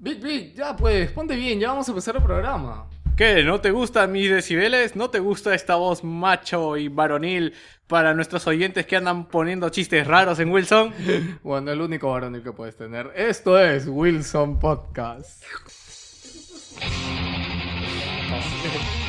Big Big, ya pues, ponte bien, ya vamos a empezar el programa. ¿Qué? ¿No te gustan mis decibeles? ¿No te gusta esta voz macho y varonil para nuestros oyentes que andan poniendo chistes raros en Wilson? Bueno, el único varonil que puedes tener. Esto es Wilson Podcast.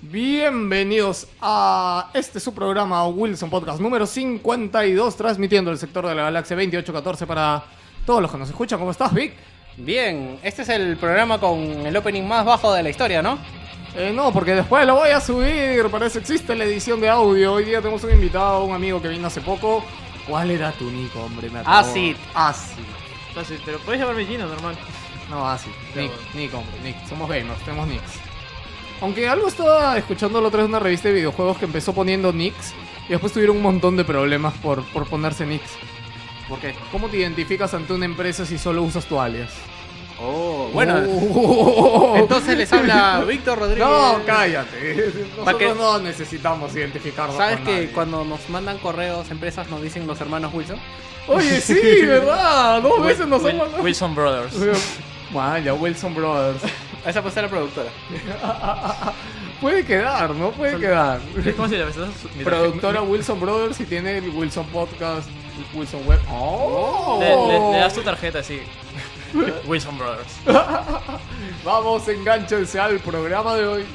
Bienvenidos a este su programa Wilson Podcast número 52, transmitiendo el sector de la galaxia 2814 para todos los que nos escuchan. ¿Cómo estás, Vic? Bien, este es el programa con el opening más bajo de la historia, ¿no? Eh, no, porque después lo voy a subir. Para eso existe la edición de audio. Hoy día tenemos un invitado, un amigo que vino hace poco. ¿Cuál era tu nick, hombre? Me Acid. Acid. Fácil, pero puedes llamarme Gino, normal. No, Acid. Nick, bueno. Nick, hombre, Nick. Somos gamers, tenemos nicks. Aunque algo estaba escuchando la otra vez una revista de videojuegos que empezó poniendo nicks y después tuvieron un montón de problemas por, por ponerse nicks. ¿Por qué? ¿Cómo te identificas ante una empresa si solo usas tu alias? Oh, bueno. Oh. Entonces les habla Víctor Rodríguez. No, cállate. ¿Pa' Nosotros no necesitamos identificarnos. ¿Sabes con que nadie. cuando nos mandan correos empresas nos dicen los hermanos Wilson? Oye, sí, ¿verdad? Dos veces nos han mandado. Wilson Brothers. Vaya, Wilson Brothers. Esa puede ser la productora. Puede quedar, ¿no? Puede quedar. ¿Cómo se llama? Productora Wilson Brothers y tiene el Wilson Podcast, Wilson Web. ¡Oh! Le, le- le das tu tarjeta así. Wilson Brothers. Vamos, enganchense al programa de hoy.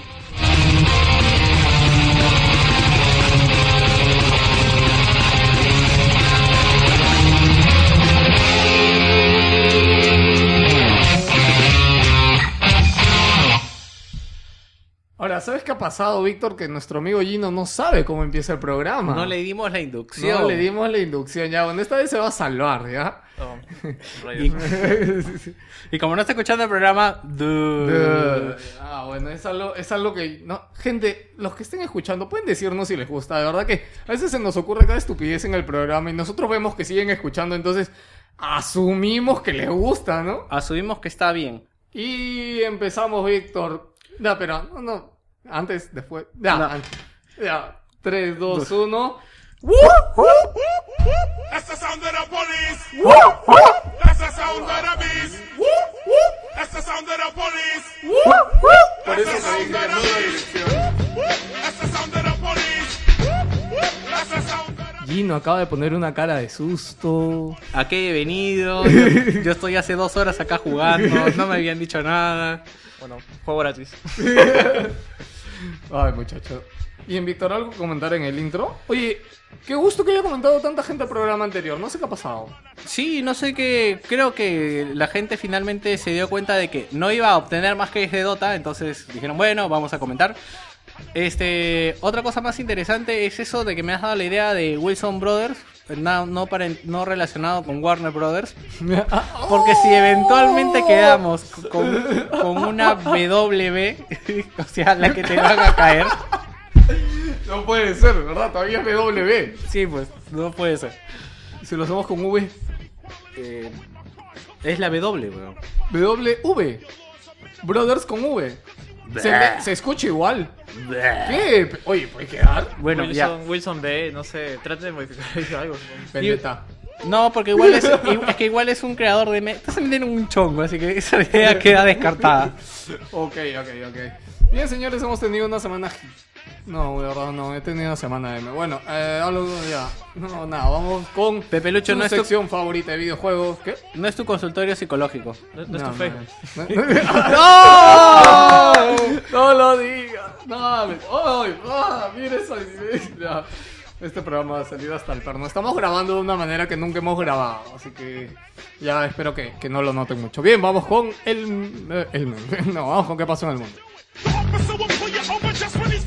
Ahora, ¿sabes qué ha pasado, Víctor? Que nuestro amigo Gino no sabe cómo empieza el programa. No le dimos la inducción. No le dimos la inducción ya. Bueno, esta vez se va a salvar, ¿ya? Oh, Y, como no está escuchando el programa, duh. Ah, bueno, es algo, es algo que... No, gente, los que estén escuchando pueden decirnos si les gusta. De verdad que a veces se nos ocurre cada estupidez en el programa y nosotros vemos que siguen escuchando, entonces asumimos que les gusta, ¿no? asumimos que está bien. Y empezamos, Víctor. Ya, pero no, no. Antes, después. Ya, No. antes. Ya. 3, 2, 1. That's the sound of the police. That's the sound of the beast. That's the sound of the police. That's the sound of the police. That's the sound of the Gino acaba de poner una cara de susto. ¿A qué he venido? Yo, yo estoy hace dos horas acá jugando, no me habían dicho nada. Bueno, juego gratis. Ay, muchacho. Y en Víctor, ¿algo comentar en el intro? Oye, qué gusto que haya comentado tanta gente el programa anterior. No sé qué ha pasado. Sí, no sé qué. Creo que la gente finalmente se dio cuenta de que no iba a obtener más que de Dota, entonces dijeron, bueno, vamos a comentar. Este, otra cosa más interesante es eso de que me has dado la idea de Wilson Brothers, no, no, paren- no relacionado con Warner Brothers, porque si eventualmente quedamos con, con una W, o sea, la que te van a caer, No puede ser, ¿verdad? Todavía es BW. sí, pues, no puede ser. Si lo hacemos con V. Eh, es la W, weón. WV. Brothers con V. Se, escucha igual. ¿Qué? Oye, ¿puede quedar? Bueno, Wilson, ya. Wilson B, no sé, trate de modificar algo. Vendetta. No, porque igual es, es que igual es un creador de... Me estás metiendo en un chongo, así que esa idea queda descartada. Ok, ok, ok. Bien, señores, hemos tenido una semana. No, de verdad, no, he tenido una semana de. Bueno, eh, hablo ya. No, nada, vamos con. Pepe Lucho, tu no es tu- sección favorita de videojuegos. ¿Qué? No es tu consultorio psicológico. No, no es tu No, fe. ¡No! ¡No lo digas! ¡No! me- ¡Ay! ¡Ah! ¡Mira esa evidencia! Este programa ha salido hasta el perno. Estamos grabando de una manera que nunca hemos grabado, así que ya espero que, que no lo noten mucho. Bien, vamos con el, el... No, vamos con qué pasó en el mundo. Will pull you over just when he's.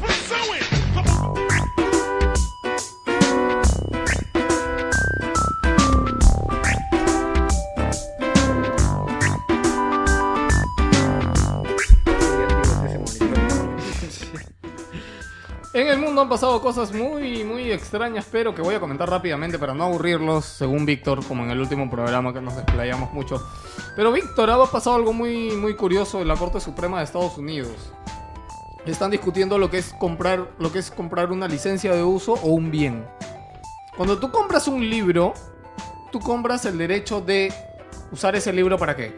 En el mundo han pasado cosas muy, muy extrañas, pero que voy a comentar rápidamente para no aburrirlos, según Víctor, como en el último programa que nos desplayamos mucho. Pero Víctor, ha pasado algo muy, muy curioso en la Corte Suprema de Estados Unidos. Están discutiendo lo que es comprar, lo que es comprar una licencia de uso o un bien. Cuando tú compras un libro, tú compras el derecho de usar ese libro para qué.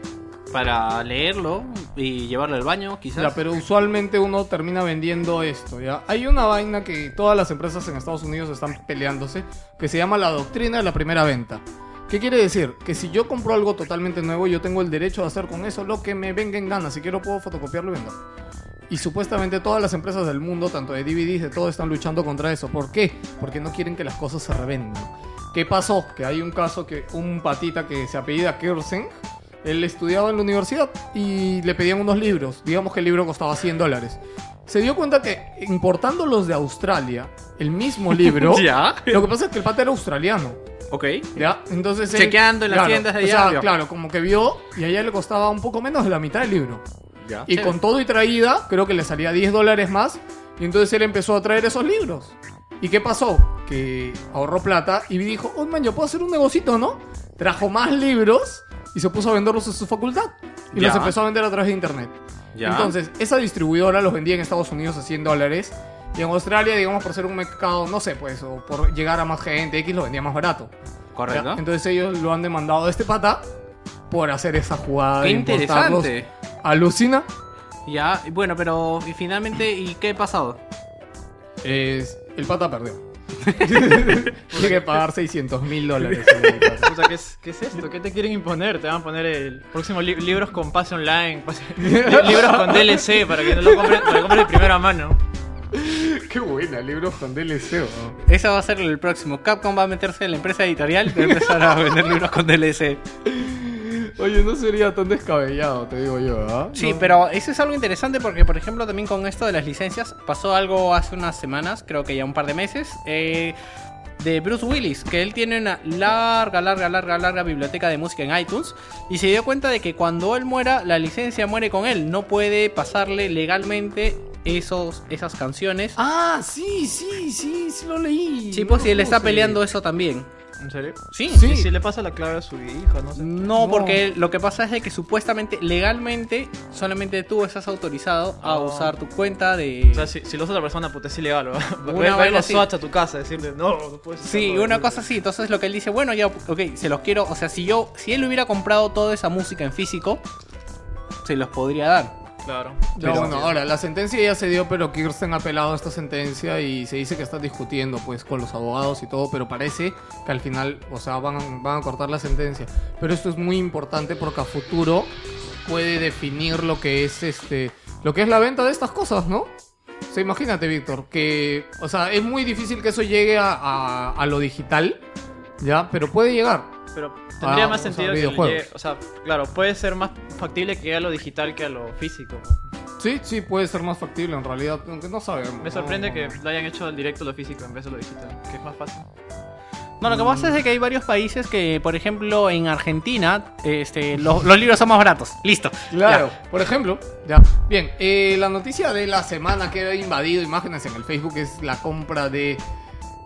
Para leerlo y llevarlo al baño, quizás. Ya, pero usualmente uno termina vendiendo esto, ¿ya? Hay una vaina que todas las empresas en Estados Unidos están peleándose, que se llama la doctrina de la primera venta. ¿Qué quiere decir? Que si yo compro algo totalmente nuevo, yo tengo el derecho de hacer con eso lo que me venga en gana. Si quiero, puedo fotocopiarlo y vender. Y supuestamente todas las empresas del mundo, tanto de DVDs, de todo, están luchando contra eso. ¿Por qué? Porque no quieren que las cosas se revendan. ¿Qué pasó? Que hay un caso que un patita que se apellida Kirsen, él estudiaba en la universidad y le pedían unos libros. Digamos que el libro costaba 100 dólares. Se dio cuenta que importando los de Australia, el mismo libro, Ya. lo que pasa es que el pata era australiano. Ok. ¿Ya? Entonces él- Chequeando en las claro, tiendas de o allá, sea, vio. claro, como que vio y a ella le costaba un poco menos de la mitad del libro. Ya. Y con todo y traída, creo que le salía 10 dólares más. Y entonces él empezó a traer esos libros. ¿Y qué pasó? Que ahorró plata y dijo, oh man, yo puedo hacer un negocito, ¿no? Trajo más libros y se puso a venderlos en su facultad. Y Ya. los empezó a vender a través de internet. Ya. Entonces, esa distribuidora los vendía en Estados Unidos a 100 dólares. Y en Australia, digamos, por ser un mercado, no sé, pues, o por llegar a más gente X, lo vendía más barato. Correcto. Ya, Entonces ellos lo han demandado a este pata por hacer esa jugada. Qué interesante. Alucina. Ya, bueno, pero y finalmente, ¿y qué ha pasado? Es, el pata perdió. Tiene que pagar 600 mil dólares. pata. Puta, ¿qué es, ¿qué es esto? ¿Qué te quieren imponer? Te van a poner el próximo li- libros con pase online, pase- li- libros con DLC para que no lo compres, que compres de primera mano. Qué buena, libros con DLC. ¿no? Ese va a ser el próximo. Capcom va a meterse en la empresa editorial y va a empezar a vender libros con DLC. Oye, no sería tan descabellado, te digo yo, ¿ah? Sí, No. pero eso es algo interesante porque, por ejemplo, también con esto de las licencias, pasó algo hace unas semanas, creo que ya un par de meses, eh, de Bruce Willis, que él tiene una larga, larga, larga, larga biblioteca de música en iTunes y se dio cuenta de que cuando él muera, la licencia muere con él, no puede pasarle legalmente esos, esas canciones. Ah, sí, sí, sí, sí lo leí. sí, No pues si él está peleando eso también. ¿En serio? Sí. Sí. ¿Y si le pasa la clave a su hijo? No sé. No, No. porque lo que pasa es de que supuestamente, legalmente, solamente tú estás autorizado a Oh. usar tu cuenta de... O sea, si, si lo usa otra persona, puta, es ilegal, ¿verdad? Una Va a ir vaina a así. Swatch a tu casa decirle, no, no puedes Sí, usarlo". una cosa así. Entonces lo que él dice, bueno, ya, ok, se los quiero. O sea, si yo, si él hubiera comprado toda esa música en físico, se los podría dar. Claro. Pero- bueno, ahora la sentencia ya se dio, pero Kirsten ha apelado a esta sentencia y se dice que están discutiendo pues con los abogados y todo, pero parece que al final, o sea, van, van a cortar la sentencia. Pero esto es muy importante porque a futuro puede definir lo que es este, lo que es la venta de estas cosas, ¿no? O sea, imagínate, Víctor, que, o sea, es muy difícil que eso llegue a, a- a lo digital, ya, pero puede llegar. Pero tendría Ah, más o sea, sentido que llegue- o sea, claro, puede ser más factible que a lo digital que a lo físico. Sí, sí, puede ser más factible en realidad, aunque no sabemos. Me sorprende ¿no? que lo hayan hecho al directo lo físico en vez de lo digital, que es más fácil. No, lo que pasa es que hay varios países que, por ejemplo, en Argentina, este, lo- los libros son más baratos. Listo. Claro, por ejemplo, ya. Bien, eh, la noticia de la semana que ha invadido imágenes en el Facebook es la compra de.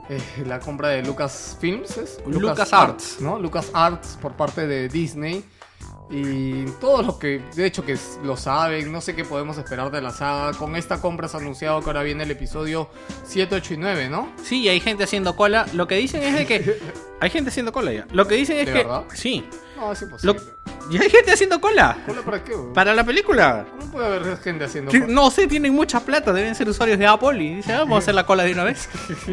Eh, la compra de Lucas Films, ¿es? LucasArts. ¿no? Lucas Arts por parte de Disney. Y todos los que, de hecho, que lo saben, no sé qué podemos esperar de la saga. Con esta compra se ha anunciado que ahora viene el episodio 7, 8 y 9, ¿no? Sí, hay gente haciendo cola. Lo que dicen es de que. Hay gente haciendo cola ya. Lo que dicen es ¿De que. verdad? Sí. No, es imposible. ¿Y hay gente haciendo cola? ¿Cola para qué? weón? Para la película. ¿Cómo puede haber gente haciendo cola? No sé, tienen mucha plata, deben ser usuarios de Apple y dicen, "Ah, vamos a hacer la cola de una vez.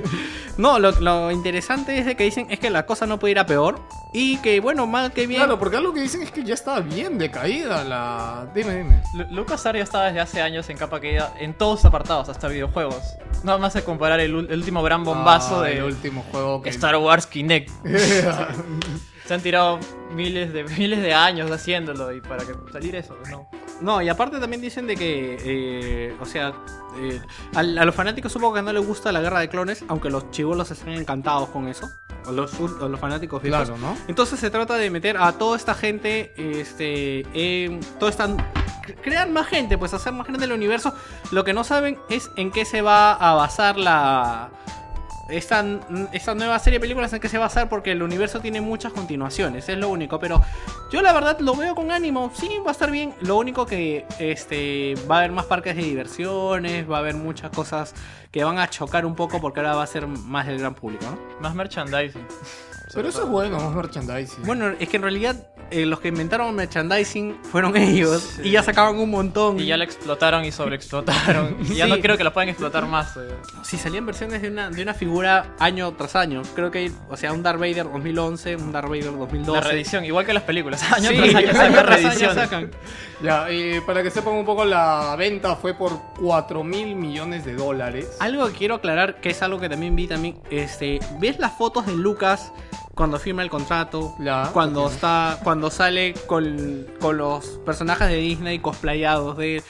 no, lo, lo interesante es de que dicen es que la cosa no puede ir a peor y que bueno, más que bien. Claro, porque algo que dicen es que ya está bien decaída la... Dime, dime. Lu- LucasArts ya está desde hace años en capa caída en todos los apartados, hasta videojuegos. Nada más a comparar el, último gran bombazo Ah, de el último juego que Star Wars Kinect. Se han tirado miles de miles de años haciéndolo y para que salir eso, no. No, y aparte también dicen de que, eh, o sea, eh, a, los fanáticos supongo que no les gusta la guerra de clones, aunque los chivolos están encantados con eso. O los, o los fanáticos viejos. Claro, ¿no? Entonces se trata de meter a toda esta gente, este, en- toda esta crear más gente, pues hacer más grande el universo. Lo que no saben es en qué se va a basar la. Esta, esta nueva serie de películas en qué se va a basar porque el universo tiene muchas continuaciones, es lo único. Pero yo la verdad lo veo con ánimo, sí, va a estar bien. Lo único que este va a haber más parques de diversiones, va a haber muchas cosas que van a chocar un poco porque ahora va a ser más del gran público. Más merchandising. Pero eso es bueno, más merchandising. Bueno, es que en realidad eh, los que inventaron merchandising fueron ellos y ya sacaban un montón. Y ya la explotaron y sobreexplotaron. Y ya Sí. no creo que la puedan explotar más. eh. Si salían versiones de una, de una figura año tras año, creo que hay, o sea, un Darth Vader 2011, un Darth Vader 2012. La reedición, igual que las películas. Año Sí, tras año sacan tras año reediciones. sacan. Ya, y para que sepan un poco, la venta fue por 4 mil millones de dólares. Algo que quiero aclarar, que es algo que también vi también, este, ¿ves las fotos de Lucas cuando firma el contrato? Ya, cuando está, cuando sale con, con los personajes de Disney cosplayados de él.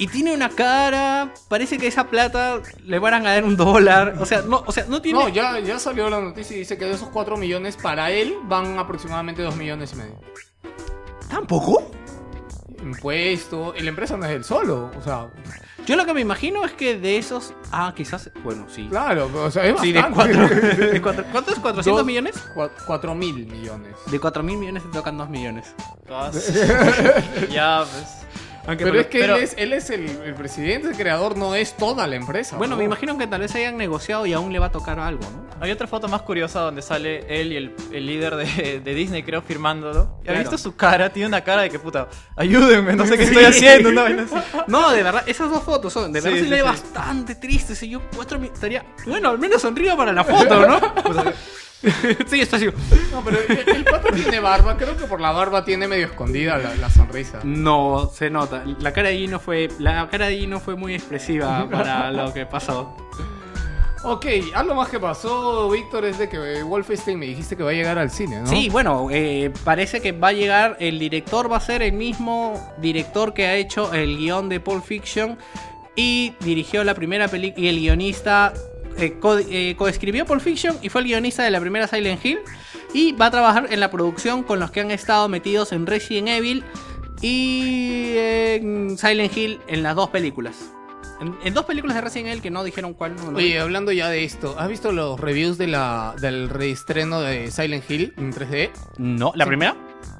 Y tiene una cara, parece que esa plata le van a ganar un dólar. O sea, no, o sea, no tiene. No, ya, ya salió la noticia y dice que de esos 4 millones para él van aproximadamente 2 millones y medio. ¿Tampoco? Impuesto, la empresa no es él solo, o sea, Yo lo que me imagino es que de esos. Ah, quizás. Bueno, sí. claro, o sea, es Sí, de cuatro, de cuatro- ¿Cuánto es? ¿400 Dos- millones? cua- Cuatro mil millones. De 4 mil millones te tocan 2 millones. Ah, sí. ya, pues. Aunque Pero, es que pero- él es, él es el, el presidente, el creador, no es toda la empresa. Bueno, ¿no? me imagino que tal vez hayan negociado y aún le va a tocar algo, ¿no? Hay otra foto más curiosa donde sale él y el, el líder de, de Disney, creo, firmándolo. ¿Ya Claro. visto su cara? Tiene una cara de que puta, ayúdenme, no sé qué estoy haciendo. No, de verdad, esas dos fotos son. De Sí, verdad se sí, le ve sí. bastante triste. Si yo cuatro mi- estaría. Bueno, al menos sonrío para la foto, ¿no? sí, está así. No, pero el, el pato tiene barba, creo que por la barba tiene medio escondida la, la sonrisa. No, se nota. La cara de Gino fue. La cara de Gino fue muy expresiva para lo que pasó. Ok, algo más que pasó, Víctor, es de que Wolfenstein me dijiste que va a llegar al cine, ¿no? Sí, bueno, eh, parece que va a llegar. El director va a ser el mismo director que ha hecho el guion de Pulp Fiction y dirigió la primera película. Y el guionista eh, co- eh, coescribió Pulp Fiction y fue el guionista de la primera Silent Hill. Y va a trabajar en la producción con los que han estado metidos en Resident Evil y en Silent Hill en las dos películas. En, en dos películas de Resident Evil que no dijeron cuál. No, no. Oye, hablando ya de esto, ¿has visto los reviews de la, del reestreno de Silent Hill en 3D? no, ¿la Sí. primera?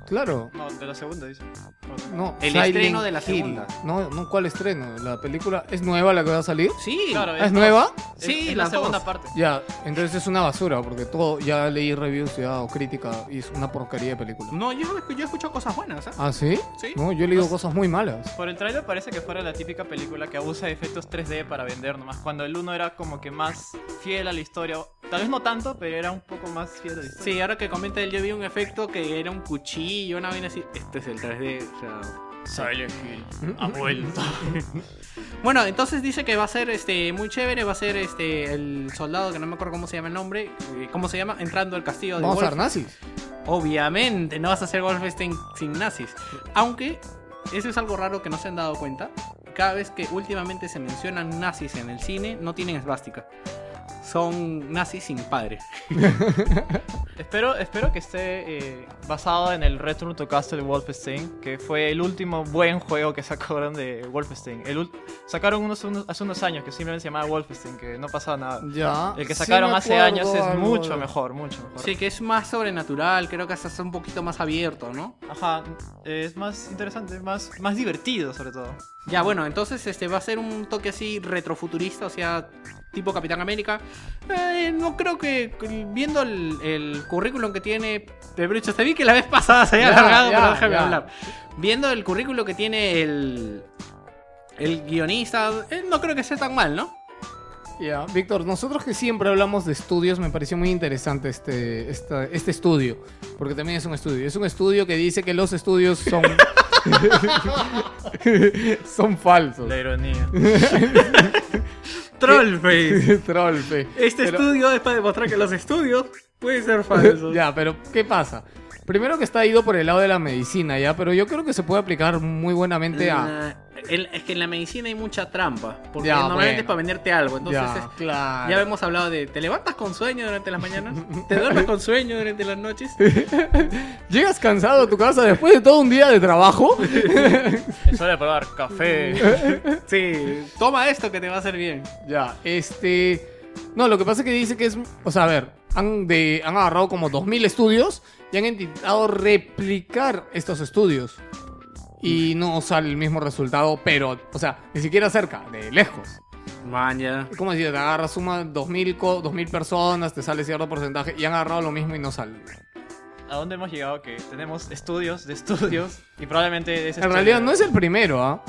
Claro. No, de la segunda, dice. No, El Silent estreno de la Hill. segunda. No, no, ¿cuál estreno? ¿La película es nueva la que va a salir? Sí, Claro, ¿Es nueva? Es, Sí, es la las segunda dos. parte. Ya, entonces es una basura, porque todo, ya leí reviews ya, o crítica, y es una porquería de película. No, yo, yo he escuchado cosas buenas, ¿eh? ¿Ah, sí? Sí. No, yo he leído cosas muy malas. Por el trailer parece que fuera la típica película que abusa de efectos 3D para vender nomás. Cuando el 1 era como que más fiel a la historia. Tal vez no tanto, pero era un poco más fiel a la historia. Sí, ahora que comenta él, yo vi un efecto que era un cuchillo, una vaina así. Este es el 3D, o sea... Silent Hill ha vuelto. Bueno, entonces dice que va a ser este muy chévere, va a ser este el soldado que no me acuerdo cómo se llama el nombre, eh, cómo se llama, entrando al castillo de Vamos a ser nazis. Obviamente, no vas a hacer Wolfenstein sin nazis. Aunque eso es algo raro que no se han dado cuenta. Cada vez que últimamente se mencionan nazis en el cine, no tienen esvástica. Son nazis sin padre. espero, espero que esté eh, basado en el Return to Castle de Wolfenstein, que fue el último buen juego que sacaron de Wolfenstein. El sacaron unos, unos- hace unos años que simplemente se llamaba Wolfenstein, que no pasaba nada. Ya. El que Sí sacaron me hace años es algo mucho de- mejor, mucho mejor. Sí, que es más sobrenatural, creo que hasta es un poquito más abierto, ¿no? Ajá, es más interesante, más, más divertido sobre todo. Ya, bueno, entonces este va a ser un toque así retrofuturista, o sea, tipo Capitán América. Eh, no creo que viendo el, el currículum que tiene te vi que la vez pasada se había Ya, alargado, ya, pero déjame ya. hablar. Viendo el currículum que tiene el el guionista, eh, no creo que sea tan mal, ¿no? Ya, Víctor, nosotros que siempre hablamos de estudios, me pareció muy interesante este, esta- este estudio, porque también es un estudio. Es un estudio que dice que los estudios son... son falsos. La ironía. Trollface. Trollface. Este Pero- estudio es para demostrar que los estudios pueden ser falsos. Ya, pero ¿qué pasa? Primero que está ido por el lado de la medicina, ya, pero yo creo que se puede aplicar muy buenamente a... Es que en la medicina hay mucha trampa. Porque Ya, normalmente bueno. es para venderte algo. Entonces ya, es- claro. ya hemos hablado de te levantas con sueño durante las mañanas, te duermes con sueño durante las noches. Llegas cansado a tu casa después de todo un día de trabajo. Es hora de probar café. Sí, toma esto que te va a hacer bien. ya, este. No, lo que pasa es que dice que es. O sea, a ver, han, de, han agarrado como 2000 estudios y han intentado replicar estos estudios. Y no sale el mismo resultado, pero, o sea, ni siquiera cerca, de lejos. Maña. ¿Cómo decir? Te agarras, suma 2000, co- 2000 personas, te sale cierto porcentaje y han agarrado lo mismo y no sale. ¿A dónde hemos llegado? Que tenemos estudios de estudios y probablemente ese En realidad no es el primero, ¿ah?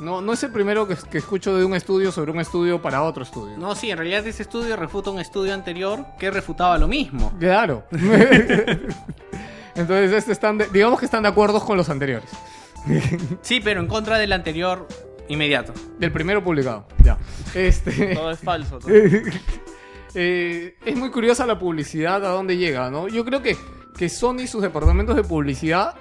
No, no es el primero que, que escucho de un estudio sobre un estudio para otro estudio. No, sí, en realidad ese estudio refuta un estudio anterior que refutaba lo mismo. Claro. Entonces, este están de- digamos que están de acuerdo con los anteriores. Sí, pero en contra del anterior inmediato. Del primero publicado. Ya. Este. Todo es falso. todo. Eh, es muy curiosa la publicidad a dónde llega, ¿no? Yo creo que, que Sony y sus departamentos de publicidad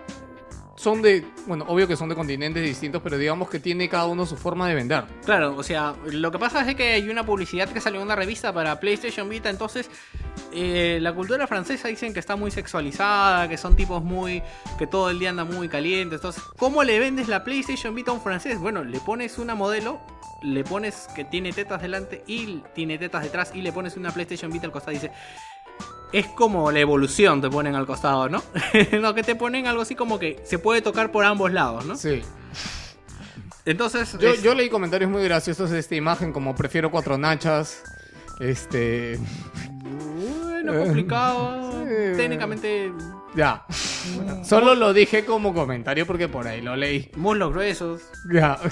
son de. Bueno, obvio que son de continentes distintos, pero digamos que tiene cada uno su forma de vender. Claro, o sea, lo que pasa es que hay una publicidad que salió en una revista para PlayStation Vita, entonces eh, la cultura francesa dicen que está muy sexualizada, que son tipos muy, que todo el día andan muy calientes, entonces, ¿cómo le vendes la PlayStation Vita a un francés? Bueno, le pones una modelo, le pones que tiene tetas delante y tiene tetas detrás y le pones una PlayStation Vita al costado y dice... Es como la evolución te ponen al costado, ¿no? no, que te ponen algo así como que se puede tocar por ambos lados, ¿no? Sí. Entonces, Yo, es- yo leí comentarios muy graciosos de esta imagen, como prefiero cuatro nachas. Este. Bueno, complicado. Sí. Técnicamente, Ya. Solo lo dije como comentario porque por ahí lo leí. muslos gruesos. Ya.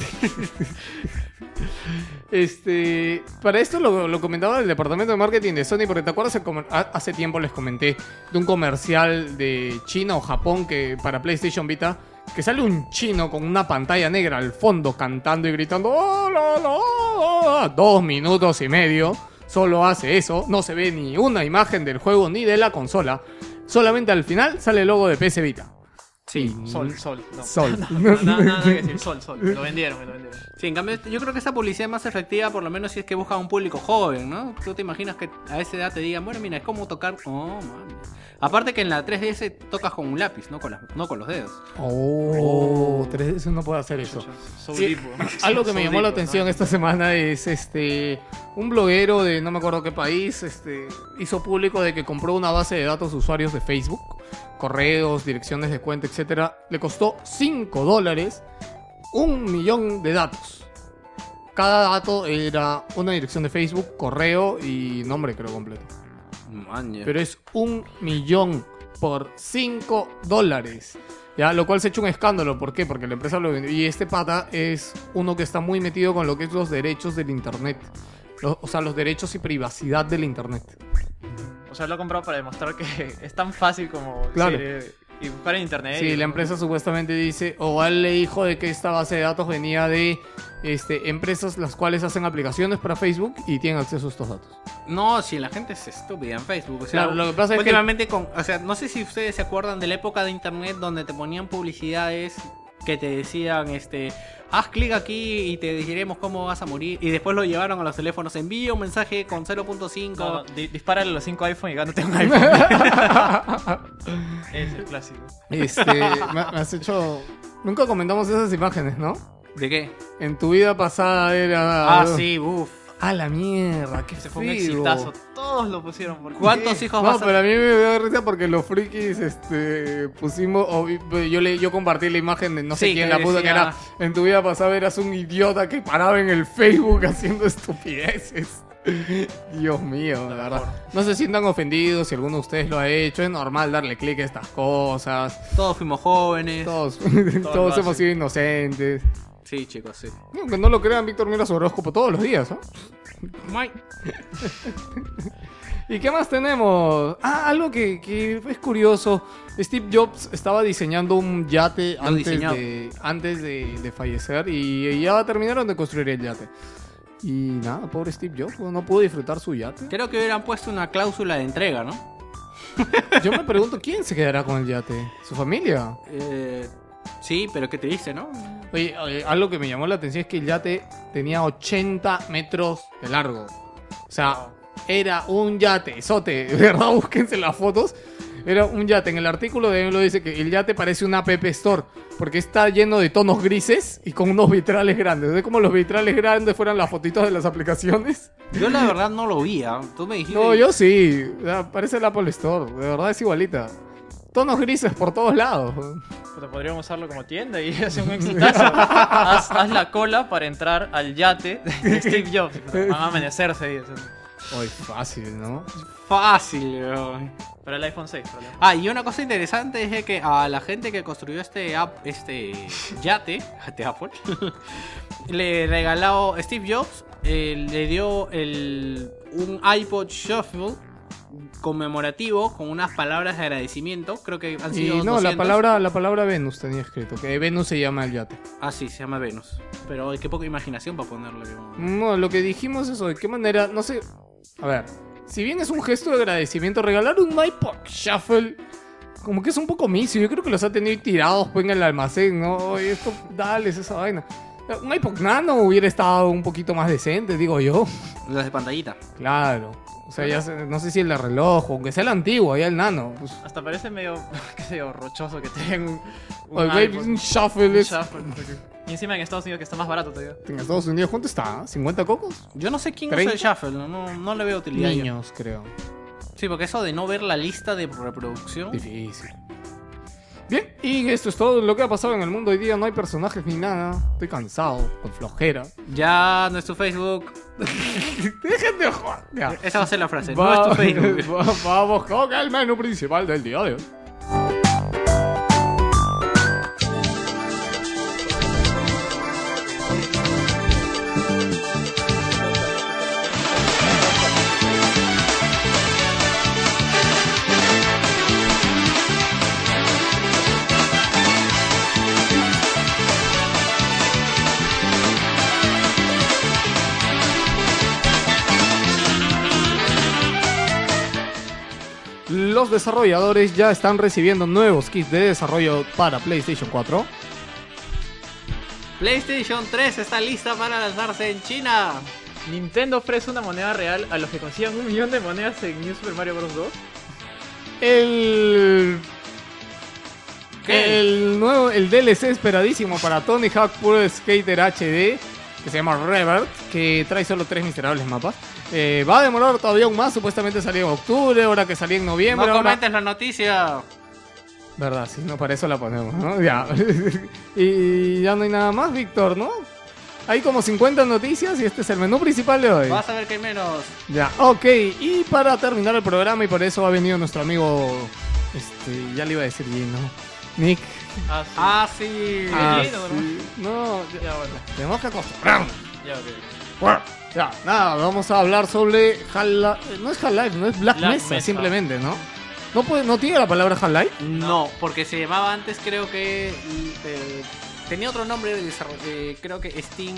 Este, para esto lo, lo comentaba el departamento de marketing de Sony, porque te acuerdas, hace tiempo les comenté de un comercial de China o Japón que para PlayStation Vita, que sale un chino con una pantalla negra al fondo cantando y gritando "Oh, la, la, la", dos minutos y medio, solo hace eso, no se ve ni una imagen del juego ni de la consola, solamente al final sale el logo de PS Vita. Sí. Sol, sol. No. Sol. No, no, no, nada que decir. Sol, sol. Me lo vendieron, me lo vendieron. Sí, en cambio, yo creo que esta publicidad es más efectiva, por lo menos si es que busca un público joven, ¿no? Tú te imaginas que a esa edad te digan, bueno, mira, es como tocar. Oh, mami. Aparte que en la 3DS tocas con un lápiz, no con, las- no con los dedos. Oh, 3DS no puede hacer eso. Algo que me llamó la atención esta semana es este un bloguero de no me acuerdo qué país este hizo público de que compró una base de datos de usuarios de Facebook, correos, direcciones de cuenta, etcétera. Le costó 5 dólares, un millón de datos. Cada dato era una dirección de Facebook, correo y nombre creo completo. Maña. Pero es un millón por 5 dólares. Ya, lo cual se ha hecho un escándalo. ¿Por qué? Porque la empresa lo vendió. Y este pata es uno que está muy metido con lo que es los derechos del internet. Lo- o sea, los derechos y privacidad del internet. O sea, lo he comprado para demostrar que es tan fácil como Claro. decir, eh, y buscar en internet. Sí, y- la empresa supuestamente dice, o él le dijo de que esta base de datos venía de este, empresas las cuales hacen aplicaciones para Facebook y tienen acceso a estos datos. No, si la gente es estúpida en Facebook. O sea, Claro, lo que pasa es que- últimamente con. O sea, no sé si ustedes se acuerdan de la época de internet donde te ponían publicidades que te decían, este. Haz clic aquí y te diremos cómo vas a morir. Y después lo llevaron a los teléfonos. Envía un mensaje con 0.5. No, no, di- dispárale los 5 iPhone y gánate un iPhone. es el clásico. Este, me, me has hecho... Nunca comentamos esas imágenes, ¿no? ¿De qué? En tu vida pasada era... Ah, sí, uff. A la mierda, qué Ese fue un feo. exitazo. Todos lo pusieron. Por ¿Cuántos hijos No, vas a pero a mí me dio risa porque los frikis este, pusimos. o- yo, le, yo compartí la imagen de no sé Sí, quién que la puso, que decía- era. En tu vida pasada eras un idiota que paraba en el Facebook haciendo estupideces. Dios mío, la verdad. No se sientan ofendidos si alguno de ustedes lo ha hecho. Es normal darle clic a estas cosas. Todos fuimos jóvenes. Todos, lo todos hemos sido inocentes. Sí, chicos, sí. Aunque no lo crean, Víctor mira su horóscopo todos los días, ¿no? May- ¿Y qué más tenemos? Ah, algo que, que es curioso. Steve Jobs estaba diseñando un yate antes, de, antes de, de fallecer y ya terminaron de construir el yate. Y nada, pobre Steve Jobs, no pudo disfrutar su yate. Creo que hubieran puesto una cláusula de entrega, ¿no? Yo me pregunto quién se quedará con el yate. ¿Su familia? Eh, sí, pero qué triste, ¿no? Oye, oye, algo que me llamó la atención es que el yate tenía 80 metros de largo. O sea, era un yate, sote, de verdad, búsquense las fotos. Era un yate. En el artículo de él lo dice que el yate parece una app store. Porque está lleno de tonos grises y con unos vitrales grandes. ¿Ves como los vitrales grandes fueran las fotitos de las aplicaciones? Yo la verdad no lo vi, ¿ah? Tú me dijiste... No, yo sí. O sea, Parece el Apple Store. De verdad es igualita. Tonos grises por todos lados. Puta, podríamos usarlo como tienda y hacer un exitazo. haz, haz la cola para entrar al yate de Steve Jobs. Van a amanecerse ahí. así. Hoy fácil, ¿no? Fácil, weón. Para el iPhone 6. para el iPhone. Ah, y una cosa interesante es que a la gente que construyó este app, este yate, de Apple, le regaló Steve Jobs, eh, le dio el, un iPod Shuffle conmemorativo con unas palabras de agradecimiento. Creo que han Y sido no, la 200. palabra, la palabra Venus tenía escrito. Que Venus se llama el yate. Ah, sí, se llama Venus. Pero qué poca imaginación para ponerle. No, lo que dijimos eso, de qué manera, no sé. A ver, si bien es un gesto de agradecimiento, regalar un iPod Shuffle, como que es un poco misio. Yo creo que los ha tenido tirados pues, en el almacén, ¿no? Oye, esto, dale esa vaina. Un iPod Nano hubiera estado un poquito más decente, digo yo. Las de pantallita. Claro. O sea, ya sé- no sé si el de reloj, aunque sea el antiguo, ya el nano. Pues, Hasta parece medio, qué sé yo, rochoso que tengan un, un oye, güey, iPhone, un Shuffle es... Y encima en Estados Unidos que está más barato todavía. En Estados Unidos, ¿cuánto está? ¿50 cocos? Yo no sé quién usa el Shuffle, no, no, no le veo utilidad. yo. Niños, creo. Sí, porque eso de no ver la lista de reproducción. Difícil. Bien, y esto es todo lo que ha pasado en el mundo hoy día. No hay personajes ni nada. Estoy cansado, con flojera. Ya nuestro Facebook. Dejen de. Ya. Esa va a ser la frase. Va- Nuestro Facebook. va- vamos con el menú principal del día de hoy. Los desarrolladores ya están recibiendo nuevos kits de desarrollo para PlayStation 4. PlayStation 3 está lista para lanzarse en China. Nintendo ofrece una moneda real a los que consigan un millón de monedas en New Super Mario Bros. 2. El. ¿Qué? El nuevo, el DLC esperadísimo para Tony Hawk Pro Skater HD, que se llama Revert, que trae solo tres miserables mapas. Eh, va a demorar todavía aún más, supuestamente salió en octubre, ahora que salía en noviembre. No ahora- comentes la noticia. Verdad, sí, no, para eso la ponemos, ¿no? Ya. y ya no hay nada más, Víctor, ¿no? Hay como 50 noticias y este es el menú principal de hoy. Vas a ver que hay menos. Ya, ok. Y para terminar el programa, y por eso ha venido nuestro amigo. Este, ya le iba a decir Gino. Nick. Ah, sí. Ah, sí. Ah, ¿no? sí. No, ya- Ya, bueno. tenemos que acostumbrarnos. Ya, ok. Ya, nada, vamos a hablar sobre Half-Life. No es Half-Life, no es Black, Black Mesa, Mesa. simplemente, ¿no? No, puede, no tiene la palabra Half-Life. No, porque se llamaba antes, creo que. eh, tenía otro nombre de desarrollo. eh, creo que Steam.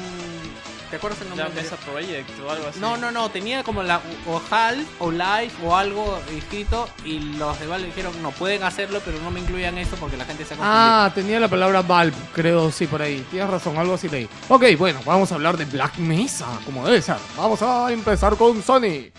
¿Te acuerdas el nombre? Mesa Project o algo así. No, no, no, tenía como la o HAL o Live o algo escrito y los de Valve dijeron no pueden hacerlo pero no me incluyan esto porque la gente se ha confundido. Ah, tenía la palabra Valve, creo, sí, por ahí. Tienes razón, algo así leí. Ok, bueno, vamos a hablar de Black Mesa, como debe ser. Vamos a empezar con Sony.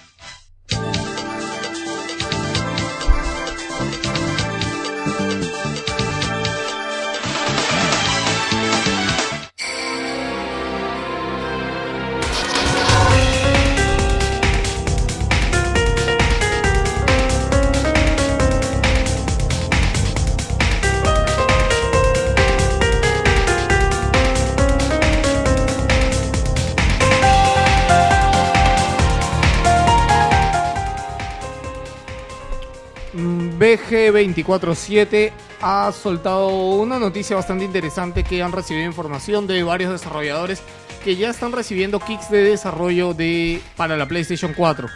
Mm, BG247 ha soltado una noticia bastante interesante que han recibido información de varios desarrolladores que ya están recibiendo kits de desarrollo de, para la PlayStation 4.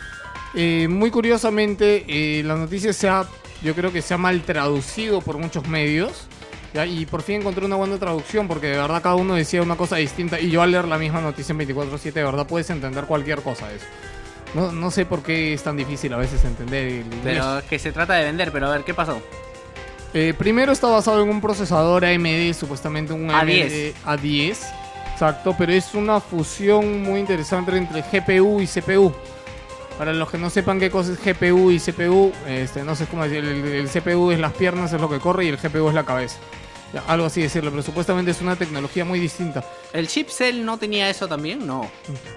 Eh, muy curiosamente, eh, la noticia se ha, yo creo que se ha mal traducido por muchos medios. Y por fin encontré una buena traducción porque de verdad cada uno decía una cosa distinta. Y yo al leer la misma noticia en 24-7, de verdad puedes entender cualquier cosa de eso. No, no sé por qué es tan difícil a veces entender el inglés. Pero que se trata de vender, pero a ver, ¿qué pasó? Eh, primero está basado en un procesador AMD, supuestamente un A10. AMD A10. Exacto, pero es una fusión muy interesante entre GPU y CPU. Para los que no sepan qué cosa es GPU y CPU, este, no sé cómo decir, el, el CPU es las piernas, es lo que corre, y el GPU es la cabeza. Ya, algo así decirlo, pero supuestamente es una tecnología muy distinta. ¿El chipcell no tenía eso también? No.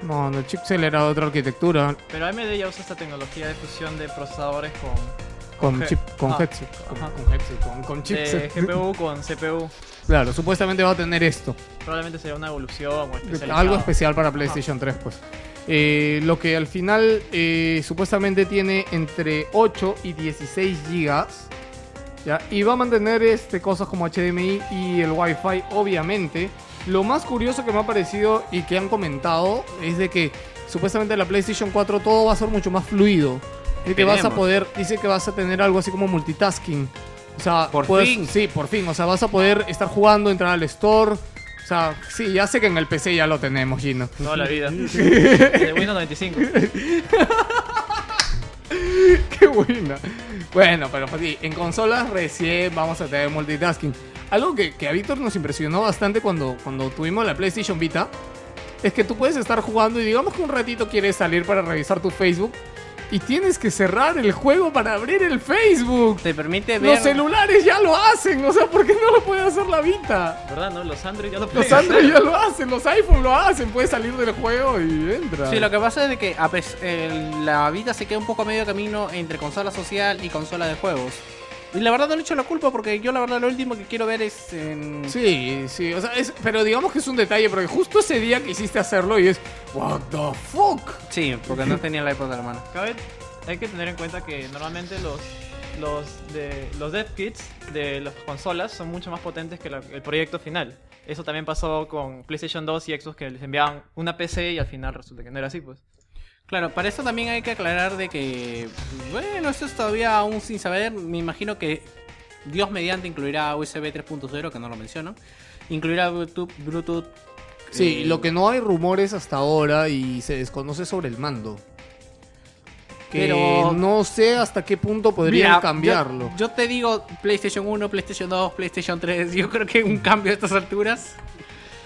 No, no, el chipset era de otra arquitectura, Pero AMD ya usa esta tecnología de fusión de procesadores con con chip, con ah, headset, con, ajá. con headset, con, con de chipset. GPU con CPU. Claro, supuestamente va a tener esto. Probablemente sería una evolución o. Algo especial para PlayStation 3, pues. Eh, lo que al final eh, supuestamente tiene entre 8 y 16 gigas. ¿Ya? Y va a mantener este, cosas como HDMI y el Wi-Fi, obviamente. Lo más curioso que me ha parecido y que han comentado es de que supuestamente la PlayStation 4 todo va a ser mucho más fluido. Es que vas a poder, dice que vas a tener algo así como multitasking. O sea, Por puedes- fin. Sí, por fin. O sea, vas a poder estar jugando, entrar al store. O sea, sí, ya sé que en el PC ya lo tenemos, Gino. Toda la vida. de Windows 95. Qué buena. Bueno, pero pues sí, en consolas recién vamos a tener multitasking. Algo que, que a Víctor nos impresionó bastante cuando, cuando tuvimos la PlayStation Vita es que tú puedes estar jugando y digamos que un ratito quieres salir para revisar tu Facebook y tienes que cerrar el juego para abrir el Facebook. Te permite ver. Los celulares ya lo hacen, o sea, ¿por qué no lo puede hacer la Vita? ¿Verdad? ¿No? Los Android ya lo Los pueden Android hacer. ya lo hacen, los iPhone lo hacen, puedes salir del juego y entra. Sí, lo que pasa es de que a pes- el- la vida se queda un poco a medio camino entre consola social y consola de juegos. Y la verdad no le echo la culpa porque yo la verdad lo último que quiero ver es en... Sí, sí, o sea, es, pero digamos que es un detalle, porque justo ese día quisiste hacerlo y es, what the fuck. Sí, porque no tenía la iPod de la mano. Cabe- hay que tener en cuenta que normalmente los los de los dev kits de las consolas son mucho más potentes que la- el proyecto final. Eso también pasó con PlayStation 2 y Xbox que les enviaban una PC y al final resulta que no era así, pues. Claro, para eso también hay que aclarar de que, bueno, esto es todavía aún sin saber. Me imagino que Dios mediante incluirá USB 3.0, que no lo menciono. Incluirá Bluetooth. Bluetooth Sí, eh, lo que no hay rumores hasta ahora y se desconoce sobre el mando. Que Pero- no sé hasta qué punto podrían Mira, cambiarlo. Yo, yo te digo PlayStation 1, PlayStation 2, PlayStation 3. Yo creo que un cambio a estas alturas.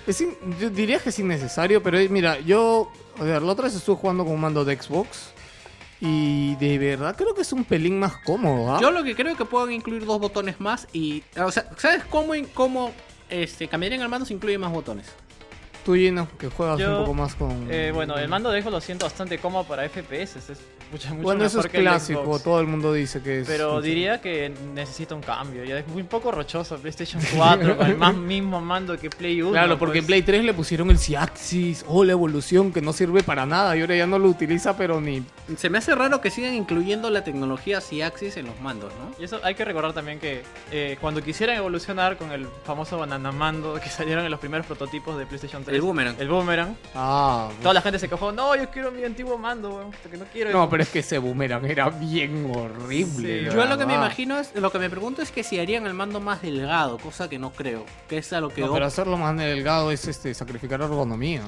Es in- yo diría que es innecesario, pero eh, mira, yo, a ver, la otra vez estuve jugando con un mando de Xbox y de verdad creo que es un pelín más cómodo, ¿ah? Yo lo que creo que puedan incluir dos botones más y. O sea, ¿sabes cómo, cómo este, cambiarían el mando si incluye más botones? Tú, Gino, que juegas Yo, un poco más con... Eh, bueno, el mando de Xbox lo siento bastante cómodo para FPS. Es mucho, mucho Bueno, eso es el clásico, Xbox. todo el mundo dice que es... Pero diría que necesita un cambio. Ya es muy poco rochoso PlayStation 4 con el más mismo mando que Play 1. Claro, porque en pues. Play 3 le pusieron el C-Axis o la evolución que no sirve para nada y ahora ya no lo utiliza, pero ni. Se me hace raro que sigan incluyendo la tecnología C-Axis en los mandos, ¿no? Y eso hay que recordar también que eh, cuando quisieran evolucionar con el famoso banana mando que salieron en los primeros prototipos de PlayStation 3. El Boomerang. El Boomerang. Ah. Toda la gente se quejó, no, yo quiero mi antiguo mando, weón, porque no quiero No, eso". pero es que ese boomerang era bien horrible. Sí. Yo lo que me imagino es, lo que me pregunto es que si harían el mando más delgado, cosa que no creo. Que es a lo que... No, pero hacerlo más delgado es este sacrificar ergonomía.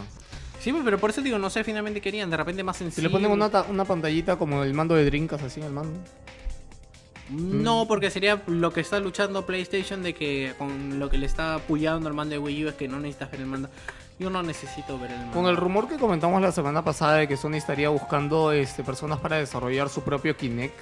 Sí, pero por eso digo, no sé finalmente querían, de repente más Si sencillo. le ponen una, una pantallita como el mando de Drinkas así en el mando. No, porque sería lo que está luchando PlayStation de que con lo que le está apoyando al mando de Wii U es que no necesitas ver el mando. Yo no necesito ver el mando. Con el rumor que comentamos la semana pasada de que Sony estaría buscando este, personas para desarrollar su propio Kinect,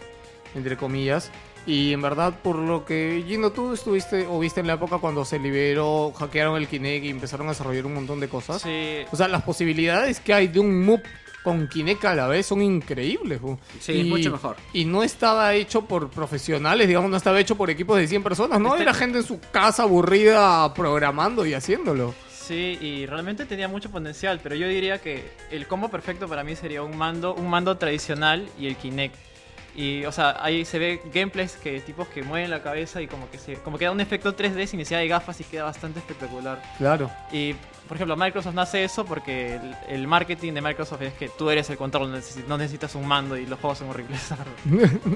entre comillas. Y en verdad, por lo que Gino, tú estuviste o viste en la época cuando se liberó, hackearon el Kinect y empezaron a desarrollar un montón de cosas. Sí, O sea, las posibilidades que hay de un move con Kinect a la vez son increíbles. bu. Sí, mucho mejor. Y no estaba hecho por profesionales, digamos, no estaba hecho por equipos de 100 personas, ¿no? Este- Era gente en su casa aburrida programando y haciéndolo. Sí, y realmente tenía mucho potencial, pero yo diría que el combo perfecto para mí sería un mando, un mando tradicional y el Kinect. Y, o sea, ahí se ve gameplays que tipos que mueven la cabeza y como que se, como que da un efecto 3D sin necesidad de gafas y queda bastante espectacular. Claro. Y, por ejemplo, Microsoft no hace eso porque el, el marketing de Microsoft es que tú eres el control, no necesi- no necesitas un mando y los juegos son horribles.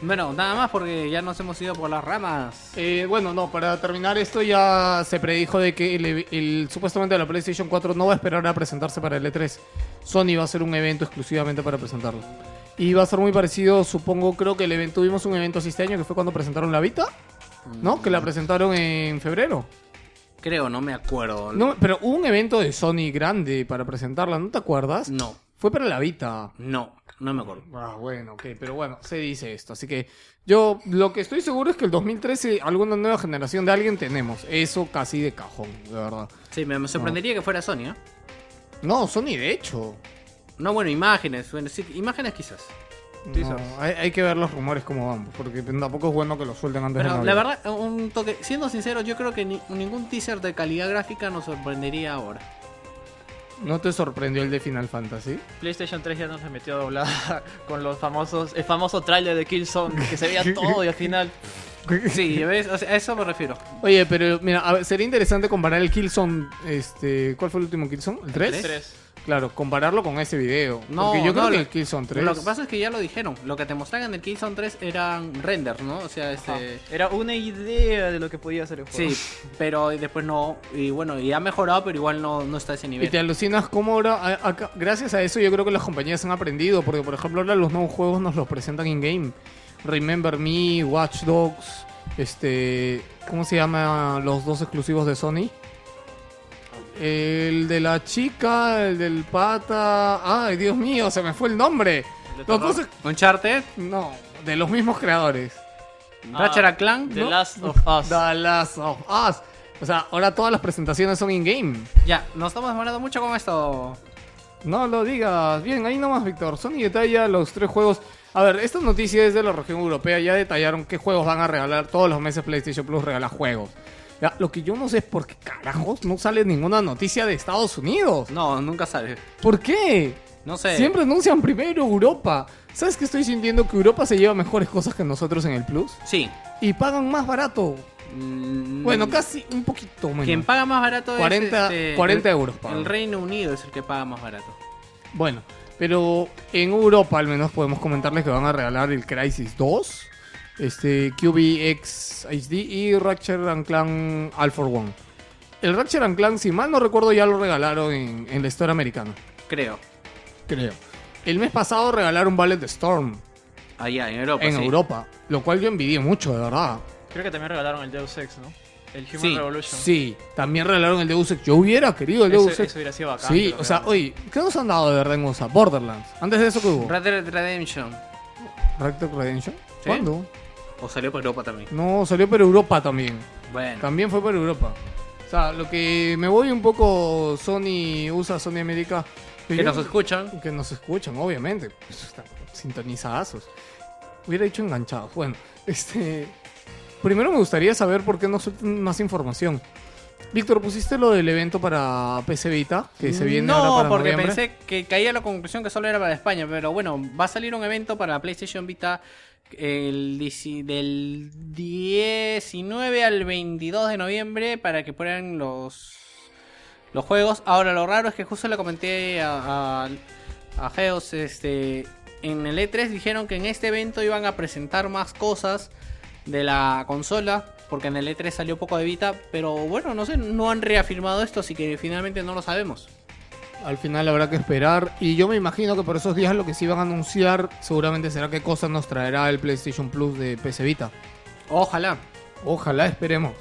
Bueno, nada más porque ya nos hemos ido por las ramas. Eh, bueno, no, para terminar esto ya se predijo de que el, el- supuestamente la PlayStation 4 no va a esperar a presentarse para el E3. Sony va a hacer un evento exclusivamente para presentarlo. Y va a ser muy parecido, supongo, creo que el evento, tuvimos un evento así este año que fue cuando presentaron la Vita. ¿no? Que la presentaron en febrero. Creo, no me acuerdo. No, pero hubo un evento de Sony grande para presentarla, ¿no te acuerdas? no, Fue para la Vita. no, no me acuerdo. Ah, bueno, ok, pero bueno, se dice esto. Así que yo lo que estoy seguro es que el 2013 alguna nueva generación de alguien tenemos. Eso casi de cajón, de verdad. Sí, me, me sorprendería que fuera Sony, ¿eh? No, Sony de hecho. No, bueno, imágenes. Bueno, sí, imágenes quizás. No, hay, hay que ver los rumores cómo van, porque tampoco es bueno que los suelten antes de Pero la Navidad. verdad, un toque. Siendo sincero, yo creo que ni- ningún teaser de calidad gráfica nos sorprendería ahora. ¿No te sorprendió el de Final Fantasy? PlayStation 3 ya nos le metió doblada con los famosos, el famoso tráiler de Killzone, que se veía todo y al final Sí, ¿ves? O sea, a eso me refiero. Oye, pero mira, a ver, sería interesante comparar el Killzone, este, ¿cuál fue el último Killzone? ¿El 3? 3. Claro, compararlo con ese video. No, porque yo creo que lo- el Killzone 3... Lo que pasa es que ya lo dijeron. Lo que te mostraban en el Killzone 3 eran renders, ¿no? O sea, este. Era una idea de lo que podía ser el juego. Sí, pero después no. Y bueno, y ha mejorado, pero igual no, no está a ese Y nivel. te alucinas cómo ahora, acá- gracias a eso yo creo que las compañías han aprendido, porque por ejemplo ahora los nuevos juegos nos los presentan in-game. Remember Me, Watch Dogs, este, ¿cómo se llama los dos exclusivos de Sony? El de la chica, el del pata, ay Dios mío, se me fue el nombre. Los dos, Uncharted, no, de los mismos creadores. Ah, Ratchet and Clank, The ¿no? Last of Us. The Last of Us. O sea, ahora todas las presentaciones son in-game. Ya, nos estamos demorando mucho con esto. No lo digas. Bien, ahí nomás, Víctor. Sony detalla los tres juegos. A ver, esta noticia es de la región europea. Ya detallaron qué juegos van a regalar. Todos los meses PlayStation Plus regala juegos. Ya, lo que yo no sé es por qué carajos no sale ninguna noticia de Estados Unidos. No, nunca sale. ¿Por qué? No sé. Siempre anuncian primero Europa. ¿Sabes que estoy sintiendo que Europa se lleva mejores cosas que nosotros en el Plus? Sí. Y pagan más barato. Mm, Bueno, casi un poquito menos. Quien paga más barato 40 es. este, 40 el- euros paga. El Reino Unido es el que paga más barato. Bueno, pero en Europa al menos podemos comentarles que van a regalar el Crisis 2, este QBX HD y Ratchet and Clank All for One. El Ratchet and Clank, si mal no recuerdo, ya lo regalaron en, en la historia americana, Creo. creo. El mes pasado regalaron Ballet Storm Allá, en Europa. en sí. Europa, lo cual yo envidié mucho, de verdad. Creo que también regalaron el Deus Ex, ¿no? El Human Sí, Revolution. Sí, también regalaron el Deus Ex. Yo hubiera querido el Eso, Deus Ex. eso hubiera sido bacán. Sí, o sea, oye, ¿qué nos han dado de verdad en USA? Borderlands. Antes de eso, ¿qué hubo? Red Dead Redemption. Red Dead Redemption. ¿Sí? ¿Cuándo? O salió por Europa también. No, salió por Europa también. Bueno. También fue por Europa. O sea, lo que me voy un poco Sony USA, Sony América. Que nos escuchan. Que nos escuchan, obviamente. Están sintonizadazos. Hubiera dicho enganchados. Bueno, este. Primero me gustaría saber por qué no sueltan más información. Víctor, ¿pusiste lo del evento para PC Vita? Que se viene ahora no, para porque noviembre? pensé que caía a la conclusión que solo era para España, pero bueno, va a salir un evento para PlayStation Vita el, del 19 al 22 de noviembre para que puedan los los juegos. Ahora lo raro es que justo le comenté a, a, a Geos, este, en el E3 dijeron que en este evento iban a presentar más cosas de la consola, porque en el E3 salió poco de Vita, pero bueno, no sé, no han reafirmado esto, así que finalmente no lo sabemos. Al final habrá que esperar. Y yo me imagino que por esos días lo que sí van a anunciar seguramente será qué cosa nos traerá el PlayStation Plus de PC Vita. Ojalá. Ojalá esperemos.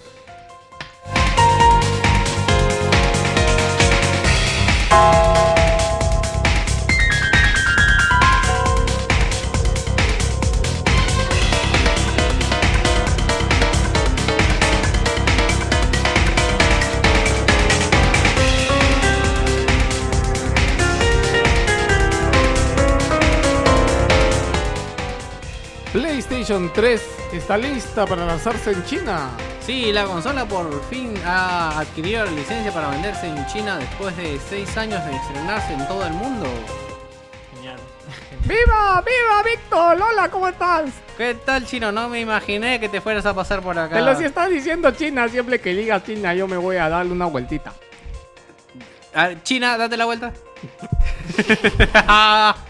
PlayStation 3 está lista para lanzarse en China. Sí, la consola por fin ha adquirido la licencia para venderse en China después de 6 años de estrenarse en todo el mundo. Genial. ¡Viva! ¡Viva, Víctor! Hola, ¿cómo estás? ¿Qué tal, chino? No me imaginé que te fueras a pasar por acá. Pero si estás diciendo China, siempre que diga China, yo me voy a darle una vueltita. China, date la vuelta.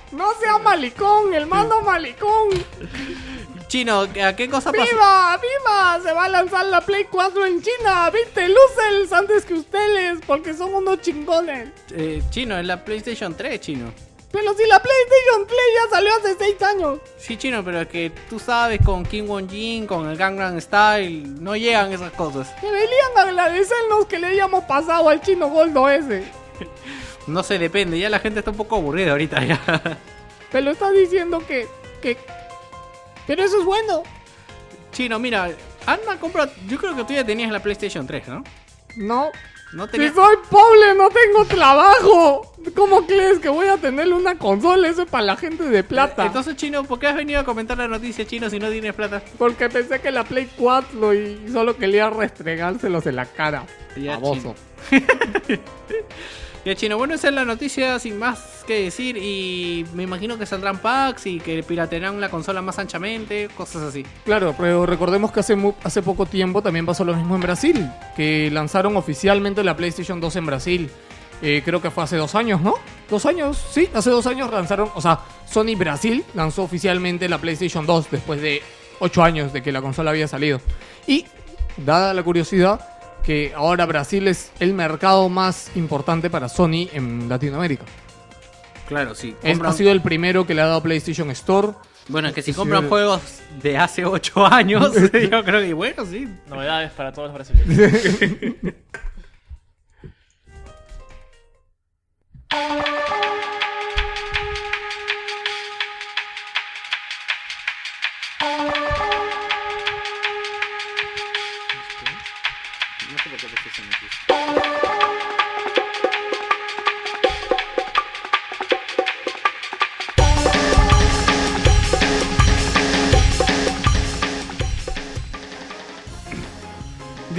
No sea malicón, el mando malicón. Chino, ¿a qué cosa pasó? ¡Viva! ¡Viva! Se va a lanzar la Play 4 en China. ¿Viste? Lucels antes que ustedes, porque son unos chingones. Eh, chino, es la PlayStation 3, chino. Pero si la PlayStation 3 ya salió hace 6 años. Sí, chino, pero es que tú sabes, con King Won Jin, con el Gangnam Style, no llegan esas cosas. Deberían agradecernos que le hayamos pasado al chino Goldo ese. No se depende, ya la gente está un poco aburrida ahorita ya. Te lo estás diciendo que. que. Pero eso es bueno. Chino, mira, anda, compra. Yo creo que tú ya tenías la PlayStation 3, ¿no? No. No Si tenías. soy pobre, no tengo trabajo. ¿Cómo crees que voy a tener una consola? Eso es para la gente de plata. Entonces, chino, ¿por qué has venido a comentar la noticia, chino, si no tienes plata? Porque pensé que la Play 4 y solo quería restregárselos en la cara. Ya, Baboso. Ya, chino, bueno, esa es la noticia sin más que decir. Y me imagino que saldrán packs y que piratearán la consola más anchamente, cosas así. Claro, pero recordemos que hace, hace poco tiempo también pasó lo mismo en Brasil, que lanzaron oficialmente la PlayStation 2 en Brasil. Eh, creo que fue hace dos años, ¿no? Dos años, sí, hace dos años lanzaron, o sea, Sony Brasil lanzó oficialmente la PlayStation 2 después de ocho años de que la consola había salido. Y, dada la curiosidad, que ahora Brasil es el mercado más importante para Sony en Latinoamérica. Claro, sí. Es- ha sido el primero que le ha dado PlayStation Store. Bueno, es que si compran sí. juegos de hace 8 años, yo creo que bueno, sí. Novedades para todos los brasileños.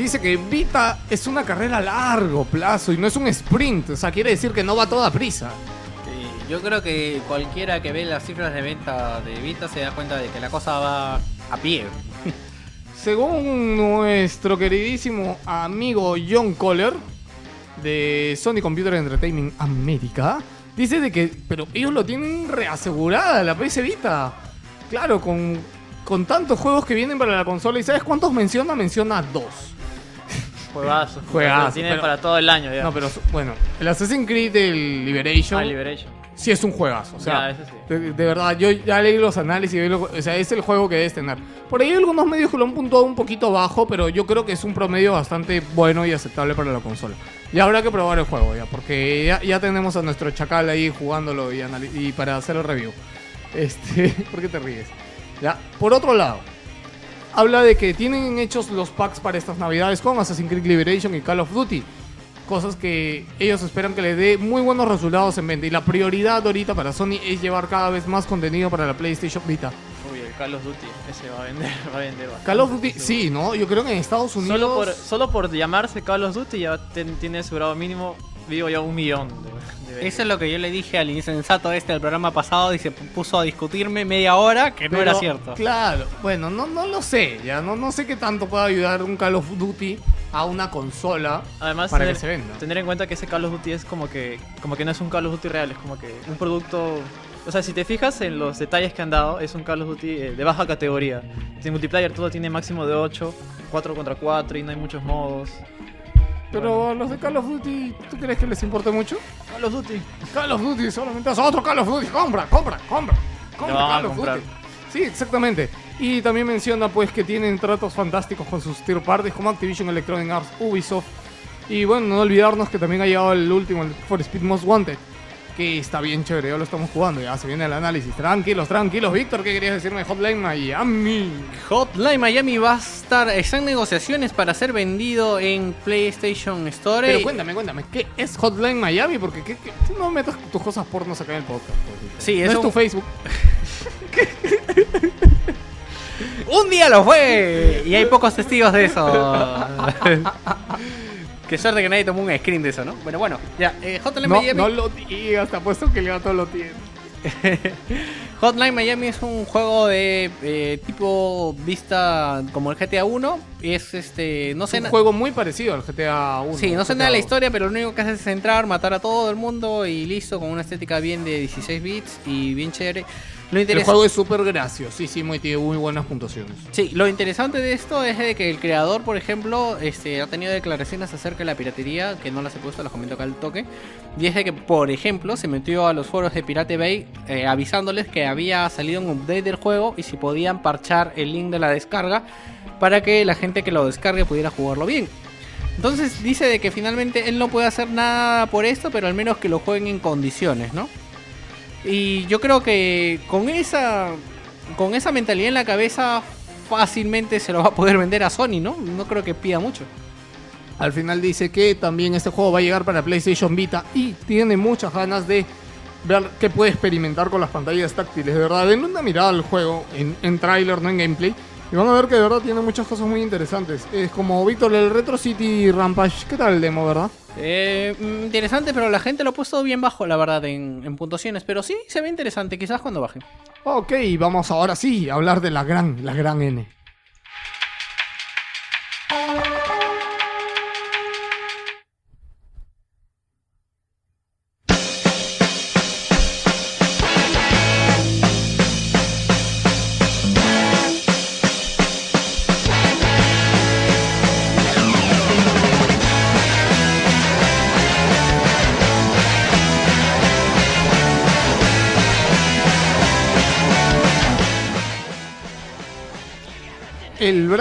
Dice que Vita es una carrera a largo plazo y no es un sprint. O sea, quiere decir que no va toda prisa. Sí, Yo creo que cualquiera que ve las cifras de venta de Vita se da cuenta de que la cosa va a pie. Según nuestro queridísimo amigo John Kohler de Sony Computer Entertainment América, dice de que, pero ellos lo tienen reasegurada la PS Vita. Claro, con, con tantos juegos que vienen para la consola. ¿Y sabes cuántos menciona? Menciona dos. Juegazo. Juegazo, Tiene pero- para todo el año ya. No, pero bueno, el Assassin's Creed el Liberation Ah, Liberation. sí es un juegazo. O sea, Ya, eso sí. de, de verdad, yo ya leí los análisis. y lo- o sea, es el juego que debes tener. Por ahí hay algunos medios que lo han puntuado un poquito bajo, pero yo creo que es un promedio bastante bueno y aceptable para la consola. Ya habrá que probar el juego, ya, porque ya, ya tenemos a nuestro chacal ahí jugándolo y, y para hacer el review. Este, ¿por qué te ríes? Ya, por otro lado, habla de que tienen hechos los packs para estas navidades con Assassin's Creed Liberation y Call of Duty. Cosas que ellos esperan que le dé muy buenos resultados en venta. Y la prioridad ahorita para Sony es llevar cada vez más contenido para la PlayStation Vita. Uy, el Call of Duty. Ese va a vender, va a vender bastante. Call of Duty, sí, ¿no? Yo creo que en Estados Unidos... Solo por, solo por llamarse Call of Duty ya ten- tiene asegurado mínimo, digo yo, un millón de, de ventas. Eso es lo que yo le dije al insensato este del programa pasado y se puso a discutirme media hora que no Pero, era cierto. Claro, bueno, no, no lo sé, ya no, no sé qué tanto puede ayudar un Call of Duty a una consola Además, para tener, que se venda. tener en cuenta que ese Call of Duty es como que, como que no es un Call of Duty real, es como que un producto... O sea, si te fijas en los detalles que han dado, es un Call of Duty eh, de baja categoría. En multiplayer todo tiene máximo de 8, 4 contra 4 y no hay muchos modos. Pero los de Call of Duty, ¿tú crees que les importe mucho? Call of Duty. Call of Duty solamente es otro Call of Duty. Compra, compra, compra. Compra Call of. Duty. Sí, exactamente. Y también menciona pues que tienen tratos fantásticos con sus third parties como Activision Electronic Arts, Ubisoft. Y bueno, no olvidarnos que también ha llegado el último, el For Speed Most Wanted. Que está bien chévere, ya lo estamos jugando, ya se viene el análisis. Tranquilos, tranquilos. Víctor, ¿qué querías decirme de Hotline Miami? Hotline Miami va a estar, está en negociaciones para ser vendido en PlayStation Store. Pero cuéntame, cuéntame, ¿qué es Hotline Miami? Porque ¿qué, qué- tú no metas tus cosas pornos acá en el podcast. Sí, no es tu Facebook. Un día lo fue y hay pocos testigos de eso. Qué suerte que nadie tomó un screen de eso, ¿no? Bueno, bueno, ya. eh, Hotline No, Miami. no lo digas, apuesto que el gato lo tiene. Hotline Miami es un juego de eh, tipo vista como el GTA 1. Es este. No Es sé. un na- juego muy parecido al GTA 1. Sí, no sé nada de la 2. historia, pero lo único que hace es entrar, matar a todo el mundo y listo, con una estética bien de 16 bits y bien chévere. Lo El juego es súper graciosísimo y tiene muy buenas puntuaciones. Sí, lo interesante de esto es de que el creador, por ejemplo, este, ha tenido declaraciones acerca de la piratería, que no las he puesto, las comento acá al toque. Y es de que, por ejemplo, se metió a los foros de Pirate Bay eh, avisándoles que había salido un update del juego y si podían parchar el link de la descarga para que la gente que lo descargue pudiera jugarlo bien. Entonces dice de que finalmente él no puede hacer nada por esto, pero al menos que lo jueguen en condiciones, ¿no? Y yo creo que con esa con esa mentalidad en la cabeza fácilmente se lo va a poder vender a Sony, ¿no? No creo que pida mucho. Al final dice que también este juego va a llegar para PlayStation Vita y tiene muchas ganas de ver qué puede experimentar con las pantallas táctiles. De verdad, denle una mirada al juego en, en tráiler, no en gameplay. Y van a ver que de verdad tiene muchas cosas muy interesantes. Es como Víctor, el Retro City Rampage. ¿Qué tal el demo, verdad? Eh, mm, interesante, pero la gente lo ha puesto bien bajo, la verdad, en, en puntuaciones. Pero sí, se ve interesante, quizás cuando baje. Ok, vamos ahora sí a hablar de la gran, la gran N.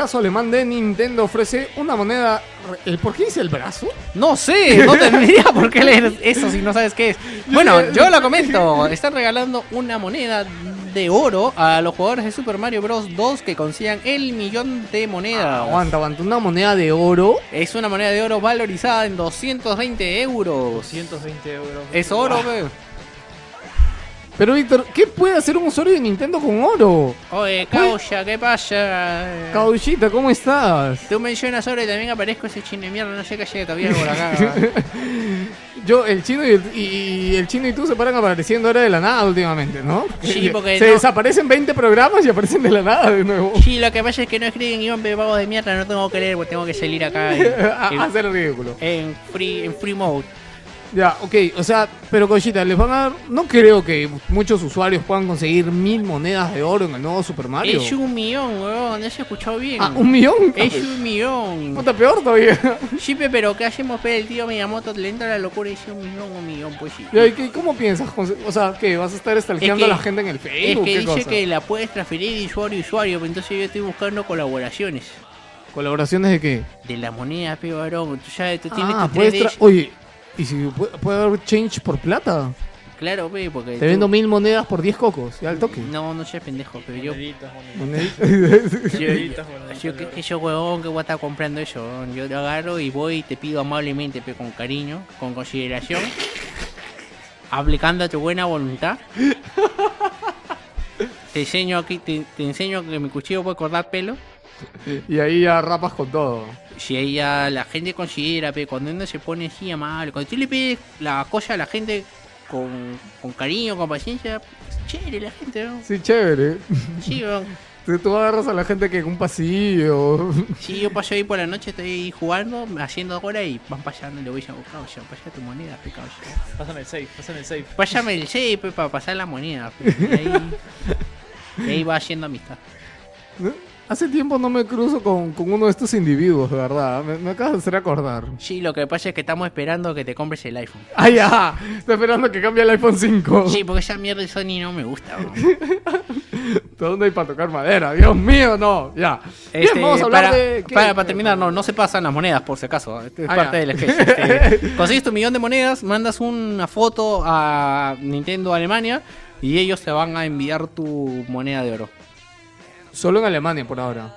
brazo alemán de Nintendo ofrece una moneda. ¿El ¿Por qué dice el brazo? No sé, no tendría por qué leer eso si no sabes qué es. Bueno, yo lo comento. Están regalando una moneda de oro a los jugadores de Super Mario Bros. 2 que consigan el millón de monedas. Aguanta, aguanta. Una moneda de oro. Es una moneda de oro valorizada en 220 euros. 220 euros. Es oro, ve. Pero Víctor, ¿qué puede hacer un usuario de Nintendo con oro? Oye, Caucha, ¿qué pasa? Cauchita, ¿cómo estás? Tú mencionas oro y también aparezco ese chino de mierda, no sé qué llega todavía por acá. Yo, el chino y el, y el chino y tú se paran apareciendo ahora de la nada últimamente, ¿no? Sí, porque se no- desaparecen 20 programas y aparecen de la nada de nuevo. Sí, lo que pasa es que no escriben guion de pavos de mierda, no tengo que leer, porque tengo que salir acá en, a, en- a hacer el ridículo. en free, en free mode. Ya, ok, o sea, pero Cochita, les van a dar. No creo que muchos usuarios puedan conseguir mil monedas de oro en el nuevo Super Mario. Es un millón, weón, no se escuchó bien. Ah, un millón. Es un millón. Puta, peor todavía. Sí, pe, pero ¿qué hacemos, pe? El tío Miyamoto le entra la locura y dice un millón, un millón, pues sí. ¿y ¿Cómo piensas? conse- O sea, ¿qué? ¿Vas a estar Es que- a la gente en el Es Facebook? que ¿Qué dice cosa? que la puedes transferir de usuario a usuario, pero entonces yo estoy buscando colaboraciones. ¿Colaboraciones de qué? De la moneda, pe, varón. Tú sabes, tú tienes Ah, tu puedes 3D. tra- Oye, ¿y si puede, puede haber change por plata? Claro, pe, porque. Te tú- vendo mil monedas por 10 cocos, ya al toque. No, no seas pendejo, pero yo. Moneditas, moneditas. Yo, yo, que, que yo, huevón, que voy a estar comprando eso. huevón. Yo lo agarro y voy y te pido amablemente, pe, con cariño, con consideración, aplicando tu buena voluntad. Te enseño aquí, te, te enseño que mi cuchillo puede cortar pelo. Y ahí ya rapas con todo. Si ella, la gente considera, pe, cuando uno se pone así amable, cuando tú le pides la cosa a la gente con, con cariño, con paciencia, es chévere la gente, ¿no? Sí, chévere. Sí, weón. Tú, tú agarras a la gente que en un pasillo. Sí, yo paso ahí por la noche, estoy ahí jugando, haciendo hora y van pasando y le voy a buscar, ya, pasa tu moneda, pe. Pásame el safe, pásame el safe. Pásame el safe pe, para pasar la moneda. pe, Y ahí, y ahí va haciendo amistad. Hace tiempo no me cruzo con, con uno de estos individuos, de verdad. Me, me acabas de hacer acordar. Sí, lo que pasa es que estamos esperando que te compres el iPhone. ¡Ah, ya! Estoy esperando que cambie el iPhone 5. Sí, porque esa mierda de Sony no me gusta. ¿Dónde hay para tocar madera? Dios mío, no. Ya. Bien, Este, vamos a hablar para, para, para terminar, no, no se pasan las monedas por si acaso. Esto es Ah, parte del. Este, consigues tu millón de monedas, mandas una foto a Nintendo Alemania y ellos te van a enviar tu moneda de oro. Solo en Alemania por ahora.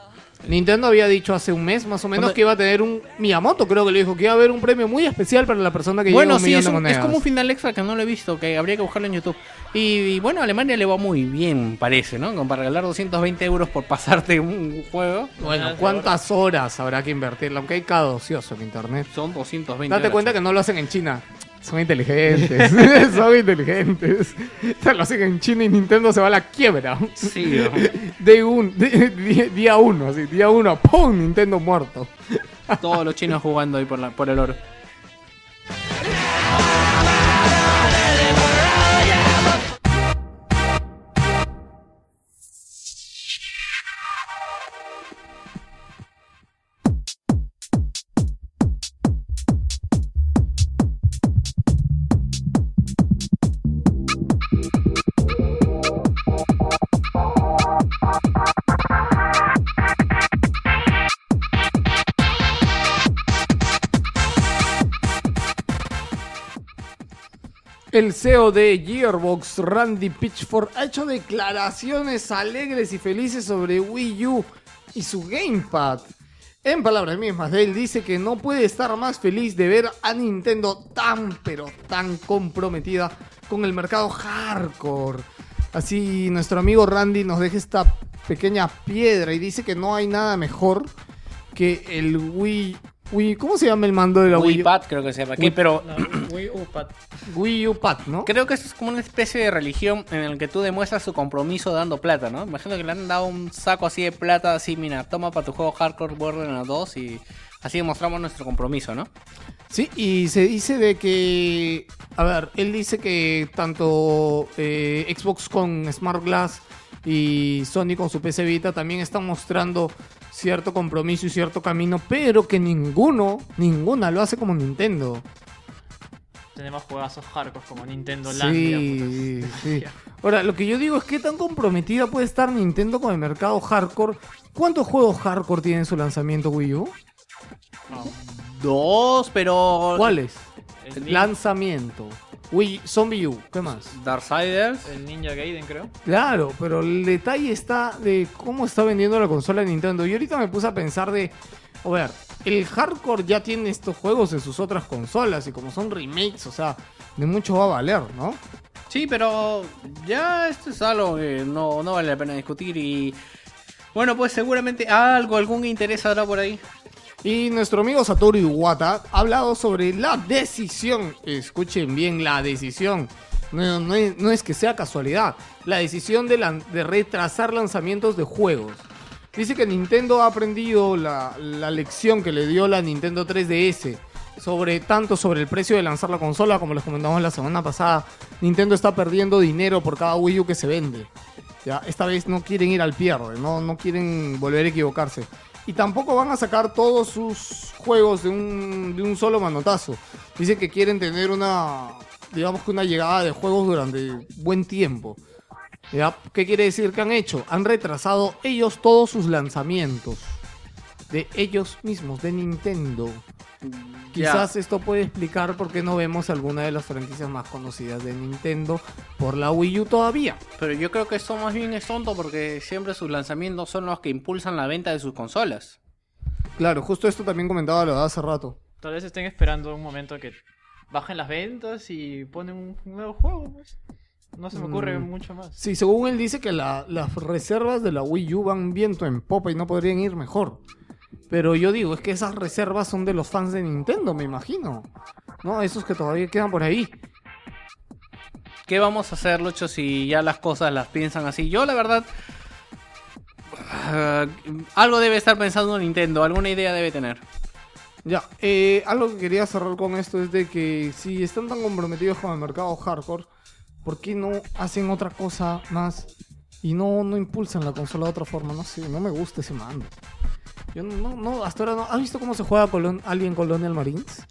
Nintendo había dicho hace un mes más o menos ¿Dónde? que iba a tener un... Miyamoto creo que le dijo que iba a haber un premio muy especial para la persona que Bueno, llegue a un sí, millón es, de es como un final extra que no lo he visto, que habría que buscarlo en YouTube. Y, y bueno, a Alemania le va muy bien, parece, ¿no? Como para regalar 220 euros por pasarte un juego, Bueno, ¿cuántas horas habrá que invertirle? Aunque hay cada ocioso en internet. son 220 Date horas. cuenta que no lo hacen en China. Son inteligentes. son inteligentes. Se lo hacen en China y Nintendo se va a la quiebra. Sí, ¿no? De un, de- día uno, así, día uno, ¡pum! Nintendo muerto. todos los chinos jugando ahí por, la, por el oro. El CEO de Gearbox, Randy Pitchford, ha hecho declaraciones alegres y felices sobre Wii U y su Gamepad. En palabras mismas de él, dice que no puede estar más feliz de ver a Nintendo tan, pero tan comprometida con el mercado hardcore. Así nuestro amigo Randy nos deja esta pequeña piedra y dice que no hay nada mejor que el Wii... Wii ¿Cómo se llama el mando de la Wii, Wii Pad creo que se llama aquí, pero No, Wii U, Pat. Wii U Pad, ¿no? creo que es como una especie de religión en el que tú demuestras tu compromiso dando plata, ¿no? Imagino que le han dado un saco así de plata, así, mira, toma para tu juego Hardcore Borderlands 2 y así demostramos nuestro compromiso, ¿no? Sí, y se dice de que, a ver, él dice que tanto eh, Xbox con Smart Glass y Sony con su PC Vita también están mostrando cierto compromiso y cierto camino, pero que ninguno, ninguna lo hace como Nintendo. Tenemos juegazos hardcore como Nintendo Landia. Sí, putas. sí. Ahora, lo que yo digo es que tan comprometida puede estar Nintendo con el mercado hardcore. ¿Cuántos juegos hardcore tiene en su lanzamiento Wii U? No, Dos, pero... ¿Cuáles? Lanzamiento. Wii, Zombie U, ¿qué más? Darksiders. el Ninja Gaiden, creo. Claro, pero el detalle está de cómo está vendiendo la consola de Nintendo. Y ahorita me puse a pensar de, a ver, el hardcore ya tiene estos juegos en sus otras consolas y como son remakes, o sea, de mucho va a valer, ¿no? Sí, pero ya esto es algo que no, no vale la pena discutir y... Bueno, pues seguramente algo, algún interés habrá por ahí. Y nuestro amigo Satoru Iwata ha hablado sobre la decisión. Escuchen bien, la decisión. No, no es, no es que sea casualidad. La decisión de, lan- de retrasar lanzamientos de juegos. Dice que Nintendo ha aprendido la, la lección que le dio la Nintendo 3DS. Sobre, tanto sobre el precio de lanzar la consola, como les comentamos la semana pasada. Nintendo está perdiendo dinero por cada Wii U que se vende. Ya, esta vez no quieren ir al pierde, no, no quieren volver a equivocarse. Y tampoco van a sacar todos sus juegos de un, de un solo manotazo. Dicen que quieren tener una, digamos que una llegada de juegos durante buen tiempo. ¿Ya? ¿Qué quiere decir que han hecho? Han retrasado ellos todos sus lanzamientos. De ellos mismos, de Nintendo. Quizás esto puede explicar por qué no vemos alguna de las franquicias más conocidas de Nintendo por la Wii U todavía. Pero yo creo que esto más bien es tonto porque siempre sus lanzamientos son los que impulsan la venta de sus consolas. Claro, justo esto también comentaba lo de hace rato. Tal vez estén esperando un momento que bajen las ventas y ponen un nuevo juego. pues. No se me ocurre Mm. mucho más. Sí, según él dice que la- las reservas de la Wii U van viento en popa y no podrían ir mejor. Pero yo digo, es que esas reservas son de los fans de Nintendo, me imagino. ¿No? Esos que todavía quedan por ahí. ¿Qué vamos a hacer, Lucho, si ya las cosas las piensan así? Yo, la verdad, ah, algo debe estar pensando Nintendo, alguna idea debe tener. Ya, eh, algo que quería cerrar con esto es de que si están tan comprometidos con el mercado hardcore, ¿por qué no hacen otra cosa más y no, no impulsan la consola de otra forma? No sé, no me gusta ese mando. Yo no, no, no, hasta ahora no. ¿Has visto cómo se juega Colon Alien Colonial Marines?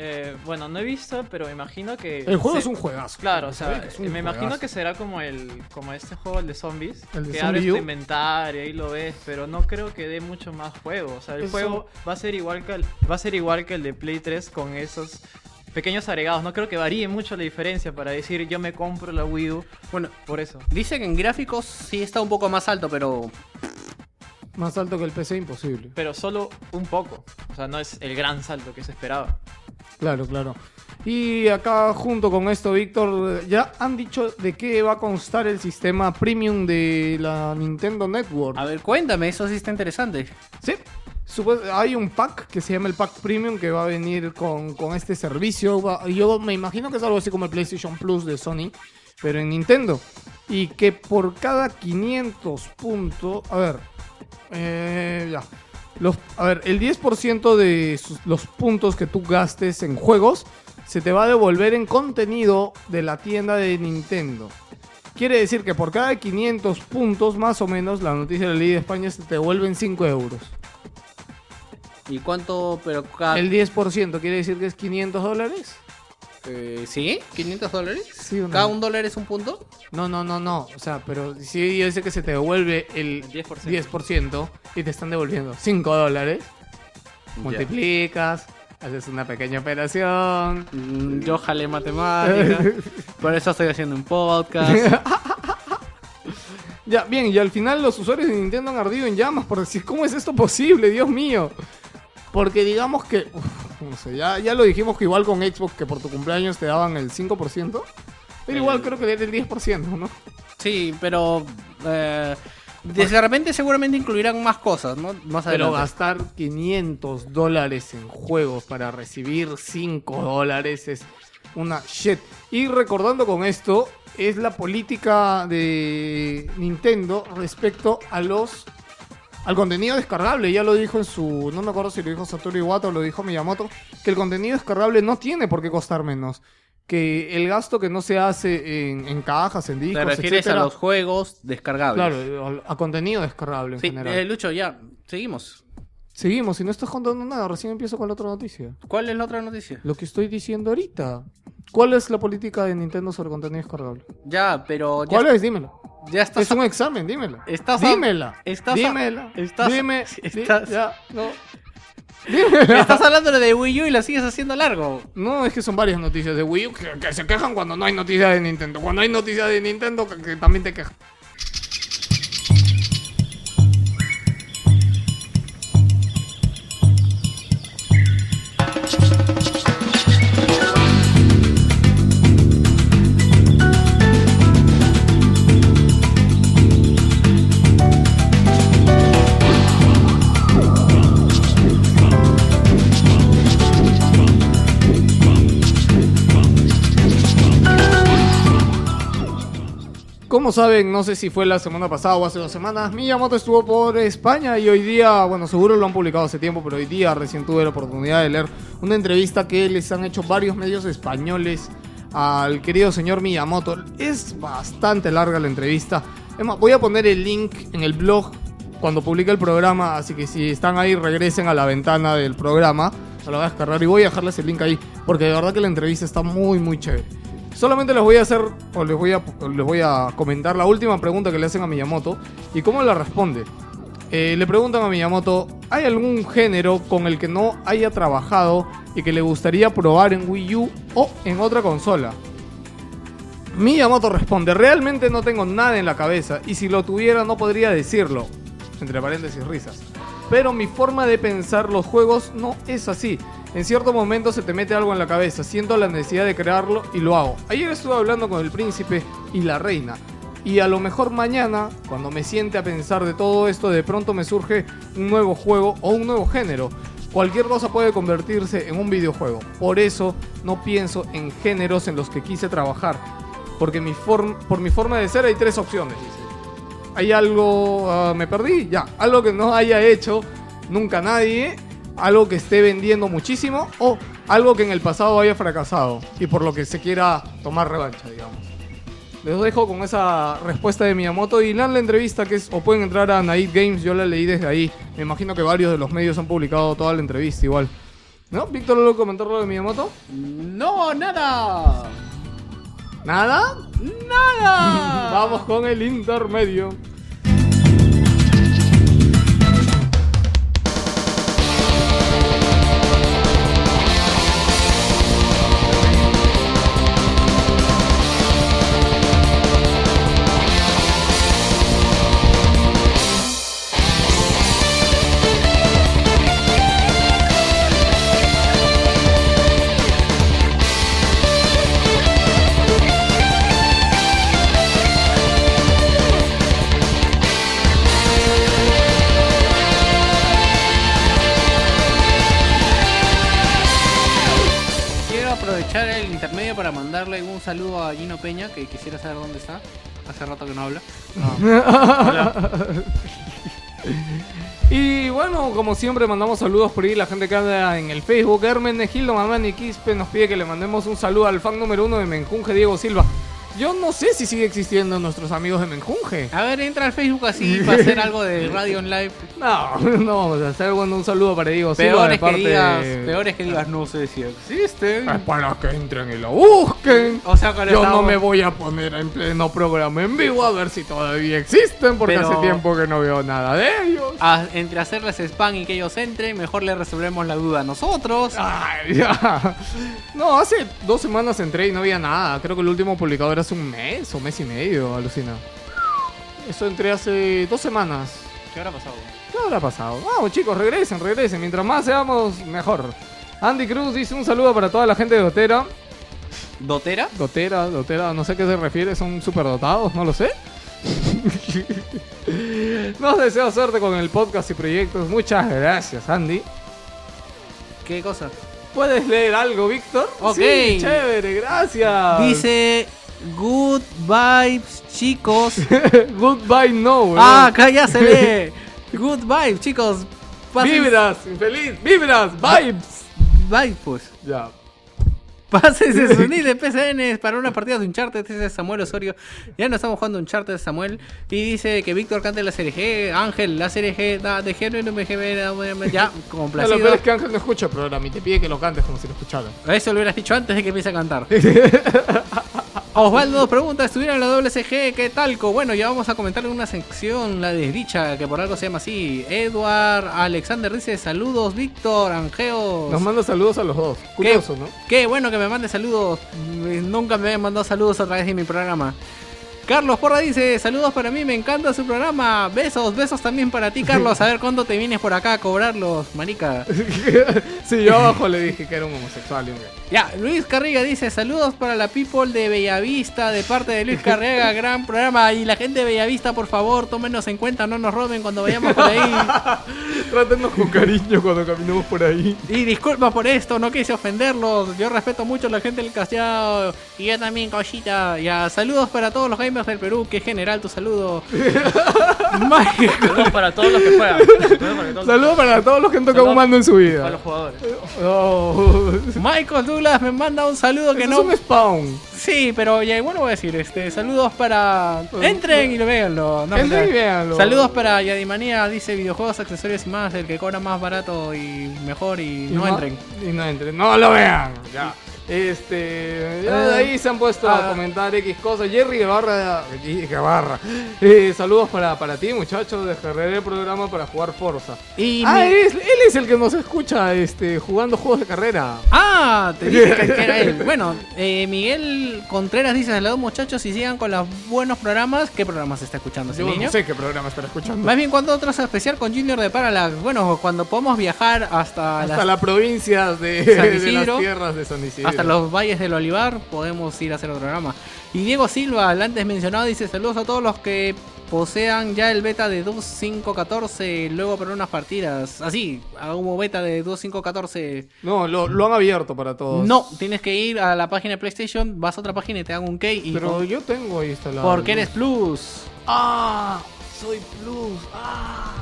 Eh, bueno, no he visto, pero me imagino que. El juego se- es un juegazo. Claro, o sea, un me imagino que será como el como este juego el de zombies, El de que Zombie abres tu inventario y ahí lo ves, pero no creo que dé mucho más juego, o sea, el Eso- juego va a ser igual que el, va a ser igual que el de Play 3 con esos pequeños agregados, no creo que varíe mucho la diferencia para decir yo me compro la Wii U Bueno, por eso. dice que en gráficos sí está un poco más alto, pero Más alto que el PC, imposible. Pero solo un poco, o sea, no es el gran salto que se esperaba. Claro, claro. Y acá junto con esto, Víctor, ya han dicho de qué va a constar el sistema premium de la Nintendo Network. a ver, cuéntame, eso sí está interesante. Sí. Hay un pack que se llama el pack premium que va a venir con, con este servicio. Yo me imagino que es algo así como el PlayStation Plus de Sony, pero en Nintendo. Y que por cada 500 puntos... A ver. eh, ya. Los, a ver, el 10% de los puntos que tú gastes en juegos se te va a devolver en contenido de la tienda de Nintendo. Quiere decir que por cada 500 puntos, más o menos, la noticia de la Liga de España se te devuelven 5 euros. ¿Y cuánto? Pero cada... El 10% quiere decir que es 500 dólares. eh, ¿Sí? ¿500 dólares? Sí, no? ¿Cada un dólar es un punto? No, no, no, no. O sea, pero si yo sé que se te devuelve el El 10%. 10% y te están devolviendo 5 dólares, multiplicas, Haces una pequeña operación. Mm, Yo jalé matemáticas. por eso estoy haciendo un podcast. Ya, bien, y al final los usuarios de Nintendo han ardido en llamas por decir, ¿cómo es esto posible? Dios mío. Porque digamos que, uf, no sé, ya, ya lo dijimos que igual con Xbox, que por tu cumpleaños te daban el 5%, pero igual creo que era el 10%, ¿no? Sí, pero. eh, de repente seguramente incluirán más cosas, ¿no? Más Pero adelante. gastar 500 dólares en juegos para recibir 5 dólares es una shit. Y recordando con esto, es la política de Nintendo respecto a los al contenido descargable. Ya lo dijo en su, no me acuerdo si lo dijo Satoru Iwata o lo dijo Miyamoto, que el contenido descargable no tiene por qué costar menos. Que el gasto que no se hace en, en cajas, en discos, Te refieres etcétera, a los juegos descargables. Claro, a contenido descargable en Sí, general. eh, Lucho, ya, seguimos. Seguimos, si no estás contando nada, recién empiezo con la otra noticia. ¿Cuál es la otra noticia? Lo que estoy diciendo ahorita. ¿Cuál es la política de Nintendo sobre contenido descargable? Ya, pero ya, ¿Cuál es? Dímelo. Ya estás. Es un examen, dímela. Estás dímela. estás dímela. estás- Dime. di- estás- ya, no. Estás hablando de Wii U y la sigues haciendo largo. No, es que son varias noticias de Wii U que, que se quejan cuando no hay noticias de Nintendo. Cuando hay noticias de Nintendo, que, que también te quejan. Como saben, no sé si fue la semana pasada o hace dos semanas, Miyamoto estuvo por España y hoy día, bueno, seguro lo han publicado hace tiempo, pero hoy día recién tuve la oportunidad de leer una entrevista que les han hecho varios medios españoles al querido señor Miyamoto. Es bastante larga la entrevista. Voy a poner el link en el blog cuando publique el programa, así que si están ahí regresen a la ventana del programa, se lo voy a descargar y voy a dejarles el link ahí, porque de verdad que la entrevista está muy muy chévere. Solamente les voy a hacer, o les voy a, les voy a comentar la última pregunta que le hacen a Miyamoto y cómo la responde. Eh, le preguntan a Miyamoto, ¿hay algún género con el que no haya trabajado y que le gustaría probar en Wii U o en otra consola? Miyamoto responde, realmente no tengo nada en la cabeza y si lo tuviera no podría decirlo. Entre paréntesis risas. Pero mi forma de pensar los juegos no es así. En cierto momento se te mete algo en la cabeza, siento la necesidad de crearlo y lo hago. Ayer estuve hablando con el príncipe y la reina. Y a lo mejor mañana, cuando me siente a pensar de todo esto, de pronto me surge un nuevo juego o un nuevo género. Cualquier cosa puede convertirse en un videojuego. Por eso no pienso en géneros en los que quise trabajar. Porque mi por mi forma de ser hay tres opciones. Hay algo, ah, me perdí, ya, algo que no haya hecho nunca nadie, algo que esté vendiendo muchísimo o algo que en el pasado haya fracasado y por lo que se quiera tomar revancha, digamos. Les dejo con esa respuesta de Miyamoto y lean la entrevista que es, o pueden entrar a Night Games, yo la leí desde ahí. Me imagino que varios de los medios han publicado toda la entrevista igual. ¿No? ¿Víctor lo comentar lo de Miyamoto? No, nada. ¿Nada? Nada. Vamos con el intermedio. Mandarle un saludo a Gino Peña, que quisiera saber dónde está. Hace rato que no habla. Y bueno, como siempre, mandamos saludos por ahí la gente que anda en el Facebook. Hermenegildo Mamani Quispe nos pide que le mandemos un saludo al fan número uno de Menjunje, Diego Silva. Yo no sé si sigue existiendo nuestros amigos de Menjunje. A ver, entra al Facebook así para hacer algo de radio en live. No, no vamos a hacer bueno, un saludo para Diego Silva de es, que parte digas, peor es que digas, no sé si existen. Es para que entren y lo busquen. O sea, Yo no me voy a poner en pleno programa en vivo a ver si todavía existen, porque Pero- hace tiempo que no veo nada de ellos. a- entre hacerles spam y que ellos entren, mejor les resolvemos la duda a nosotros. Ay, ya. No, hace dos semanas entré y no había nada. Creo que el último publicado era hace un mes o mes y medio, alucina. Eso entré hace dos semanas. ¿Qué habrá pasado? ¿Qué habrá pasado? Vamos, chicos, regresen, regresen. Mientras más seamos, mejor. Andy Cruz dice un saludo para toda la gente de Dotera. ¿Dotera? Dotera, Dotera, no sé a qué se refiere, son superdotados, no lo sé. Nos deseo suerte con el podcast y proyectos. Muchas gracias, Andy. ¿Qué cosa? ¿Puedes leer algo, Víctor? Ok. Sí, chévere, gracias. Dice Good vibes, chicos. Goodbye, no, weón. ah, acá ya se ve. Good vibes, chicos. Pasen- Vibras, infeliz, vibras, vibes. Vibes, pues. Ya. Pásense su nick de PCN para una partida de Uncharted. Este es Samuel Osorio. Ya no estamos jugando Uncharted, Samuel. Y dice que Víctor cante la serie G. Ángel, la serie G. Da, de género no me Ya, No, lo complacido. peor es que Ángel no escucha el programa y te pide que lo cantes como si lo escuchara. Eso lo hubieras dicho antes de que empiece a cantar. Osvaldo nos pregunta, ¿estuvieron en la WCG? ¿Qué talco? Bueno, ya vamos a comentar en una sección, la desdicha, que por algo se llama así. Edward, Alexander dice, saludos, Víctor, Angeos. Nos manda saludos a los dos. Curioso, ¿no? Qué bueno que me mande saludos. Nunca me habían mandado saludos a través de mi programa. Carlos Porra dice, saludos para mí, me encanta su programa. Besos, besos también para ti, Carlos. A ver cuándo te vienes por acá a cobrarlos, marica. sí, yo abajo le dije que era un homosexual. un. Ya, Luis Carriga dice, saludos para la people de Bellavista, de parte de Luis Carriga, gran programa. Y la gente de Bellavista, por favor, tómenos en cuenta, no nos roben cuando vayamos por ahí. Trátenos con cariño cuando caminemos por ahí. Y disculpa por esto, no quise ofenderlos. Yo respeto mucho a la gente del Callao. Y yo también, cosita. Ya, saludos para todos los gamers del Perú. Que general tu saludo. Saludos para todos los que juegan. Saludos para todos- para los que han tocado un mando en su para vida. los jugadores. Oh, Michael Douglas me manda un saludo que Eso no. es un spawn. Sí, pero ya igual voy a decir, este, saludos para. Entren y lo véanlo. No, Entren y véanlo. Saludos para Yadimanía, dice videojuegos, accesorios y más, el que cobra más barato y mejor y, no entren. Y no entren. No lo vean. Ya. Este. Ya de ahí se han puesto a ah. comentar X cosas. Jerry Guevara. Jerry Guevara. Eh, saludos para, para ti, muchachos. Descargaré el programa para jugar Forza. Y ah, mi- él es, él es el que nos escucha este, jugando juegos de carrera. Ah, te dije que, era él. Bueno, eh, Miguel Contreras dice, saludos muchachos y sigan con los buenos programas. ¿Qué programas está escuchando ese Yo niño? no sé qué programa estará escuchando. Más bien, cuando otros especial con Junior de Parallax? Bueno, cuando podamos viajar hasta, Hasta las- la provincia de, las tierras de San Isidro. hasta los valles del Olivar, podemos ir a hacer otro programa. Y Diego Silva, el antes mencionado, dice saludos a todos los que posean ya el beta de 2.5.14 luego para unas partidas. Así, hubo beta de 2.5.14. No, lo, lo han abierto para todos. No, tienes que ir a la página de PlayStation, vas a otra página y te dan un key. Y Pero yo tengo ahí instalado. porque eres Plus. ¡Ah! Soy Plus. ¡Ah!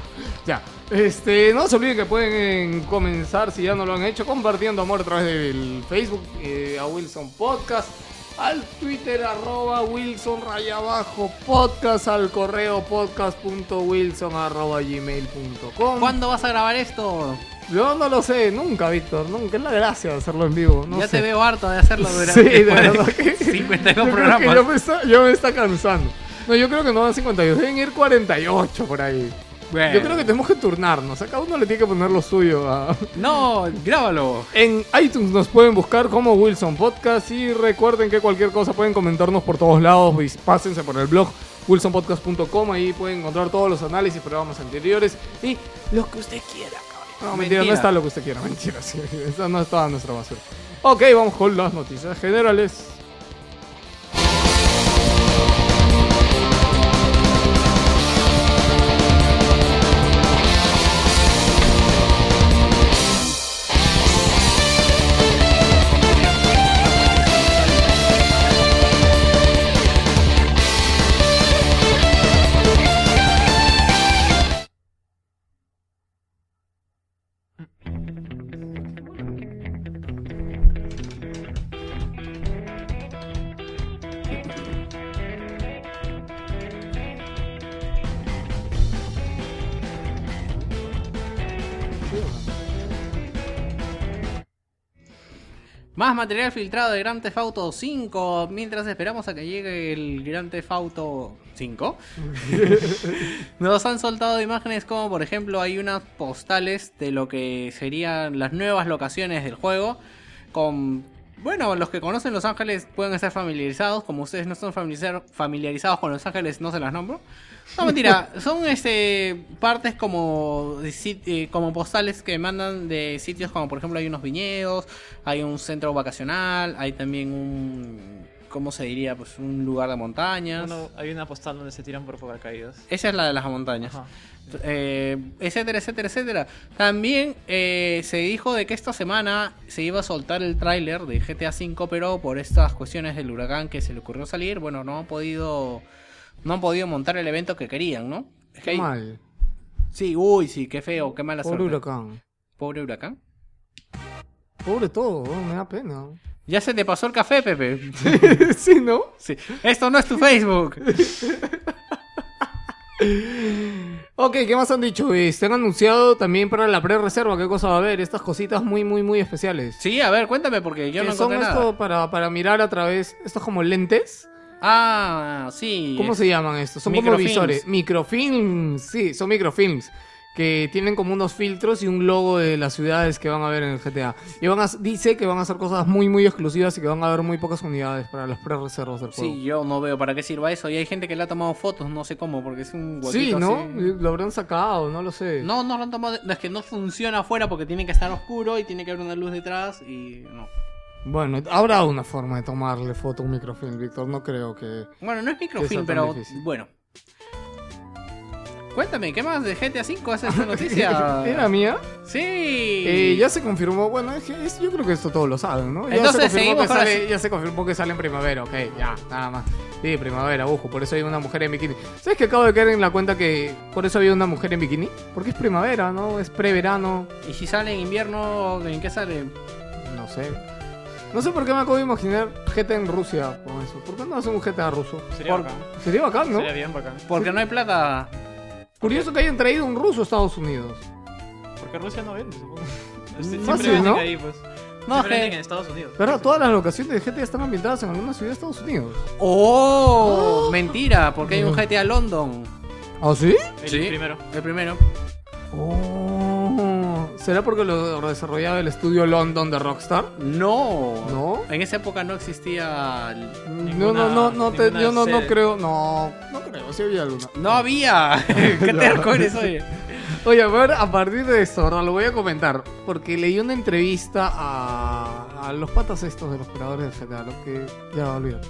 Ya. Este, no se olviden que pueden comenzar, si ya no lo han hecho, compartiendo amor a través del Facebook eh, a Wilson Podcast, al Twitter arroba Wilson raya abajo podcast, al correo podcast.wilson arroba gmail.com. ¿Cuándo vas a grabar esto? Yo no lo sé, nunca, Víctor, nunca. Es la gracia de hacerlo en vivo. No ya sé. te veo harto de hacerlo durante Sí, de después verdad que 52 yo creo programas. que ya me, está, ya me está cansando. No, yo creo que no van 52, deben ir 48 por ahí. Bueno. Yo creo que tenemos que turnarnos. A cada uno le tiene que poner lo suyo. a- No, grábalo. En iTunes nos pueden buscar como Wilson Podcast y recuerden que cualquier cosa pueden comentarnos por todos lados. y Pásense por el blog wilsonpodcast.com. Ahí pueden encontrar todos los análisis, programas anteriores y lo que usted quiera. cabrón. No, mentira, no Mentira. está lo que usted quiera. Mentira, sí. Esa no es toda nuestra basura. Ok, vamos con las noticias generales. Más material filtrado de Grand Theft Auto 5 mientras esperamos a que llegue el Grand Theft Auto 5. Nos han soltado imágenes como por ejemplo hay unas postales de lo que serían las nuevas locaciones del juego con bueno, los que conocen Los Ángeles pueden estar familiarizados, como ustedes no están familiarizar- familiarizados con Los Ángeles, no se las nombro. No, mentira, son este partes como de sit- eh, como postales que mandan de sitios como por ejemplo hay unos viñedos, hay un centro vacacional, hay también un ¿cómo se diría? Pues un lugar de montañas. Hay una postal donde se tiran por paracaídas. Esa es la de las montañas. Ajá. Eh, etcétera, etcétera, etcétera. También eh, se dijo de que esta semana se iba a soltar el tráiler de GTA V, pero por estas cuestiones del huracán que se le ocurrió salir, bueno, no han podido, no han podido montar el evento que querían, ¿no? Es que Qué hay- mal. Sí, uy, sí, qué feo, qué mala Pobre suerte. huracán. Pobre huracán. Pobre todo, me da pena. Ya se te pasó el café, Pepe. sí, ¿no? Sí. Esto no es tu Facebook. Ok, ¿qué más han dicho? Este, han anunciado también para la pre-reserva qué cosa va a haber. Estas cositas muy, muy, muy especiales. Sí, a ver, cuéntame porque yo ¿Qué no son encontré esto nada. para, para mirar a través? ¿Estos como lentes? Ah, sí. ¿Cómo es- se llaman estos? Son como Microfilms. visores. Microfilms, sí, son microfilms. Que tienen como unos filtros y un logo de las ciudades que van a ver en el GTA. Y van a, dice que van a hacer cosas muy, muy exclusivas y que van a haber muy pocas unidades para las pre-reservas del juego. Sí, yo no veo para qué sirva eso. Y hay gente que le ha tomado fotos, no sé cómo, porque es un huequito Sí, ¿no? así. Lo habrán sacado, no lo sé. No, no lo han tomado. Es que no funciona afuera porque tiene que estar oscuro y tiene que haber una luz detrás y no. Bueno, habrá una forma de tomarle foto a un microfilm, Víctor. No creo que. Bueno, no es microfilm, pero difícil. bueno. Cuéntame, ¿qué más de GTA V es esta noticia? ¿Era mía? Sí. Eh, ya se confirmó, bueno, es que es- yo creo que esto todos lo saben, ¿no? Ya Entonces, se confirmó que sale, ya se confirmó que sale en primavera, ok, ya, nada más. Sí, primavera, ojo, por eso hay una mujer en bikini. ¿Sabes que acabo de caer en la cuenta que por eso había una mujer en bikini? Porque es primavera, ¿no? Es preverano, ¿Y si sale en invierno, en qué sale? no sé. No sé por qué me acabo de imaginar GTA en Rusia con eso. ¿Por qué no hacen un GTA ruso? Sería Por- bacán. Sería bacán, ¿no? Sería bien bacán. Porque no hay plata. Curioso que hayan traído un ruso a Estados Unidos. Porque Rusia no vende, supongo. Este, Fácil, Siempre venden ¿no? ahí, pues. No, Siempre venden en Estados Unidos. Pero todas las locaciones de GTA están ambientadas en alguna ciudad de Estados Unidos. ¡Oh! Mentira, porque hay un GTA London. ¿Ah, sí? El Sí. primero. El primero. Oh, ¿Será porque lo desarrollaba el estudio London de Rockstar? No. ¿No? En esa época no existía. No, no, no, no, te- yo no, no creo, no, no creo, si había alguna. No había. ¿Qué terco eres, oye? Oye, a ver, a partir de esto, ¿verdad? Lo voy a comentar, porque leí una entrevista a, a los patas estos de los creadores del GTA, lo que ya olvídate.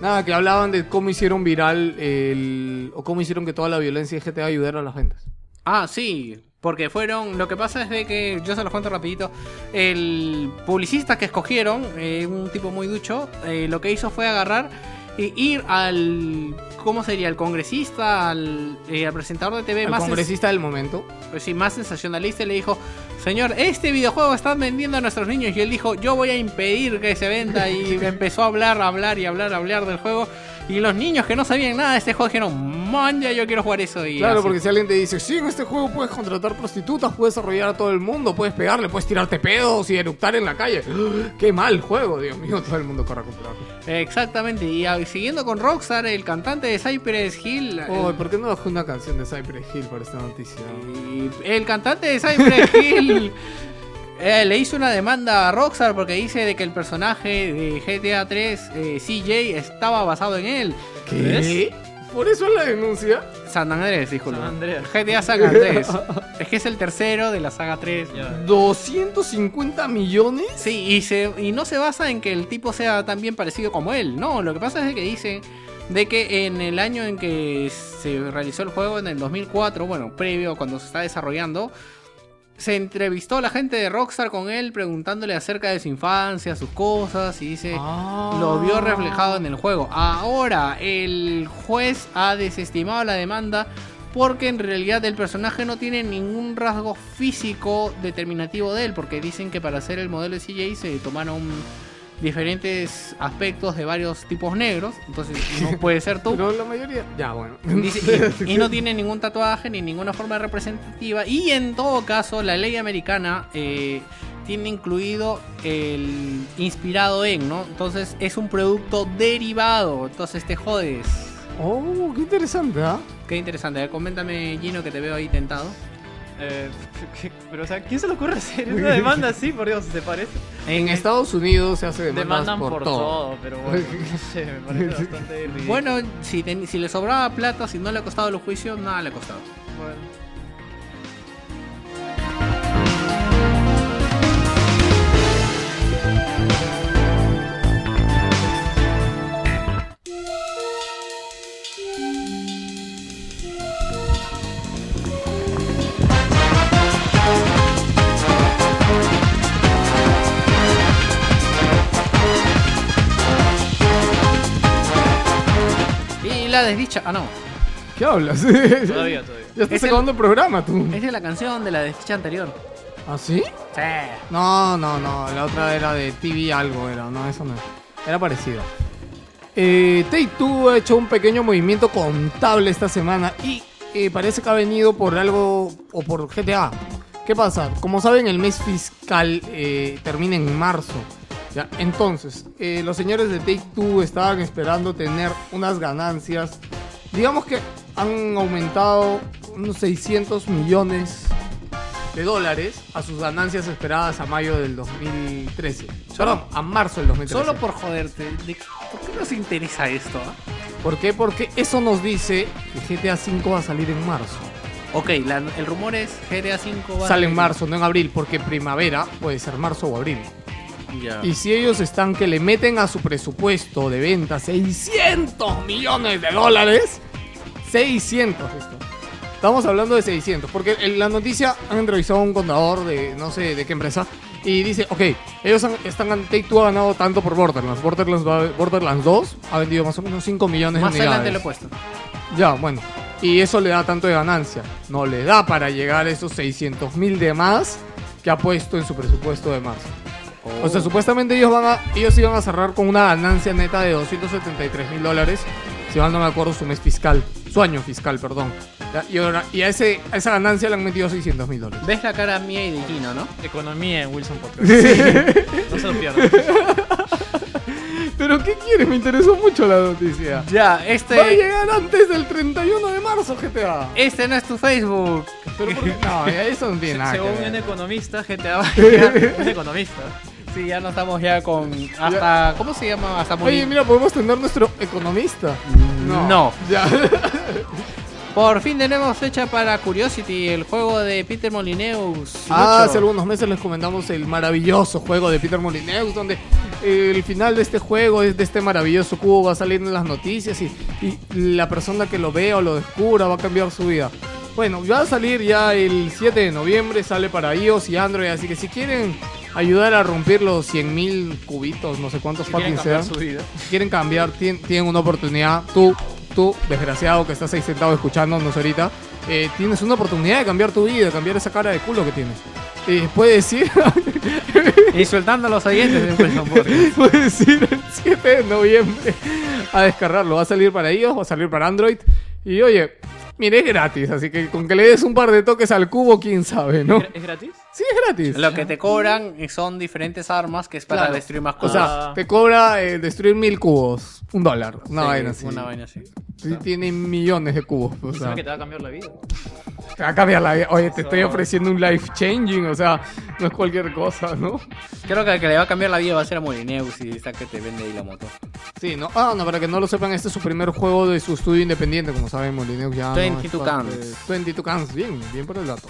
Nada, que hablaban de cómo hicieron viral el, o cómo hicieron que toda la violencia de GTA ayudara a las ventas. Ah, sí. Porque fueron. Lo que pasa es de que. Yo se los cuento rapidito. El publicista que escogieron, eh, un tipo muy ducho, eh, lo que hizo fue agarrar e ir al. ¿Cómo sería? Al congresista, al, eh, al presentador de TV El más. congresista del momento. pues sí, más sensacionalista y le dijo, señor, este videojuego están vendiendo a nuestros niños. Y él dijo, yo voy a impedir que se venda. Y empezó a hablar, a hablar y hablar, a hablar del juego. Y los niños que no sabían nada de este juego dijeron, man, ya yo quiero jugar eso. Y Claro, así. porque si alguien te dice, sí, en este juego puedes contratar prostitutas, puedes arrollar a todo el mundo, puedes pegarle, puedes tirarte pedos y eructar en la calle. ¡Qué mal juego, Dios mío! Todo el mundo corre a comprarlo. Exactamente. Y ah, siguiendo con Rockstar, el cantante de Cypress Hill... Oh, ¿por qué no bajó una canción de Cypress Hill para esta noticia? Y el cantante de Cypress Hill eh, le hizo una demanda a Rockstar porque dice de que el personaje de GTA 3, eh, CJ, estaba basado en él. ¿Qué? ¿Por eso es la denuncia? San Andrés, disculpa. San Andreas. GTA San Andrés. es que es el tercero de la saga 3. Ya. ¿250 millones? Sí, y, se, y no se basa en que el tipo sea tan bien parecido como él. No, lo que pasa es que dice de que en el año en que se realizó el juego, en el 2004, bueno, previo a cuando se está desarrollando, se entrevistó a la gente de Rockstar con él preguntándole acerca de su infancia, sus cosas, y dice... Ah. Lo vio reflejado en el juego. Ahora, el juez ha desestimado la demanda porque en realidad el personaje no tiene ningún rasgo físico determinativo de él, porque dicen que para hacer el modelo de CJ se tomaron diferentes aspectos de varios tipos negros, entonces no puede ser tú. Pero la mayoría... Ya, bueno. Dice, y, y no tiene ningún tatuaje ni ninguna forma representativa. Y en todo caso, la ley americana eh, tiene incluido el inspirado en, ¿no? Entonces es un producto derivado, entonces te jodes. Oh, qué interesante, ¿ah? Qué interesante, a ver, coméntame Gino que te veo ahí tentado. Eh, ¿qué- pero, o sea, ¿quién se le ocurre hacer una demanda así? Por Dios, ¿te parece? En Estados Unidos se hace demandas Demandan por, por, todo. todo. pero bueno, no sé, me parece bastante ridículo. Bueno, si, ten- si le sobraba plata, si no le ha costado los juicios, nada le ha costado. Bueno. La desdicha, ah no, ¿Qué hablas? Todavía, todavía. Ya estás Es el- acabando el programa, tú. esa es la canción de la desdicha anterior. ¿Ah, sí? Sí. No, no, no. La otra era de TV algo, era. No, eso no. Era parecido. Eh, Take Two ha hecho un pequeño movimiento contable esta semana y eh, parece que ha venido por algo o por GTA. ¿Qué pasa? Como saben, el mes fiscal eh, termina en marzo. ¿Ya? Entonces, eh, los señores de Take Two estaban esperando tener unas ganancias. Digamos que han aumentado unos 600 millones de dólares a sus ganancias esperadas a mayo del 2013. Perdón, a marzo del 2013. Solo por joderte, ¿de- ¿por qué nos interesa esto? ah? ¿Por qué? Porque eso nos dice que GTA V va a salir en marzo. Ok, la- el rumor es GTA 5 va a Sale en salir- marzo, no en abril, porque primavera puede ser marzo o abril. Y si ellos están que le meten a su presupuesto de venta 600 millones de dólares, 600 esto. Estamos hablando de 600, porque en la noticia han entrevistado a un contador de no sé de qué empresa y dice, ok, ellos han, están, Take Two ha ganado tanto por Borderlands. Borderlands, va- Borderlands 2 ha vendido más o menos 5 millones Más de adelante unidades. lo he puesto. Ya, bueno. Y eso le da tanto de ganancia. No le da para llegar a esos 600 mil de más que ha puesto en su presupuesto de O sea, supuestamente ellos van a, ellos iban a cerrar con una ganancia neta de 273 mil dólares. Si mal no me acuerdo su mes fiscal, su año fiscal, perdón. Y, ahora, y a, ese, a esa ganancia le han metido 600 mil dólares. ¿Ves la cara mía y de Gino, no? Economía en Wilson Podcast. No se lo pierdan. Pero ¿qué quieres? Me interesó mucho la noticia. Ya, Va a este. llegar antes del 31 de marzo GTA. Este no es tu Facebook. Pero ¿por qué? No, eso no tiene nada que Según ver. un economista, GTA va a llegar un economista. Sí, ya no estamos ya con. Hasta. ¿Cómo se llama? Hasta Oye, mira, podemos tener nuestro economista. No. Ya. Por fin tenemos fecha para Curiosity, el juego de Peter Molineus. Ah, hace algunos meses les comentamos el maravilloso juego de Peter Molyneux, donde el final de este juego, de este maravilloso cubo, va a salir en las noticias y, y la persona que lo vea o lo descubra va a cambiar su vida. Bueno, va a salir ya el 7 de noviembre, sale para iOS y Android, así que si quieren ayudar a romper los 100.000 cubitos, no sé cuántos fucking cambiar sean, su vida. si quieren cambiar, tien- tienen una oportunidad. Tú, tú, desgraciado que estás ahí sentado escuchándonos ahorita, eh, tienes una oportunidad de cambiar tu vida, de cambiar esa cara de culo que tienes. Eh, puedes ir, Insultando a los oyentes de puedes ir el 7 de noviembre a descargarlo. Va a salir para iOS, va a salir para Android. Y oye, mire, es gratis, así que con que le des un par de toques al cubo, quién sabe, ¿no? ¿Es gratis? Sí, es gratis. Lo que te cobran son diferentes armas que es para Claro. destruir más O cosas. sea, Ah. te cobra eh, destruir mil cubos, un dólar, una Sí, vaina así. Una vaina así. Sí, tiene millones de cubos. O ¿Sabes sea, que te va a cambiar la vida? te va a cambiar la vida. Oye, te estoy ofreciendo un life changing, o sea, no es cualquier cosa, ¿no? Creo que el que le va a cambiar la vida va a ser a Molineus y está que te vende ahí la moto. Sí, no. Ah, no, para que no lo sepan, este es su primer juego de su estudio independiente, como saben, Molineux ya. 22 no, es parte- Cans. 22 Cans, bien, bien por el dato.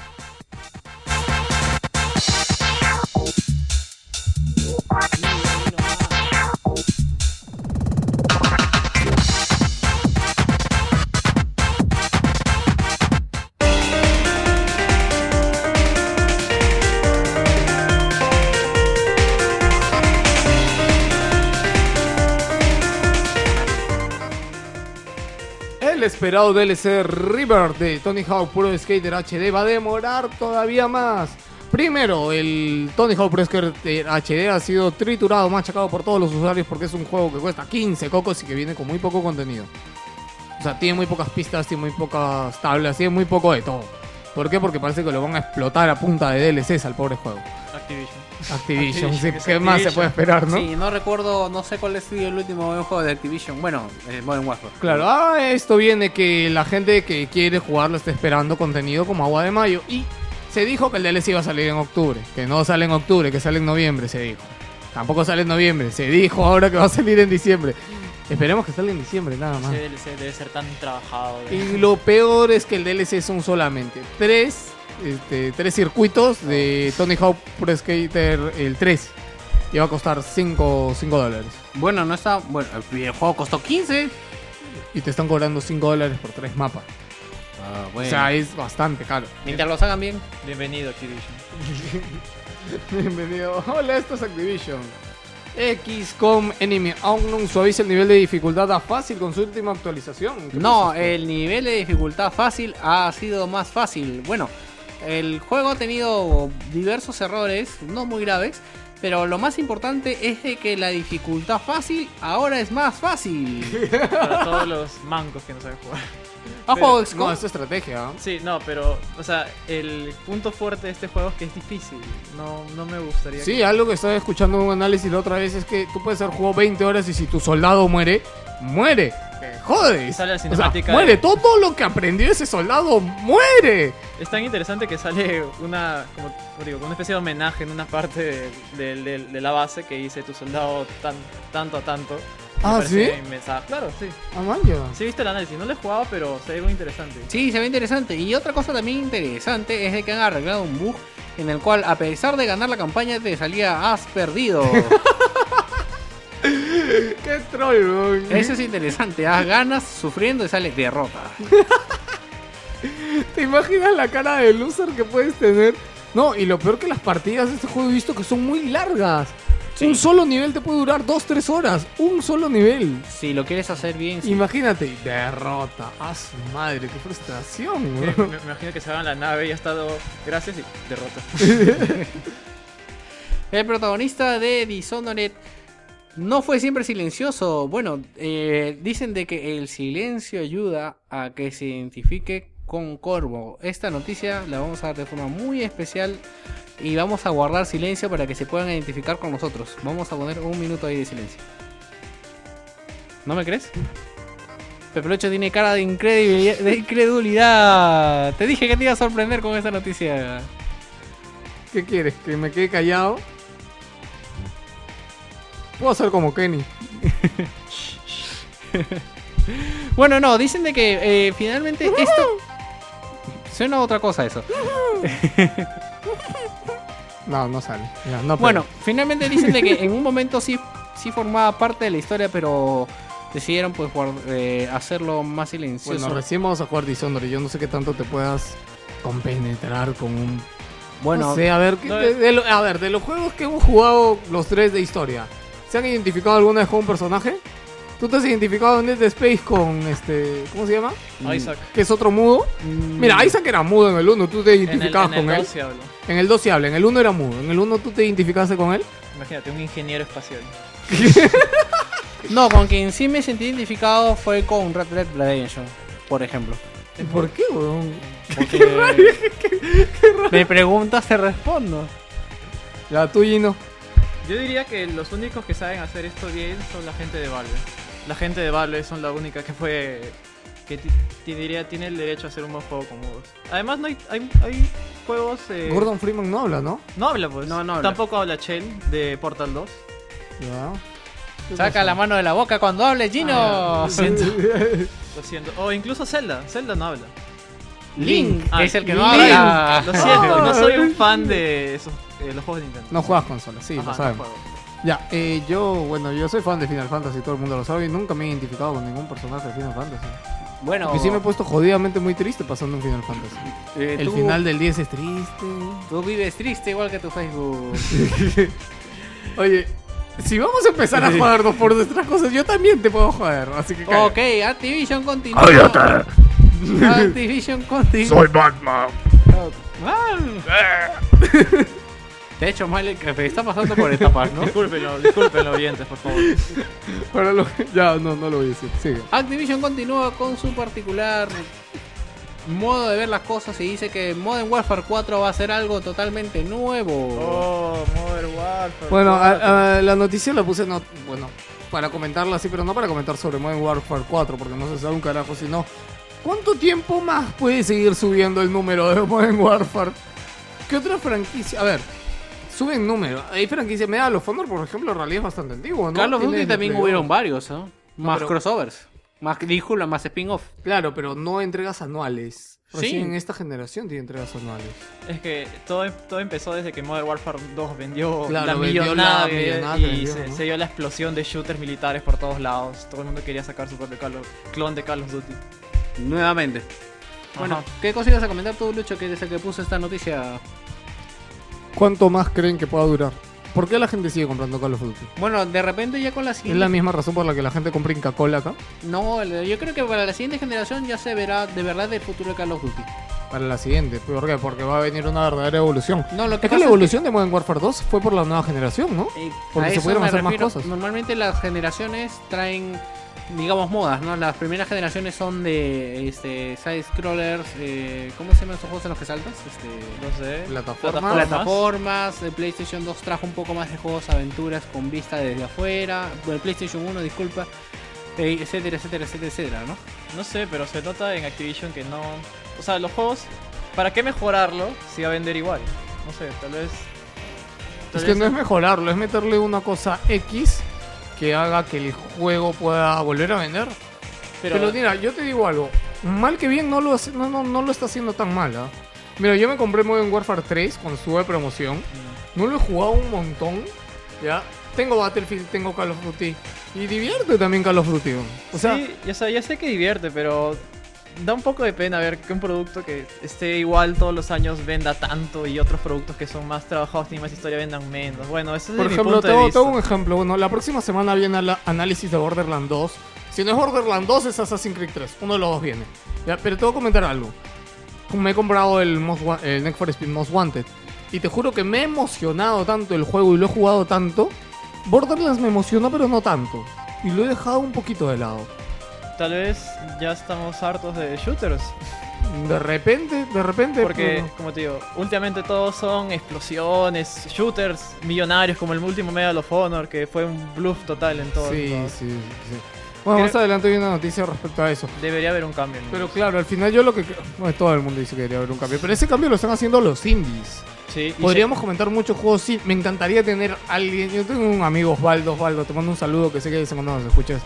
Esperado DLC River de Tony Hawk Pro Skater HD va a demorar todavía más. Primero, el Tony Hawk Pro Skater HD ha sido triturado, machacado por todos los usuarios porque es un juego que cuesta 15 cocos y que viene con muy poco contenido. O sea, tiene muy pocas pistas, tiene muy pocas tablas, tiene muy poco de todo. ¿Por qué? Porque parece que lo van a explotar a punta de DLCs al pobre juego. Activision. Activision, sí, ¿qué más se puede esperar, no? Sí, no recuerdo, no sé cuál ha sido el último juego de Activision. Bueno, eh, Modern Warfare. Claro, ah, esto viene que la gente que quiere jugarlo está esperando contenido como agua de mayo. Y se dijo que el DLC iba a salir en octubre. Que no sale en octubre, que sale en noviembre, se dijo. Tampoco sale en noviembre, se dijo ahora que va a salir en diciembre. Esperemos que salga en diciembre, nada más. Ese DLC debe ser tan trabajado. Y lo peor es que el DLC son solamente tres, este, tres circuitos de Tony Hawk Pro Skater el 3. Y va a costar 5 dólares. Bueno, no está. Bueno, el videojuego costó 15. Y te están cobrando 5 dólares por tres mapas. Ah, O sea, es bastante caro. Mientras los hagan bien. Bienvenido, Activision. Bienvenido. Hola, esto es Activision. XCOM Enemy Unknown suaviza el nivel de dificultad a fácil con su última actualización. ¿Qué No, el nivel de dificultad fácil ha sido más fácil. Bueno, el juego ha tenido diversos errores, no muy graves, pero lo más importante es de que la dificultad fácil ahora es más fácil. Para todos los mancos que no saben jugar. ¿Has Pero- jugado No, es estrategia. Sí, no, pero, o sea, el punto fuerte de este juego es que es difícil. No, no me gustaría. Sí, que- algo que estaba escuchando en un análisis la otra vez es que tú puedes haber jugado 20 horas y si tu soldado muere, muere. ¡Te jodes! Sale la O sea, cinemática muere. de- Todo lo que aprendió ese soldado muere. Es tan interesante que sale una, como, digo, una especie de homenaje en una parte de, de- de- de la base que dice tu soldado tan, tanto a tanto. Ah, ¿sí? inmensa- Claro, sí. Ah, man. Sí, viste el análisis. No lo he jugado, pero se ve muy interesante. Sí, se ve interesante. Y otra cosa también interesante es de que han arreglado un bug en el cual, a pesar de ganar la campaña, te salía has perdido. Qué troll, weón. Eso es interesante. Haz ganas sufriendo y sale derrota. ¿Te imaginas la cara de loser que puedes tener? No, y lo peor que las partidas de este juego he visto que son muy largas. Un solo nivel te puede durar 2-3 horas. Un solo nivel. Si lo quieres hacer bien, sí. Imagínate, derrota. A su madre, qué frustración, Me, weón. me imagino que se va a la nave y ha estado. Gracias y derrota. El protagonista de Dishonored no fue siempre silencioso. Bueno, eh, dicen de que el silencio ayuda a que se identifique con Corvo. Esta noticia la vamos a dar de forma muy especial y vamos a guardar silencio para que se puedan identificar con nosotros. Vamos a poner un minuto ahí de silencio. ¿No me crees? Pepelocho tiene cara de incredulidad, de incredulidad. Te dije que te iba a sorprender con esta noticia. ¿Qué quieres? ¿Que me quede callado? Puedo hacer como Kenny. Bueno, no, dicen de que eh, finalmente esto... Suena a otra cosa eso. No, no sale. Ya, no Bueno, finalmente dicen de que en un momento sí, sí formaba parte de la historia, pero decidieron pues guard- eh, hacerlo más silencioso. Bueno, recién vamos a jugar Dishonored. Yo no sé qué tanto te puedas compenetrar con un Bueno, No sé, a ver, ¿qué- no de, es- de lo- a ver, de los juegos que hemos jugado los tres de historia, ¿se han identificado alguna vez con un personaje? ¿Tú te has identificado en Dead Space con este. ¿Cómo se llama? Isaac. Que es otro mudo. mm, Mira, Isaac era mudo en el 1, tú te En el, identificabas en el con él. 2 se habla. En el 2 se habla, en el 1 era mudo. En el 1 tú te identificaste con él. Imagínate, un ingeniero espacial. No, con quien sí me sentí identificado fue con Red Dead Redemption, por ejemplo. ¿Por qué, weón? Porque me preguntas, te respondo. Ya, tú, Gino. Yo diría que los únicos que saben hacer esto bien son la gente de Valve. La gente de Valve son la única que fue. que diría tiene el derecho a hacer un buen juego con modos. Además, no hay, hay, hay juegos. eh, Gordon Freeman no habla, ¿no? No habla, pues. No, no habla. Tampoco habla Shell de Portal 2. Ya. ¿Qué Saca la mano de la boca cuando hables, Gino. Ah, lo siento. Lo siento. O incluso Zelda. Zelda no habla. Link, Ah, es el que no habla. Lo siento, no soy un fan de esos, eh, los juegos de Nintendo. No juegas consolas, sí, Ajá, lo no sabemos. juego. Ya, eh, yo, bueno, yo soy fan de Final Fantasy, todo el mundo lo sabe, y nunca me he identificado con ningún personaje de Final Fantasy. Bueno, Y sí me he puesto jodidamente muy triste pasando un Final Fantasy. eh, El tú- final del 10 es triste. Tú vives triste igual que tu Facebook. Oye, si vamos a empezar a jodernos por nuestras cosas, yo también te puedo joder, así que ok, Activision continúa. ¡Cállate! Activision continúa. Soy Batman. De hecho, Malik me está pasando por etapas, ¿no? Discúlpenlo, discúlpenlo, oyentes, por favor. Ahora lo- ya, no, no lo voy a decir. Sigue. Activision continúa con su particular modo de ver las cosas y dice que Modern Warfare 4 va a ser algo totalmente nuevo. Oh, Modern Warfare. Bueno, 4. a- a la noticia la puse, no, bueno, para comentarla así, pero no para comentar sobre Modern Warfare 4, porque no se sabe un carajo, sino ¿cuánto tiempo más puede seguir subiendo el número de Modern Warfare? ¿Qué otra franquicia? A ver, suben número. Hay franquicias, Medal of Honor, por ejemplo, en realidad es bastante antiguo, ¿no? Tiene Duty desde también hubieron varios, ¿no? Más pero- crossovers. Más, disculpa, más spin-off. Claro, pero no entregas anuales. Sí. Recién en esta generación tiene entregas anuales. Es que todo, todo empezó desde que Modern Warfare 2 vendió Claro, la vendió millonada, la que- millonada que y vendió, se, ¿no? se dio la explosión de shooters militares por todos lados. Todo el mundo quería sacar su propio Call of- clon de Call of Duty. Nuevamente. Bueno, Ajá. ¿qué cosa ibas a comentar tú, Lucho, que es el que puso esta noticia? ¿Cuánto más creen que pueda durar? ¿Por qué la gente sigue comprando Call of Duty? Bueno, de repente ya con la ¿Es siguiente... la misma razón por la que la gente compra Inca Cola acá? No, yo creo que para la siguiente generación ya se verá de verdad el futuro de Call of Duty. Para la siguiente. ¿Por qué? Porque va a venir una verdadera evolución. No, lo que Es que la es evolución de Modern Warfare 2 fue por la nueva generación, ¿no? Eh, Porque se pudieron hacer más cosas. Normalmente las generaciones traen, digamos, modas, ¿no? Las primeras generaciones son de este, side scrollers, eh, ¿cómo se llaman esos juegos en los que saltas? Este, No sé. Plataformas. plataformas, el PlayStation 2 trajo un poco más de juegos aventuras con vista desde afuera, bueno, el PlayStation 1, disculpa, eh, etcétera, etcétera, etcétera, etcétera, ¿no? No sé, pero se nota en Activision que no. O sea, los juegos, ¿para qué mejorarlo si va a vender igual? No sé, tal vez. tal Es que no es mejorarlo, es meterle una cosa X que haga que el juego pueda volver a vender. Pero, Pero, mira, yo te digo algo. Mal que bien no lo, hace- no, no, no lo está haciendo tan mal. ¿ah? Mira, yo me compré Modern Warfare 3 cuando estuvo de promoción. No lo he jugado un montón. Ya. Tengo Battlefield, tengo Call of Duty. Y divierte también Call of Duty. O sea, sí, ya sé, ya sé que divierte, pero da un poco de pena ver que un producto que esté igual todos los años venda tanto y otros productos que son más trabajados, tienen más historia, vendan menos. Bueno, ese es por mi ejemplo, punto de tengo, vista. tengo un ejemplo. Bueno, la próxima semana viene el análisis de Borderlands 2. Si no es Borderlands 2, es Assassin's Creed 3. Uno de los dos viene. Ya, pero te voy a comentar algo. Me he comprado el, Most el Need for Speed Most Wanted. Y te juro que me he emocionado tanto el juego y lo he jugado tanto. Borderlands me emocionó, pero no tanto. Y lo he dejado un poquito de lado. Tal vez ya estamos hartos de shooters. De repente, de repente. Porque, como te digo, últimamente todos son explosiones, shooters millonarios como el último Medal of Honor, que fue un bluff total en todo. sí, lados. sí, sí. Bueno, Creo- más adelante hay una noticia respecto a eso. Debería haber un cambio. en Pero claro, al final yo lo que... Bueno, todo el mundo dice que debería haber un cambio. Pero ese cambio lo están haciendo los indies. Sí, Podríamos comentar muchos juegos. Sí, me encantaría tener alguien. Yo tengo un amigo, Osvaldo. Osvaldo, te mando un saludo que sé que cuando nos escuchas.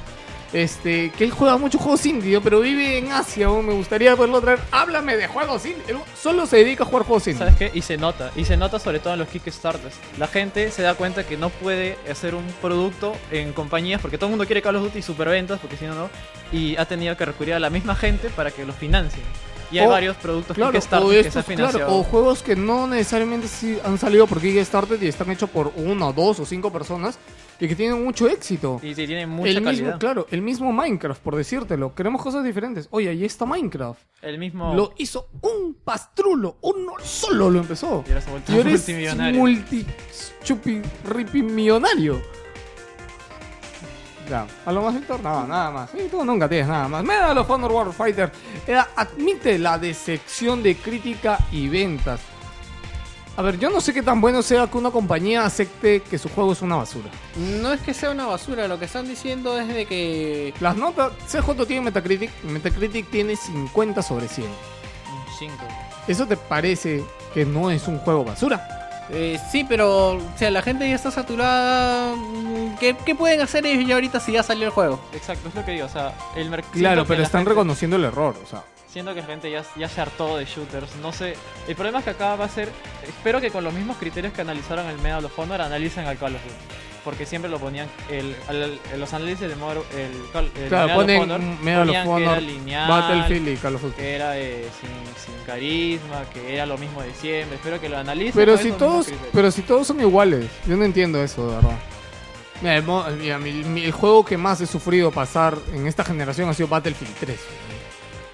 Este, que él juega muchos juegos indie, pero vive en Asia. Me gustaría poderlo traer. Háblame de juegos indie. Solo se dedica a jugar juegos indie. ¿Sabes qué? Y se nota, y se nota sobre todo en los Kickstarters. La gente se da cuenta que no puede hacer un producto en compañías porque todo el mundo quiere Call of Duty superventas, porque si no, no. Y ha tenido que recurrir a la misma gente para que lo financien. Y hay O- varios productos Claro, Kickstarter o, que se estos, han financiado. claro, o juegos que no necesariamente han salido por Kickstarter y están hechos por una, dos o cinco personas y que tienen mucho éxito. Y sí, tienen mucha el calidad. mismo, claro, el mismo Minecraft, por decírtelo. Queremos cosas diferentes. Oye, ahí está Minecraft. El mismo. Lo hizo un pastrulo, uno solo lo empezó. Y ahora se ha vuelto multimillonario. multi chupi ripi millonario. A lo más Víctor, no, nada más. Sí, tú nunca tienes nada más. Medal of Honor Warfighter eh, admite la decepción de crítica y ventas. A ver, yo no sé qué tan bueno sea que una compañía acepte que su juego es una basura. No es que sea una basura, lo que están diciendo es de que Las notas, CJ tiene Metacritic, Metacritic tiene 50 sobre 100. Un cinco. ¿Eso te parece que no es un juego basura? Eh, sí, pero o sea, la gente ya está saturada. mm, ¿Qué, qué pueden hacer ellos ya ahorita si ya salió el juego? Exacto, es lo que digo. O sea, el mercado. Claro, pero están reconociendo el error, o sea. Siento que la gente ya, ya se hartó de shooters. No sé. El problema es que acá va a ser. Espero que con los mismos criterios que analizaron el Medal of Honor analicen al Call of Duty. Porque siempre lo ponían. El, los análisis de Modern, el, el Claro, ponen Honor. Medal of ponían que Honor, era lineal, Battlefield y Call of Duty. Que era eh, sin, sin carisma, que era lo mismo de siempre. Espero que lo analicen. Pero si todos, pero si todos son iguales, yo no entiendo eso, de verdad. Mira, el, mira, mi- mi- el juego que más he sufrido pasar en esta generación ha sido Battlefield 3.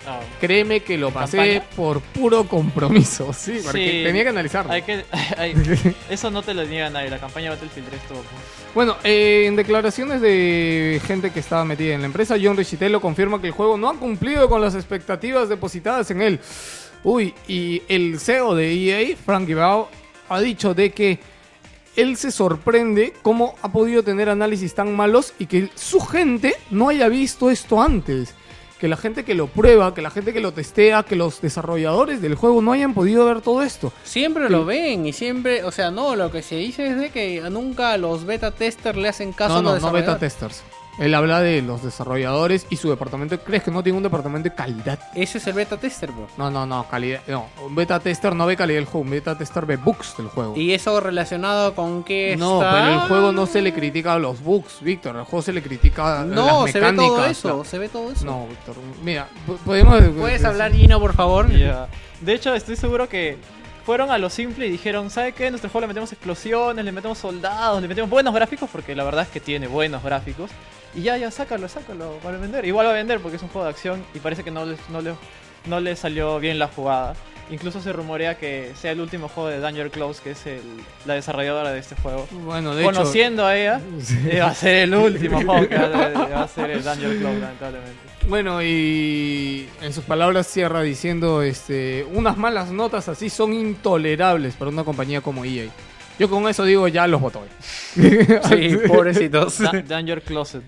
Ah, Créeme que lo pasé ¿Campaña? por puro compromiso, sí, porque Sí. tenía que analizarlo. hay que, hay- eso no te lo niega nadie. La campaña Battlefield 3 todo. Bueno, eh, en declaraciones de gente que estaba metida en la empresa, John Richitello confirma que el juego no ha cumplido con las expectativas depositadas en él. Uy, y el CEO de EA, Frank Gibao, ha dicho de que él se sorprende cómo ha podido tener análisis tan malos y que su gente no haya visto esto antes. Que la gente que lo prueba, que la gente que lo testea, que los desarrolladores del juego no hayan podido ver todo esto. Siempre lo ven y siempre, o sea, no, lo que se dice es de que nunca los beta testers le hacen caso No, a los no, no beta testers. Él habla de los desarrolladores y su departamento. ¿Crees que no tiene un departamento de calidad? Ese es el beta tester, bro. No, no, no, calidad. No, un beta tester no ve calidad del juego, un beta tester ve bugs del juego. Y eso relacionado con que No, está... pero el juego no se le critica a los bugs, Víctor. El juego se le critica a No, las se ve todo mecánicas, eso, se ve todo eso. No, Víctor. Mira, po- podemos. ¿Puedes hablar, Gino, por favor? Ya. De hecho, estoy seguro que fueron a lo simple y dijeron, ¿sabe qué? En nuestro juego le metemos explosiones, le metemos soldados, le metemos buenos gráficos, porque la verdad es que tiene buenos gráficos. Y ya, ya, sácalo, sácalo, para vender. Igual va a vender porque es un juego de acción y parece que no les, no les, no les salió bien la jugada. Incluso se rumorea que sea el último juego de Danger Close, que es el- la desarrolladora de este juego. Bueno, de hecho. Conociendo a ella, eh, va a ser el último juego que va a, va a ser el Danger Close, lamentablemente. Bueno, y en sus palabras cierra diciendo, este, unas malas notas así son intolerables para una compañía como EA. Yo con eso digo, ya los voto. Sí, pobrecitos. Da- Danger Closet.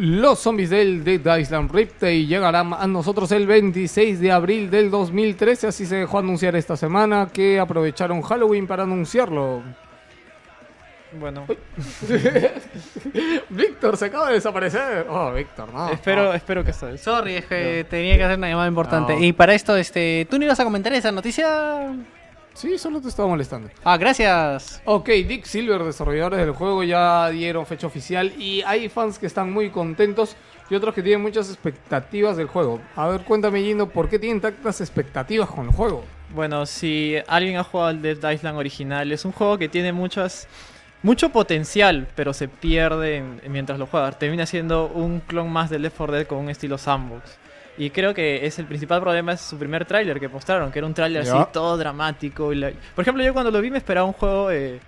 Los zombies del Dead Island Riptide llegarán a nosotros el 26 de abril del 2013, así se dejó anunciar esta semana que aprovecharon Halloween para anunciarlo. Bueno, Víctor se acaba de desaparecer. Oh, Víctor, no. espero, espero que vez. Sorry, es que tenía que hacer una llamada importante. No. Y para esto, este, ¿tú no ibas a comentar esa noticia? Sí, solo te estaba molestando. Ah, gracias. Ok, Dick Silver, desarrolladores del juego, ya dieron fecha oficial y hay fans que están muy contentos y otros que tienen muchas expectativas del juego. A ver, cuéntame, Gino, ¿por qué tienen tantas expectativas con el juego? Bueno, si alguien ha jugado al Dead Island original, es un juego que tiene muchas, mucho potencial, pero se pierde en- mientras lo juegas. Termina siendo un clon más de Left 4 Dead con un estilo sandbox. Y creo que es el principal problema es su primer tráiler que mostraron, que era un tráiler así todo dramático. y la- Por ejemplo, yo cuando lo vi me esperaba un juego eh,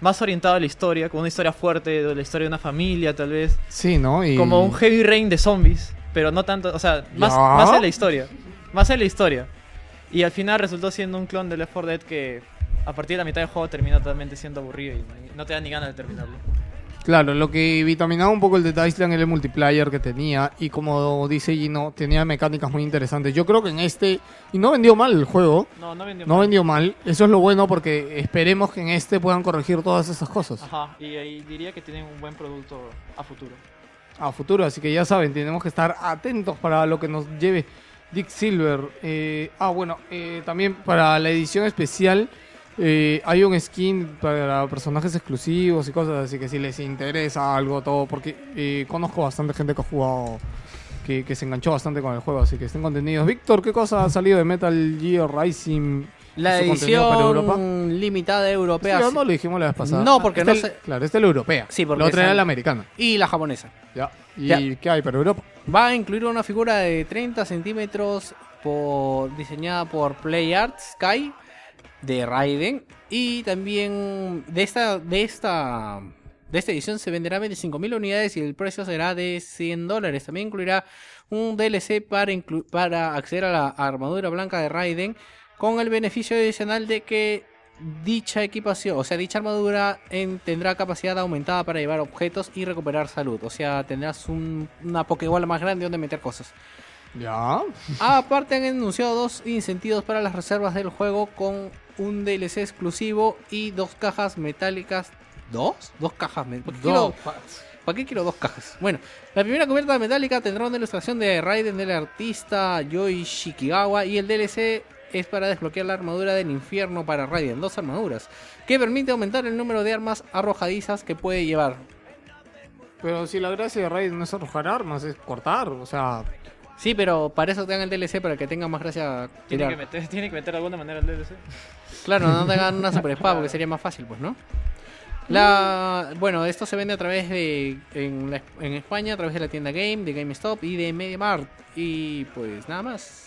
más orientado a la historia, con una historia fuerte, de la historia de una familia tal vez. Sí, ¿no? Y... Como un Heavy Rain de zombies, pero no tanto, o sea, más, Ya. más en la historia. Más en la historia. Y al final resultó siendo un clon de Left 4 Dead que a partir de la mitad del juego termina totalmente siendo aburrido y no te da ni ganas de terminarlo. Claro, lo que vitaminaba un poco el Dead Island era el multiplayer que tenía y como dice Gino, tenía mecánicas muy interesantes. Yo creo que en este, y no vendió mal el juego, No, no vendió no mal. vendió mal, eso es lo bueno porque esperemos que en este puedan corregir todas esas cosas Ajá, y ahí diría que tienen un buen producto a futuro. a futuro, así que ya saben, tenemos que estar atentos para lo que nos lleve Dick Silver. Eh, ah, bueno, eh, también para la edición especial eh, hay un skin para personajes exclusivos y cosas así que si les interesa algo, todo, porque eh, conozco bastante gente que ha jugado, que, que se enganchó bastante con el juego, así que estén contenidos. Víctor, ¿qué cosa ha salido de Metal Gear Rising? La edición limitada Sí, europea. ya no lo dijimos la vez pasada. No, porque no es- sé- Claro, esta es la europea. Sí, porque La otra era la americana. Y la japonesa. Ya. ¿Y Ya. qué hay para Europa? Va a incluir una figura de 30 centímetros por, diseñada por Play Art Sky de Raiden. Y también de esta, de esta, de esta edición se venderá 25.000 unidades y el precio será de 100 dólares. También incluirá un DLC para, inclu- para acceder a la armadura blanca de Raiden con el beneficio adicional de que dicha equipación, o sea, dicha armadura en- tendrá capacidad aumentada para llevar objetos y recuperar salud. O sea, tendrás un- una Pokébola más grande donde meter cosas. Ya. Aparte han anunciado dos incentivos para las reservas del juego con un DLC exclusivo y dos cajas metálicas. ¿Dos? Dos cajas. me- ¿Por qué, quiero, ¿Para qué quiero dos cajas? Bueno, la primera cubierta metálica tendrá una ilustración de Raiden del artista Yoi Shikigawa y el DLC es para desbloquear la armadura del infierno para Radiant, dos armaduras, que permite aumentar el número de armas arrojadizas que puede llevar. Pero si la gracia de Raiden no es arrojar armas, es cortar, o sea... Sí, pero para eso te dan el DLC para que tenga más gracia Tiene que, meter, tiene que meter de alguna manera el DLC. Claro, no te hagan una super espada porque sería más fácil, pues, ¿no? La, bueno, esto se vende a través de en, la- en España a través de la tienda Game, de GameStop y de MediaMart y pues nada más.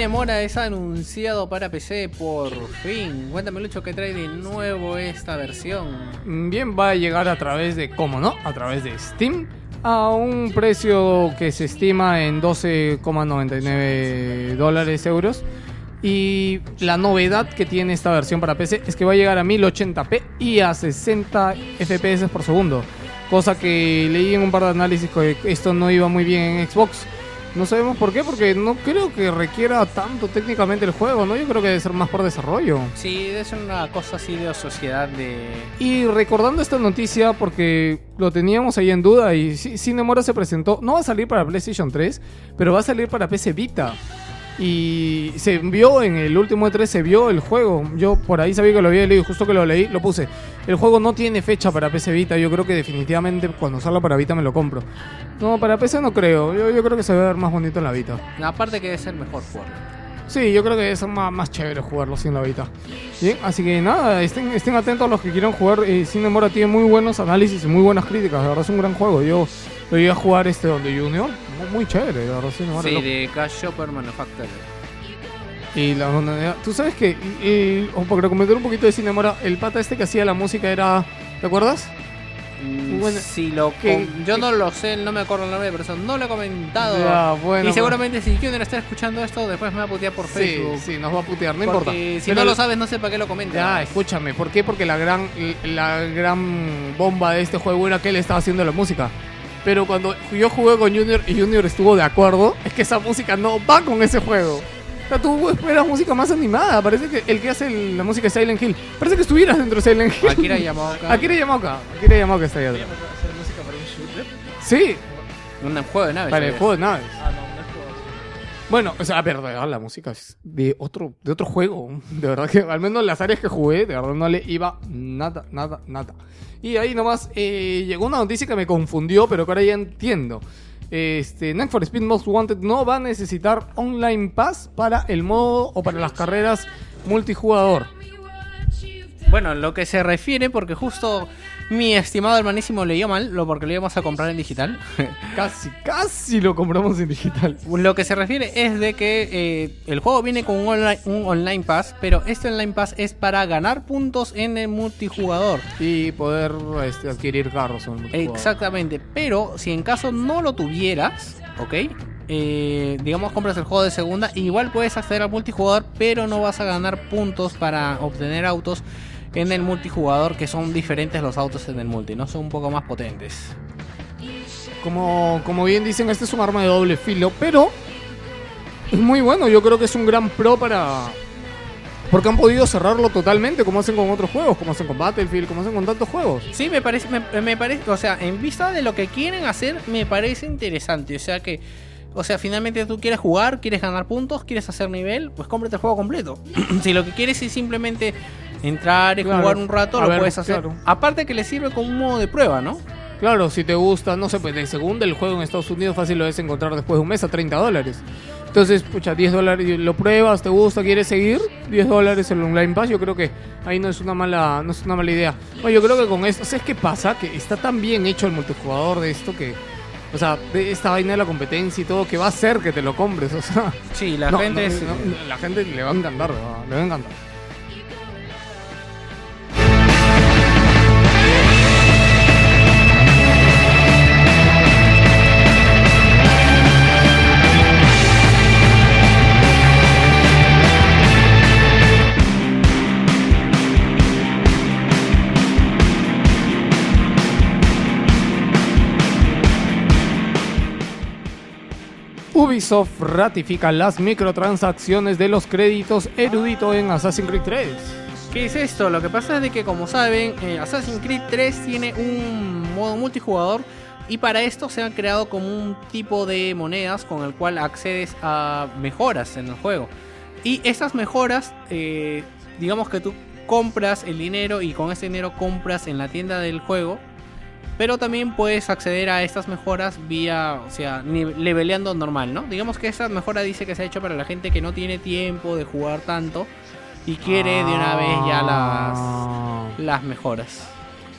Cinemora es anunciado para PC por fin. Cuéntame Lucho que trae de nuevo esta versión. Bien, va a llegar a través de, ¿cómo no? A través de Steam a un precio que se estima en 12,99 dólares euros. Y la novedad que tiene esta versión para PC es que va a llegar a 1080p y a 60 FPS por segundo. Cosa que leí en un par de análisis que esto no iba muy bien en Xbox. No sabemos por qué, porque no creo que requiera tanto técnicamente el juego, ¿no? Yo creo que debe ser más por desarrollo. Sí, es una cosa así de sociedad de... Y recordando esta noticia, porque lo teníamos ahí en duda, y Cinemora se presentó, no va a salir para PlayStation 3, pero va a salir para PC Vita. Y se vio en el último E3, se vio el juego. Yo por ahí sabía que lo había leído, justo que lo leí, lo puse. El juego no tiene fecha para PC Vita, yo creo que definitivamente cuando salga para Vita me lo compro. No, para PC no creo, yo, yo creo que se va a ver más bonito en la Vita. Aparte que debe ser mejor jugarlo. Sí, yo creo que es más, más chévere jugarlo sin la Vita. Bien, así que nada, estén, estén atentos a los que quieran jugar. Eh, Sin Demora tiene muy buenos análisis y muy buenas críticas. De verdad es un gran juego. Yo lo llegué a jugar este donde Junior. Muy, muy chévere, de verdad. Sin Demora, Sí, de Cash Shopper Manufacturer. Y la onda- Tú sabes que, para comentar un poquito de Cinemora, el pata este que hacía la música era. ¿Te acuerdas? Bueno, si lo que- yo no lo sé, no me acuerdo el nombre de persona, no lo he comentado. Ya, bueno, y seguramente si Junior está escuchando esto, después me va a putear por Sí, Facebook. sí, nos va a putear, no porque importa. si Pero no lo sabes, no sé para qué lo comenta. Ya, escúchame, ¿por qué? Porque la gran, la gran bomba de este juego era que él estaba haciendo la música. Pero cuando yo jugué con Junior y Junior estuvo de acuerdo, es que esa música no va con ese juego. O sea, tú esperas música más animada. Parece que el que hace el- la música de Silent Hill. Parece que estuvieras dentro de Silent Hill. Akira Yamaoka. Akira Yamaoka. Akira Yamaoka está ahí atrás. ¿Hacer música para un shooter? Sí, Un juego de naves. para el juego de naves. Ah, no, es. Bueno, o sea, verdad, la música es de otro, de otro juego. De verdad que al menos las áreas que jugué, de verdad no le iba nada, nada, nada. Y ahí nomás eh, llegó una noticia que me confundió, pero que ahora ya entiendo. Este, Need for Speed Most Wanted no va a necesitar Online Pass para el modo o para las carreras multijugador. Bueno, lo que se refiere, porque justo mi estimado hermanísimo leyó mal, lo porque lo íbamos a comprar en digital. Casi, casi lo compramos en digital. Lo que se refiere es de que eh, el juego viene con un online, un online pass, pero este online pass es para ganar puntos en el multijugador. Y poder este, adquirir carros en el multijugador. Exactamente, pero si en caso no lo tuvieras, ¿ok? Eh, digamos compras el juego de segunda, igual puedes acceder al multijugador, pero no vas a ganar puntos para obtener autos en el multijugador, que son diferentes los autos en el multi, ¿no? Son un poco más potentes. Como, como bien dicen, este es un arma de doble filo, pero es muy bueno. Yo creo que es un gran pro para. Porque han podido cerrarlo totalmente, como hacen con otros juegos, como hacen con Battlefield, como hacen con tantos juegos. Sí, me parece, me, me parece, o sea, en vista de lo que quieren hacer, me parece interesante. O sea que, o sea, finalmente tú quieres jugar, quieres ganar puntos, quieres hacer nivel, pues cómprate el juego completo. si lo que quieres es simplemente entrar y Claro. jugar un rato, A lo ver, puedes hacer. claro. Aparte que le sirve como un modo de prueba, ¿no? Claro, si te gusta, no sé, pues de segunda el juego en Estados Unidos fácil lo debes encontrar después de un mes a 30 dólares. Entonces, pucha, 10 dólares, lo pruebas, te gusta, quieres seguir, 10 dólares el online pass, yo creo que ahí no es una mala, no es una mala idea. Bueno, yo creo que con esto, ¿sabes qué pasa? Que está tan bien hecho el multijugador de esto que, o sea, de esta vaina de la competencia y todo, que va a hacer que te lo compres, o sea. Sí, la no, gente no, es- no, la gente le va a encantar, ¿verdad? le va a encantar. Ubisoft ratifica las microtransacciones de los créditos erudito en Assassin's Creed 3. ¿Qué es esto? Lo que pasa es de que, como saben, eh, Assassin's Creed 3 tiene un modo multijugador y para esto se han creado como un tipo de monedas con el cual accedes a mejoras en el juego. Y estas mejoras, eh, digamos que tú compras el dinero y con ese dinero compras en la tienda del juego. Pero también puedes acceder a estas mejoras vía, o sea, leveleando normal, ¿no? Digamos que esta mejora dice que se ha hecho para la gente que no tiene tiempo de jugar tanto y quiere de una vez ya Ah. las, las mejoras.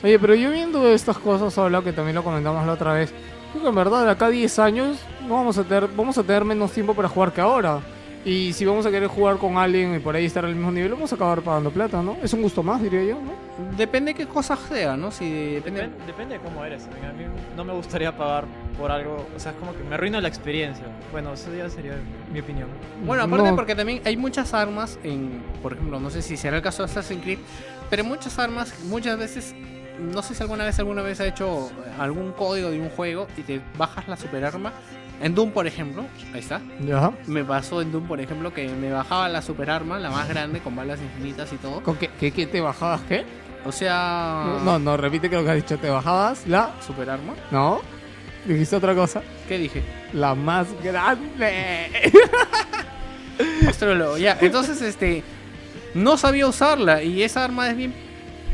Oye, pero yo viendo estas cosas, habla que también lo comentamos la otra vez. Creo que en verdad, de acá a 10 años, no vamos a tener, vamos a tener menos tiempo para jugar que ahora. Y si vamos a querer jugar con alguien y por ahí estar al mismo nivel, vamos a acabar pagando plata, ¿no? Es un gusto más, diría yo, ¿no? Depende qué cosas sea, ¿no? Si depende... Depen- depende de cómo eres. A mí no me gustaría pagar por algo. O sea, es como que me arruina la experiencia. Bueno, eso ya sería mi opinión. Bueno, aparte No. porque también hay muchas armas en, por ejemplo, no sé si será el caso de Assassin's Creed, pero muchas armas muchas veces, no sé si alguna vez alguna vez ha hecho algún código de un juego y te bajas la superarma. En Doom, por ejemplo, ahí está. Ya. Me pasó en Doom, por ejemplo, que me bajaba la superarma, la más grande, con balas infinitas y todo. ¿Con qué, qué, qué te bajabas qué? O sea, No, no, repite que lo que has dicho. ¿Te bajabas la? superarma. ¿No? ¿Dijiste otra cosa? ¿Qué dije? La más grande. Astrólogo, ya. Entonces, este, no sabía usarla y esa arma es bien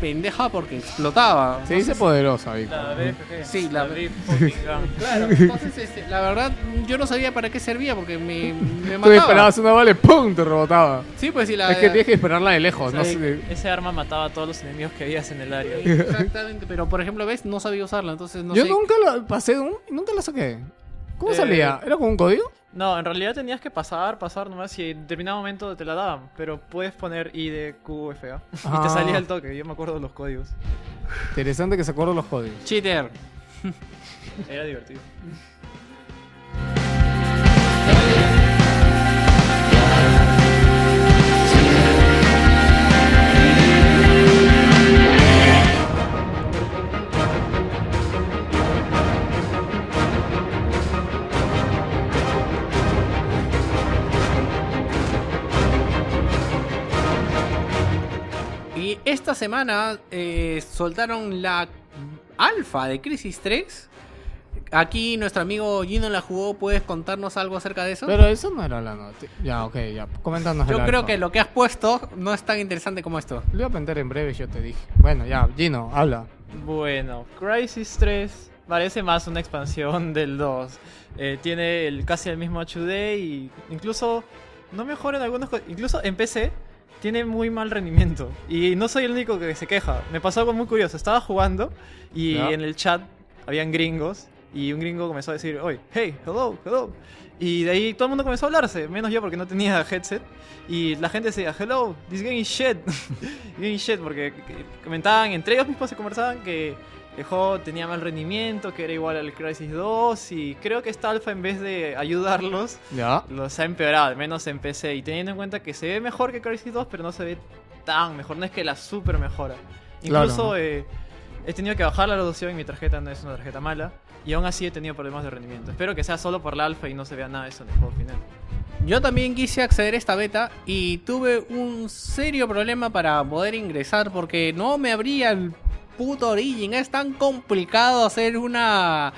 pendeja porque explotaba. Se dice poderosa, Vico. La BFG. Sí, la- Gun. Claro, entonces este, la verdad yo no sabía para qué servía porque me, me Tú mataba. disparabas una bala y ¡pum! te rebotaba. Sí, pues sí, la Es que tienes que dispararla de lejos, no sé. Ese arma mataba a todos los enemigos que veías en el área. Exactamente, pero por ejemplo, ¿ves? No sabía usarla, entonces no Yo sé. nunca la pasé de un y nunca la saqué. ¿Cómo Eh, salía? ¿Era con un código? No, en realidad tenías que pasar, pasar nomás y en determinado momento te la daban. Pero puedes poner I de QFA. Y Ah. te salía el toque. Yo me acuerdo de los códigos. Interesante que se acuerdan los códigos. Cheater. Era divertido. Esta semana eh, soltaron la alfa de Crisis 3. Aquí nuestro amigo Gino la jugó, ¿puedes contarnos algo acerca de eso? Pero eso no era la noticia. Ya, ok, ya. Coméntanos Yo el creo alfa. que lo que has puesto no es tan interesante como esto. Lo iba a pensar en breve, yo te dije. Bueno, ya, Gino, habla. Bueno, Crisis 3 parece más una expansión del 2. Eh, tiene el, casi el mismo HUD y incluso no mejora en algunas cosas. Incluso en PC tiene muy mal rendimiento. Y no soy el único que se queja. Me pasó algo muy curioso. Estaba jugando y en el chat habían gringos. Y un gringo comenzó a decir, oye, hey, hello, hello. Y de ahí todo el mundo comenzó a hablarse, menos yo porque no tenía headset. Y la gente decía, hello, this game is shit. game is shit, porque que- comentaban, entre ellos mismos se conversaban que el juego tenía mal rendimiento, que era igual al Crisis 2. Y creo que esta alfa, en vez de ayudarlos, Ya. los ha empeorado, al menos en PC. Y teniendo en cuenta que se ve mejor que Crisis 2, pero no se ve tan mejor. No es que la super mejora. Incluso eh, he tenido que bajar la resolución. Mi tarjeta no es una tarjeta mala. Y aún así he tenido problemas de rendimiento. Espero que sea solo por la alfa y no se vea nada de eso en el juego final. Yo también quise acceder a esta beta y tuve un serio problema para poder ingresar porque no me abría el puto Origin. Es tan complicado hacer una...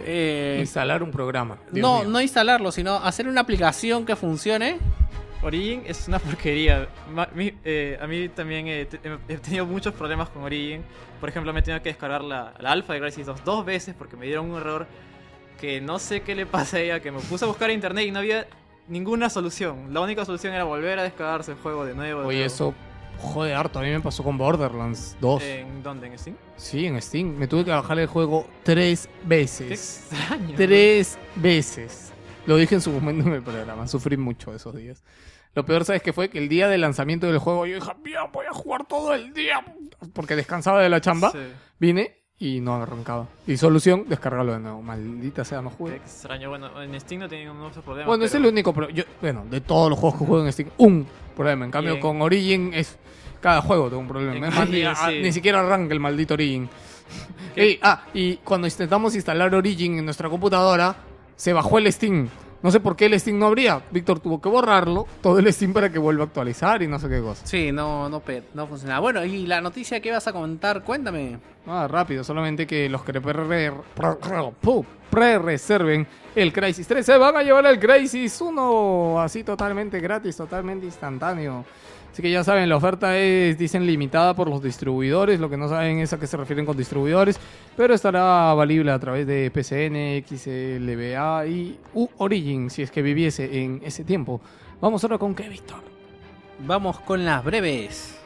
eh, Instalar un programa. Dios no, mío. no instalarlo, sino hacer una aplicación que funcione. Origin es una porquería. Ma- mi- eh, a mí también eh, te- he tenido muchos problemas con Origin. Por ejemplo, me he tenido que descargar la, la alfa de Crisis 2 dos veces porque me dieron un error que no sé qué le pasa a ella, que me puse a buscar en internet y no había ninguna solución. La única solución era volver a descargarse el juego de nuevo. de Oye, nuevo. eso jode harto. A mí me pasó con Borderlands 2. ¿En dónde? ¿En Steam? Sí, en Steam. Me tuve que bajar el juego tres Qué veces. extraño. Tres veces. Lo dije en su momento en el programa. Sufrí mucho esos días. Lo peor, ¿sabes qué fue? Que el día del lanzamiento del juego yo dije, bien, voy a jugar todo el día. Porque descansaba de la chamba. Sí. Vine y no arrancaba. Y solución, descargarlo de nuevo. Maldita sea, no Qué jugué. extraño. Bueno, en Steam no tienen muchos problemas. Bueno, es pero- el único pro- yo Bueno, de todos los juegos que juego en Steam, un problema. En cambio, Bien. con Origin es. Cada juego tengo un problema. Es más, ni, sí. ni siquiera arranca el maldito Origin. Ey, ah, y cuando intentamos instalar Origin en nuestra computadora, se bajó el Steam. No sé por qué el Steam no abría. Víctor tuvo que borrarlo, todo el Steam para que vuelva a actualizar y no sé qué cosa. Sí, no, no, no funcionaba. Bueno, y la noticia que vas a comentar, cuéntame. Ah, rápido, solamente que los que pre- pre- pre- pre-reserven el Crisis 3 se van a llevar el Crisis 1 así totalmente gratis, totalmente instantáneo. Así que ya saben, la oferta es, dicen, limitada por los distribuidores. Lo que no saben es a qué se refieren con distribuidores. Pero estará valible a través de PCN, XLBA y U Origin, si es que viviese en ese tiempo. Vamos ahora con qué, Víctor. Vamos con las breves.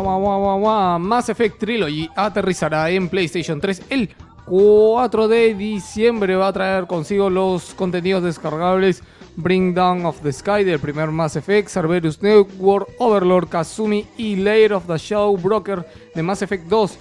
Guau. Mass Effect Trilogy aterrizará en PlayStation 3 el 4 de diciembre. Va a traer consigo los contenidos descargables Bring Down of the Sky del primer Mass Effect, Cerberus Network, Overlord, Kazumi y Lair of the Shadow Broker de Mass Effect 2.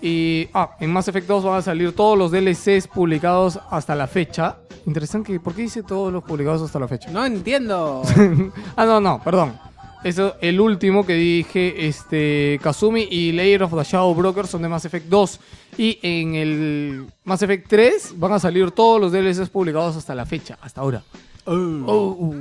Y ah, en Mass Effect 2 van a salir todos los DLCs publicados hasta la fecha. Interesante, ¿por qué dice todos los publicados hasta la fecha? No entiendo. ah, no, no, perdón. Eso, el último que dije, este, Kazumi y Layer of the Shadow Broker son de Mass Effect 2. Y en el Mass Effect 3 van a salir todos los DLCs publicados hasta la fecha, hasta ahora. Oh.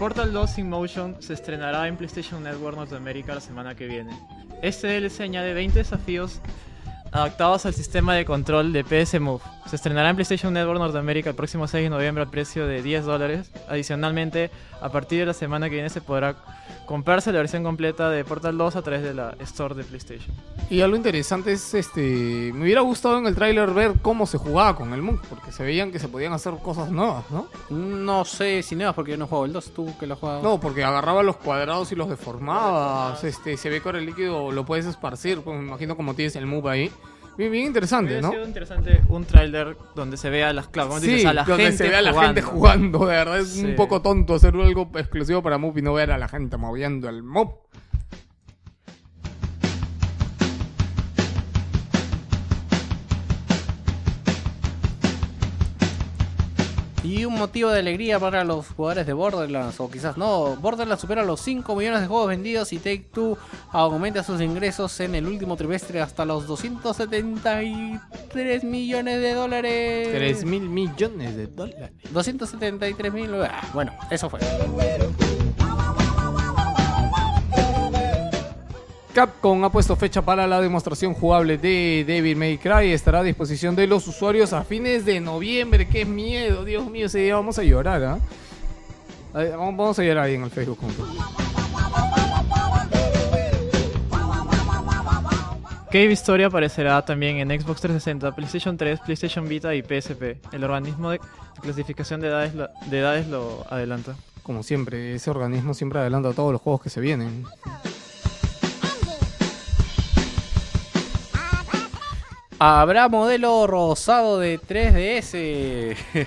Portal 2 in Motion se estrenará en PlayStation Network Norteamérica la semana que viene. Este DLC añade 20 desafíos adaptados al sistema de control de PS Move. Se estrenará en PlayStation Network Norteamérica el próximo 6 de noviembre al precio de 10 dólares. Adicionalmente, a partir de la semana que viene se podrá comprarse la versión completa de Portal 2 a través de la Store de PlayStation. Y algo interesante es, este, me hubiera gustado en el tráiler ver cómo se jugaba con el Moon, porque se veían que se podían hacer cosas nuevas, ¿no? No sé si nuevas porque yo no juego el 2, tú que lo has jugado. No, porque agarraba los cuadrados y los deformabas, este, se ve que ahora el líquido lo puedes esparcir, pues me imagino como tienes el move ahí. Bien, bien interesante, Hubiera ¿no? sido interesante un tráiler donde se vea las claves, como Sí, dices, a la donde gente se ve a la jugando. gente jugando, de verdad es Sí. un poco tonto hacer algo exclusivo para Mob y no ver a la gente moviendo el Mob. Y un motivo de alegría para los jugadores de Borderlands, o quizás no. Borderlands supera los 5 millones de juegos vendidos y Take Two aumenta sus ingresos en el último trimestre hasta los 273 millones de dólares. 3 mil millones de dólares. 273 mil. ah, Bueno, eso fue. Capcom ha puesto fecha para la demostración jugable de Devil May Cry. Estará a disposición de los usuarios a fines de noviembre. ¡Qué miedo! Dios mío, ese día vamos a llorar, ¿ah? Vamos vamos a llorar ahí en el Facebook. juntos. Cave Story aparecerá también en Xbox 360, PlayStation 3, PlayStation Vita y PSP. El organismo de clasificación de edades lo, de edades lo adelanta. Como siempre, ese organismo siempre adelanta todos los juegos que se vienen. Habrá modelo rosado de 3DS.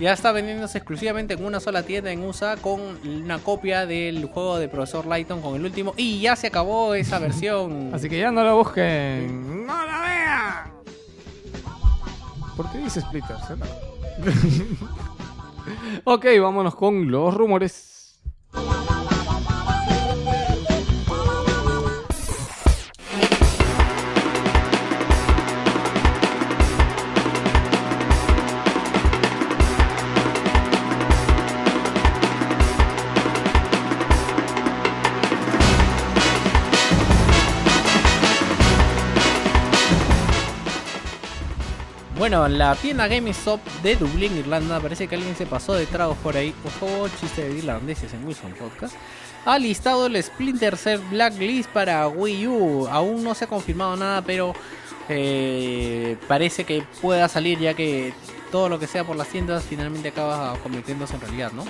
ya está vendiéndose exclusivamente en una sola tienda en USA con una copia del juego de profesor Lighton con el último. Y ya se acabó esa versión. Así que ya no la busquen. ¡No la vean! ¿Por qué dice Splitter? Ok, vámonos con los rumores. Bueno, la tienda GameStop de Dublín, Irlanda, parece que alguien se pasó de tragos por ahí. Ojo, chiste de irlandeses en Wilson Podcast. Ha listado el Splinter Cell Blacklist para Wii U. Aún no se ha confirmado nada, pero eh, parece que pueda salir ya que todo lo que sea por las tiendas finalmente acaba convirtiéndose en realidad, ¿no?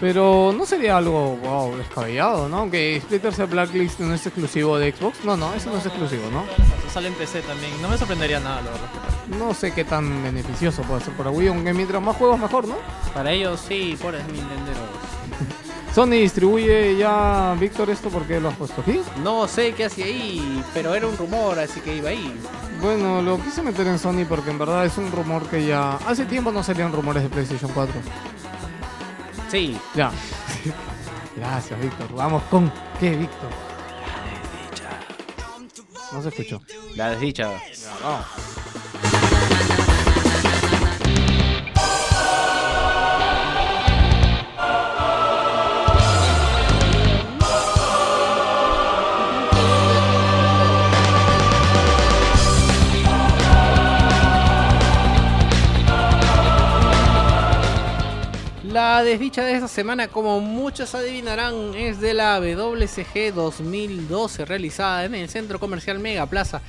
Pero no sería algo, wow, descabellado, ¿no? Que Splinter Cell Blacklist no es exclusivo de Xbox. No, no, eso no es exclusivo, ¿no? Sale en PC también. No me sorprendería nada, la verdad. No sé qué tan beneficioso puede ser para Wii, aunque mientras más juegos mejor, ¿no? Para ellos sí, por Nintendo. Sony distribuye ya, Víctor, esto porque lo has puesto aquí. No sé qué hacía ahí, pero era un rumor, así que iba ahí. Bueno, lo quise meter en Sony porque en verdad es un rumor que ya... Hace tiempo no salían rumores de PlayStation 4. Sí, Ya. Gracias, Víctor. Vamos con... ¿Qué, Víctor? No se escuchó. la desdicha. La desdicha de esta semana, como muchos adivinarán, es de la WCG 2012 realizada en el Centro Comercial Mega Plaza.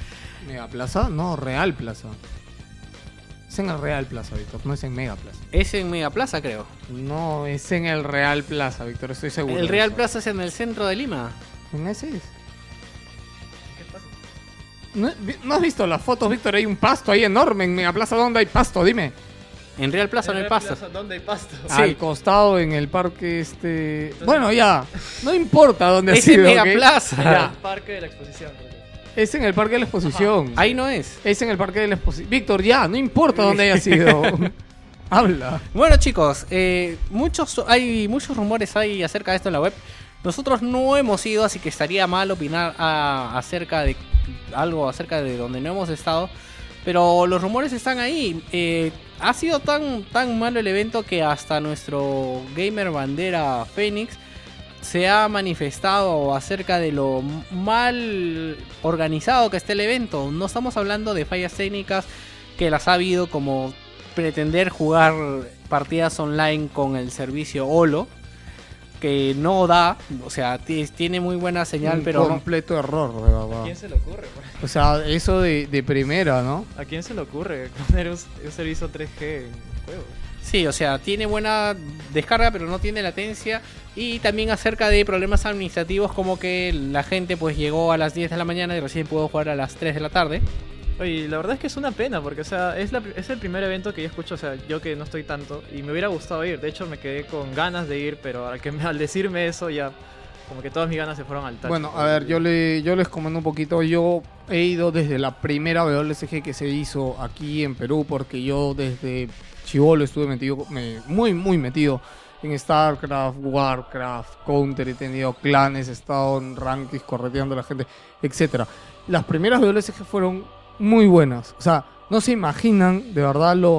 ¿Mega Plaza? No, Real Plaza. Es en el Real Plaza, Víctor. No es en Mega Plaza. Es en Mega Plaza, creo. No, es en el Real Plaza, Víctor. Estoy seguro. El Real. Plaza es en el centro de Lima. ¿En ese es? ¿No, ¿No has visto las fotos, Víctor? Hay un pasto ahí enorme en Mega Plaza. ¿Dónde hay pasto? Dime. En Real Plaza no hay pasto. ¿Dónde hay pasto? Sí. Al costado en el parque este... Bueno, ya. No importa dónde ha Es en sido. Mega. Plaza. Ya. Parque de la exposición. Es en el parque de la exposición. Ahí no es. Es en el parque de la exposición. Víctor, ya. No importa dónde haya sido. Habla. Bueno chicos, eh, muchos hay muchos rumores hay acerca de esto en la web. Nosotros no hemos ido, así que estaría mal opinar a- acerca de algo acerca de donde no hemos estado. Pero los rumores están ahí. Eh, ha sido tan, tan malo el evento que hasta nuestro gamer bandera Fénix se ha manifestado acerca de lo mal organizado que está el evento. No estamos hablando de fallas técnicas que las ha habido como pretender jugar partidas online con el servicio Holo que no da, o sea, ti- tiene muy buena señal, Un pero no- completo error, de verdad. ¿A quién se le ocurre? pues? O sea, eso de, de primera, ¿no? ¿A quién se le ocurre poner un, un servicio 3G en juego? Sí, o sea, tiene buena descarga, pero no tiene latencia. Y también acerca de problemas administrativos, como que la gente pues llegó a las 10 de la mañana y recién pudo jugar a las 3 de la tarde. Oye, la verdad es que es una pena, porque, o sea, es, la, es el primer evento que yo escucho, o sea, yo que no estoy tanto, y me hubiera gustado ir. De hecho, me quedé con ganas de ir, pero al, que al decirme eso, ya, como que todas mis ganas se fueron al tacho. Bueno, a ver, yo, le, yo les comento un poquito. Yo he ido desde la primera WSG que se hizo aquí en Perú, porque yo desde chivolo estuve metido, me- muy, muy metido en StarCraft, Warcraft, Counter, he tenido clanes, he estado en rankings correteando a la gente, etcétera. Las primeras WSG fueron muy buenas. O sea, no se imaginan de verdad lo,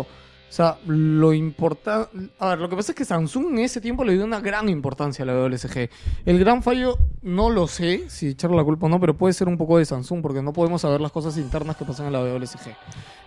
o sea, lo importante. A ver, lo que pasa es que Samsung en ese tiempo le dio una gran importancia a la WSG. El gran fallo, no lo sé si echarle la culpa o no, pero puede ser un poco de Samsung, porque no podemos saber las cosas internas que pasan en la WSG.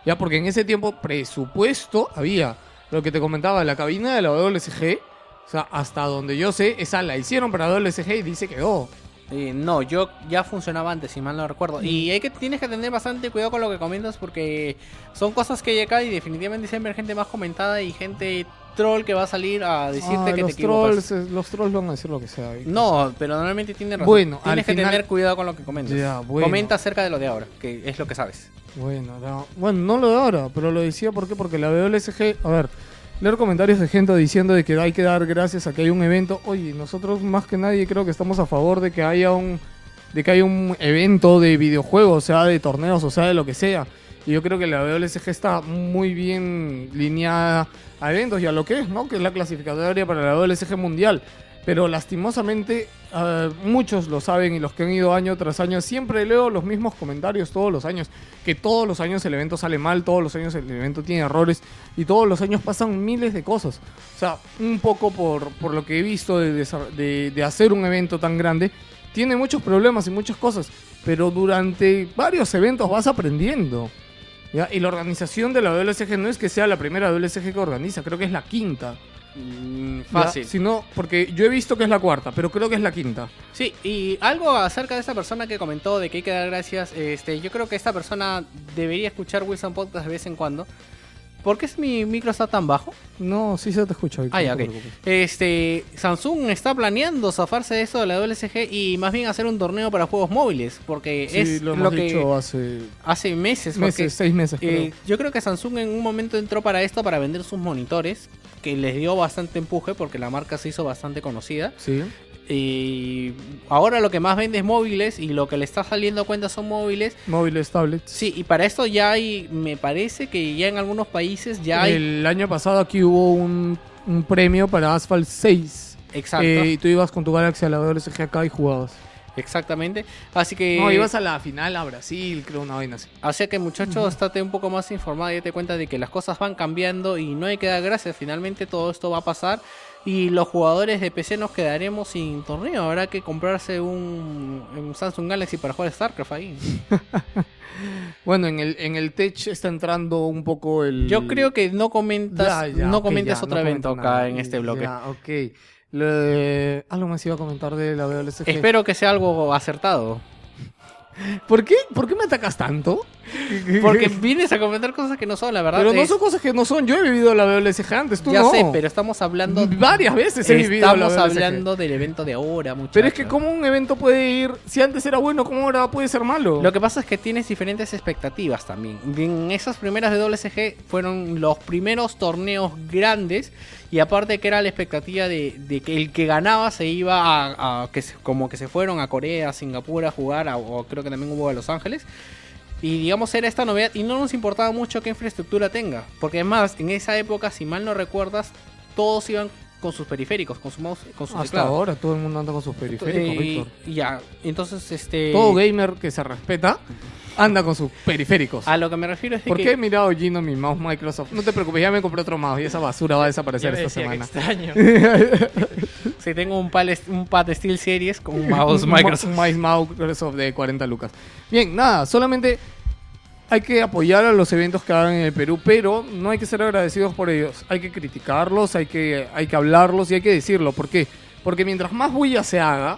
Ya, porque en ese tiempo presupuesto había. Lo que te comentaba, la cabina de la WSG, o sea, hasta donde yo sé, esa la hicieron para WSG y dice quedó. Eh, no, yo ya funcionaba antes, si mal no recuerdo. Y hay que tienes que tener bastante cuidado con lo que comentas porque son cosas que hay acá y definitivamente siempre hay gente más comentada y gente troll que va a salir a decirte Ah, que te los equivocas. trolls, los trolls van a decir lo que sea. No, pero normalmente tiene razón. Bueno, tienes que final- tener cuidado con lo que comentas. Bueno. Comenta acerca de lo de ahora, que es lo que sabes. Bueno, no, bueno, no lo de ahora, pero lo decía ¿por qué? porque la WSG, a ver, leer comentarios de gente diciendo de que hay que dar gracias a que hay un evento. Oye, nosotros más que nadie creo que estamos a favor de que haya un de que haya un evento de videojuegos, sea de torneos o sea de lo que sea. Y yo creo que la WSG está muy bien lineada a eventos y a lo que es, ¿no? Que es la clasificatoria para la WSG mundial. Pero lastimosamente, ah, muchos lo saben y los que han ido año tras año, siempre leo los mismos comentarios todos los años. Que todos los años el evento sale mal, todos los años el evento tiene errores y todos los años pasan miles de cosas. O sea, un poco por, por lo que he visto de, de- de hacer un evento tan grande, tiene muchos problemas y muchas cosas. Pero durante varios eventos vas aprendiendo. ¿ya? Y la organización de la WSG no es que sea la primera WSG que organiza, creo que es la quinta. Mm, ¿ya? fácil. Si no, porque yo he visto que es la cuarta, pero creo que es la quinta. Sí, y algo acerca de esta persona que comentó de que hay que dar gracias, este, yo creo que esta persona debería escuchar Wilson Podcast de vez en cuando, ¿Por qué es mi micro está tan bajo? No, sí se te escucha. Víctor, Ah, ya, no te ok. preocupes. Este, Samsung está planeando zafarse de esto de la WSG y más bien hacer un torneo para juegos móviles, porque Sí, es lo lo, hemos que dicho hace hace meses. porque, meses, seis meses. creo. eh, yo creo que Samsung en un momento entró para esto, para vender sus monitores, que les dio bastante empuje porque la marca se hizo bastante conocida. Sí. Y ahora lo que más vende es móviles y lo que le está saliendo a cuenta son móviles. Móviles, tablets. Sí, y para esto ya hay, me parece que ya en algunos países ya hay... El año pasado aquí hubo un, un premio para Asphalt 6. Exacto, Eh, y tú ibas con tu Galaxy a la acá y jugabas. exactamente. Así que... No, ibas a la final a Brasil, creo, una vaina así. Así que muchachos, estate un poco más informado y date cuenta de que las cosas van cambiando y no hay que dar gracias. Finalmente todo esto va a pasar y los jugadores de PC nos quedaremos sin torneo. Habrá que comprarse un, un Samsung Galaxy para jugar StarCraft ahí. Bueno, en el, en el Tech está entrando un poco el... Yo creo que no comentas, Ya, ya, no comentas ya, otro no evento acá nada. en este bloque. Ya, ok. Lo- Algo más iba a comentar de la WSG. Espero que sea algo acertado. ¿Por qué, ¿Por qué me atacas tanto? Porque vienes a comentar cosas que no son, la verdad. Pero no es- son cosas que no son. Yo he vivido la WSG antes, tú ya no. sé, pero estamos hablando. Varias veces he vivido la Estamos hablando del evento de ahora, muchachos. Pero es que cómo un evento puede ir, si antes era bueno, ¿cómo ahora puede ser malo? Lo que pasa es que tienes diferentes expectativas también. En esas primeras de WSG fueron los primeros torneos grandes y aparte que era la expectativa de, que el que ganaba se iba a, que como que se fueron a Corea, a Singapur a jugar, a- o creo que también hubo a Los Ángeles. Y digamos era esta novedad y no nos importaba mucho qué infraestructura tenga, porque además en esa época, si mal no recuerdas, todos iban con sus periféricos, con su mouse, con su Hasta teclado. ahora todo el mundo anda con sus periféricos, Eh, Víctor. y ya, entonces este Todo gamer que se respeta anda con sus periféricos. a lo que me refiero es de ¿Por que qué he mirado Gino mi mouse Microsoft? No te preocupes, ya me compré otro mouse y esa basura va a desaparecer esta semana. extraño. Si tengo un, pal, un pad Steel Series con un mouse Microsoft. Un mouse Microsoft de 40 lucas. Bien, nada, solamente hay que apoyar a los eventos que hagan en el Perú, pero no hay que ser agradecidos por ellos. Hay que criticarlos, hay que, hay que hablarlos y hay que decirlo. ¿Por qué? Porque mientras más bulla se haga,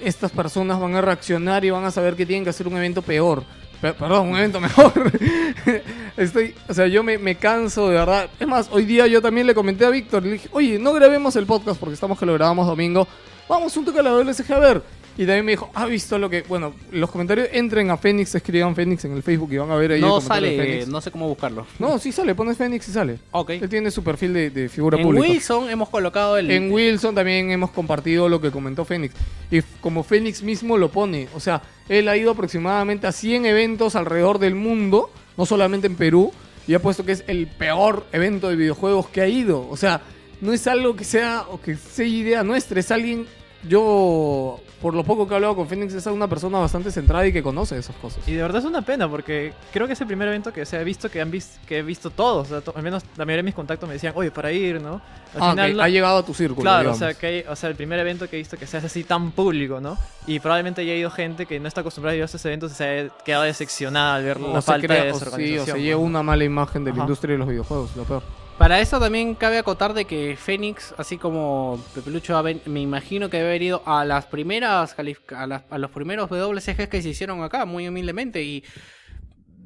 estas personas van a reaccionar y van a saber que tienen que hacer un evento peor. Pe- perdón, un evento mejor. Estoy, o sea, yo me, me canso de verdad. Es más, hoy día yo también le comenté a Víctor, le dije, oye, no grabemos el podcast porque estamos que lo grabamos domingo. Vamos un toque a la WSG a ver. Y también me dijo, ¿ha visto lo que...? Bueno, los comentarios, entren a Fénix, escriban Fénix en el Facebook y van a ver ahí el No comentario de sale, Fénix. no sé cómo buscarlo. No, sí sale, pones Fénix y sale. Ok. Él tiene su perfil de, de figura En pública. Wilson hemos colocado el. En Wilson también hemos compartido lo que comentó Fénix. Y f- como Fénix mismo lo pone, o sea, él ha ido aproximadamente a 100 eventos alrededor del mundo, no solamente en Perú, y ha puesto que es el peor evento de videojuegos que ha ido. O sea, no es algo que sea o que sea idea nuestra, es alguien, yo, por lo poco que he hablado con Fénix, es una persona bastante centrada y que conoce esas cosas. Y de verdad es una pena porque creo que es el primer evento que se ha visto que han visto que he visto todos, o sea, to- al menos la mayoría de mis contactos me decían, "Oye, para ir, ¿no?" Al Ah, final no- ha llegado a tu círculo. Claro, digamos. o sea, que hay- o sea, el primer evento que he visto que se hace así tan público, ¿no? Y probablemente haya ido gente que no está acostumbrada a ir a estos eventos y se haya quedado decepcionada al ver O la falta crea- de o sí, desorganización. o se lleva ¿no? una mala imagen de la Ajá. industria de los videojuegos, lo peor. Para eso también cabe acotar de que Fénix, así como Pepelucho, me imagino que debe haber ido a las primeras a, las- a los primeros WCGs que se hicieron acá, muy humildemente, y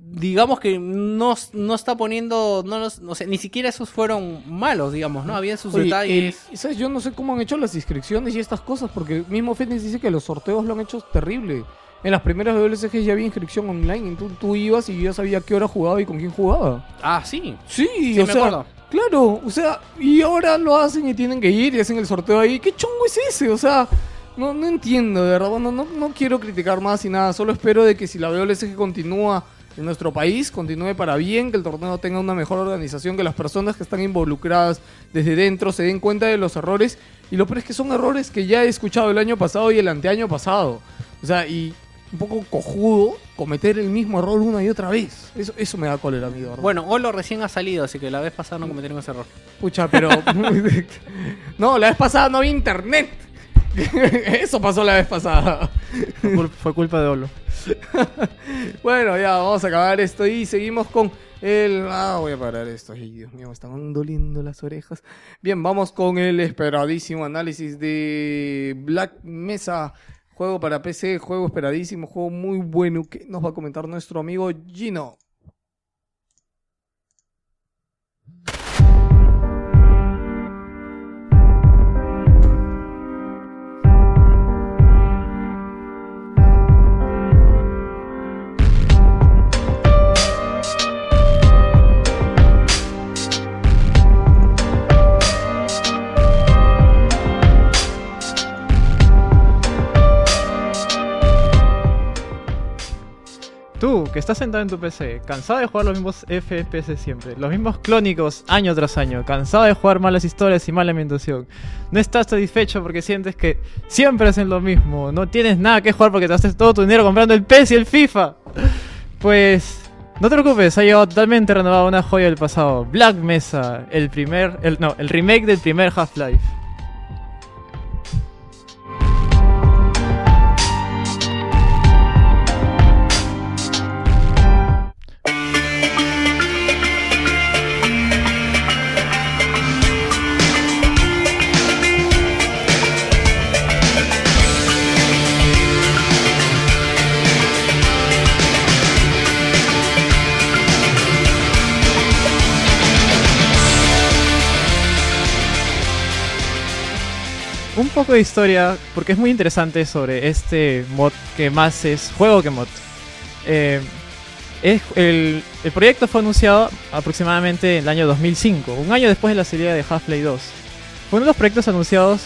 digamos que no, no está poniendo, no los, no sé, ni siquiera esos fueron malos, digamos, ¿no? Había sus Oye, detalles. el- ¿sabes? Yo no sé cómo han hecho las inscripciones y estas cosas, porque mismo Fénix dice que los sorteos lo han hecho terrible. En las primeras WSG ya había inscripción online, y tú, tú ibas y yo ya sabía qué hora jugaba y con quién jugaba. Ah, sí. Sí, Sí, o me sea, acuerdo. Claro, o sea, y ahora lo hacen y tienen que ir y hacen el sorteo ahí. ¿Qué chongo es ese? O sea, no, no entiendo, de verdad. Bueno, no, no quiero criticar más y nada, solo espero de que si la WSG continúa en nuestro país, continúe para bien, que el torneo tenga una mejor organización, que las personas que están involucradas desde dentro se den cuenta de los errores. Y lo peor es que son errores que ya he escuchado el año pasado y el anteaño pasado. O sea, y un poco cojudo cometer el mismo error una y otra vez. Eso, eso me da cólera a mí, de verdad. Bueno, Olo recién ha salido, así que la vez pasada no cometieron ese error. Pucha, pero. no, la vez pasada no había internet. Eso pasó la vez pasada. Fue culpa de Olo. Bueno, ya vamos a acabar esto y seguimos con el. Ah, voy a parar esto. Ay, Dios mío, me están doliendo las orejas. Bien, vamos con el esperadísimo análisis de Black Mesa. Juego para PC, juego esperadísimo, juego muy bueno que nos va a comentar nuestro amigo Gino. Que estás sentado en tu PC, cansado de jugar los mismos FPS siempre, los mismos clónicos año tras año, cansado de jugar malas historias y mala ambientación, no estás satisfecho porque sientes que siempre hacen lo mismo, no tienes nada que jugar porque te haces todo tu dinero comprando el PES y el FIFA. Pues no te preocupes, ha llegado totalmente renovada una joya del pasado, Black Mesa, el primer, no, el remake del primer Half-Life. Poco de historia, porque es muy interesante sobre este mod que más es juego que mod. Eh, es- el, el proyecto fue anunciado aproximadamente en el año 2005, un año después de la salida de Half-Life 2. Fue uno de los proyectos anunciados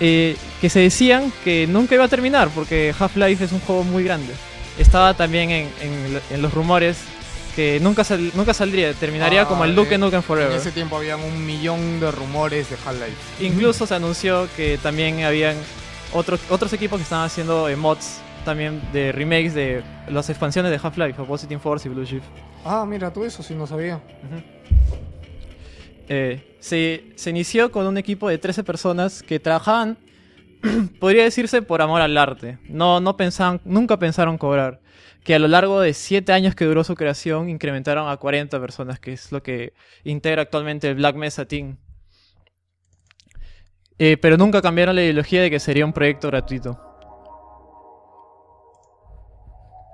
eh, que se decían que nunca iba a terminar, porque Half-Life es un juego muy grande. Estaba también en, en- en los rumores que nunca, sal- nunca saldría, terminaría como el Ah, Duke eh, Nukem Forever. En ese tiempo habían un millón de rumores de Half-Life. Incluso se anunció que también habían otros otros equipos que estaban haciendo eh, mods también de remakes de las expansiones de Half-Life, Opposite Force y Blue Shift. Ah, mira, tú eso sí no sabía. Eh, se, se inició con un equipo de 13 personas que trabajaban, podría decirse, por amor al arte. No, no pensaban, nunca pensaron cobrar. Que a lo largo de 7 años que duró su creación, incrementaron a 40 personas, que es lo que integra actualmente el Black Mesa Team. Eh, pero nunca cambiaron la ideología de que sería un proyecto gratuito.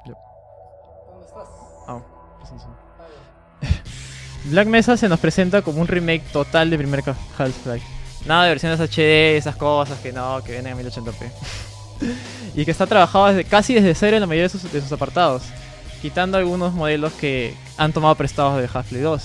Yo. Ah, presencia. Black Mesa se nos presenta como un remake total de primer Half-Life. Nada de versiones HD, esas cosas que no, que vienen a 1080p. y que está trabajado desde, casi desde cero en la mayoría de sus, de sus apartados, quitando algunos modelos que han tomado prestados de Half-Life 2.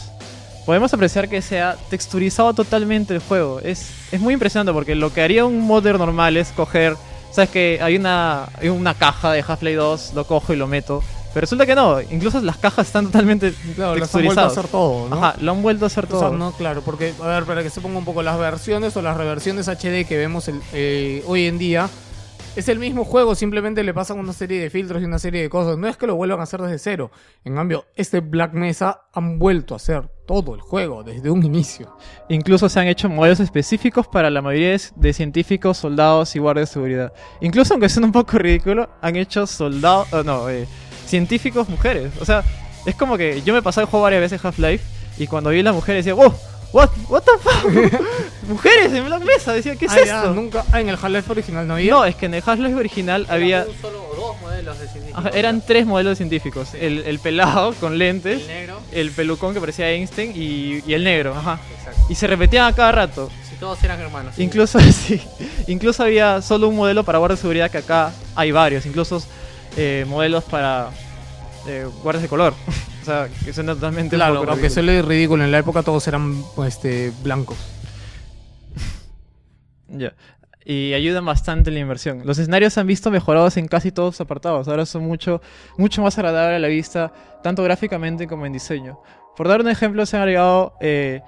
Podemos apreciar que se ha texturizado totalmente el juego. Es, es muy impresionante porque lo que haría un modder normal es coger. Sabes que hay una, hay una caja de Half-Life 2, lo cojo y lo meto. Pero resulta que no, incluso las cajas están totalmente Claro, las han vuelto a texturizadas. hacer todo, ¿no? Ajá, lo han vuelto a hacer O todo. sea, no, claro, porque, a ver, para que se ponga un poco, las versiones o las reversiones HD que vemos el- eh, hoy en día, es el mismo juego, simplemente le pasan una serie de filtros y una serie de cosas. No es que lo vuelvan a hacer desde cero. En cambio, este Black Mesa han vuelto a hacer todo el juego desde un inicio. Incluso se han hecho modelos específicos para la mayoría de- científicos, soldados y guardias de seguridad. Incluso aunque suene un poco ridículo, han hecho soldados, oh, no, eh, científicos mujeres. O sea, es como que yo me pasé el juego varias veces Half-Life y cuando vi las mujeres decía, wow, what, what the fuck, mujeres en Black Mesa, decía, ¿qué es Ah, ya, esto? nunca, ah, en el Half-Life original no había. No, es que en el Half-Life original había, un solo o dos modelos de científicos. eran tres modelos científicos, el, el pelado con lentes, El negro. el pelucón que parecía Einstein y, y el negro, ajá. Exacto. Y se repetían a cada rato. Si todos eran hermanos. sí. Incluso, sí, incluso había solo un modelo para guardia de seguridad que acá hay varios, incluso eh, modelos para eh, guardias de color. sea, que suena totalmente Claro, aunque ridículo. suele ridículo, en la época todos eran pues, este, blancos. Ya. Y ayudan bastante en la inversión. Los escenarios se han visto mejorados en casi todos los apartados. Ahora son mucho, mucho más agradables a la vista, tanto gráficamente como en diseño. Por dar un ejemplo, se han agregado eh,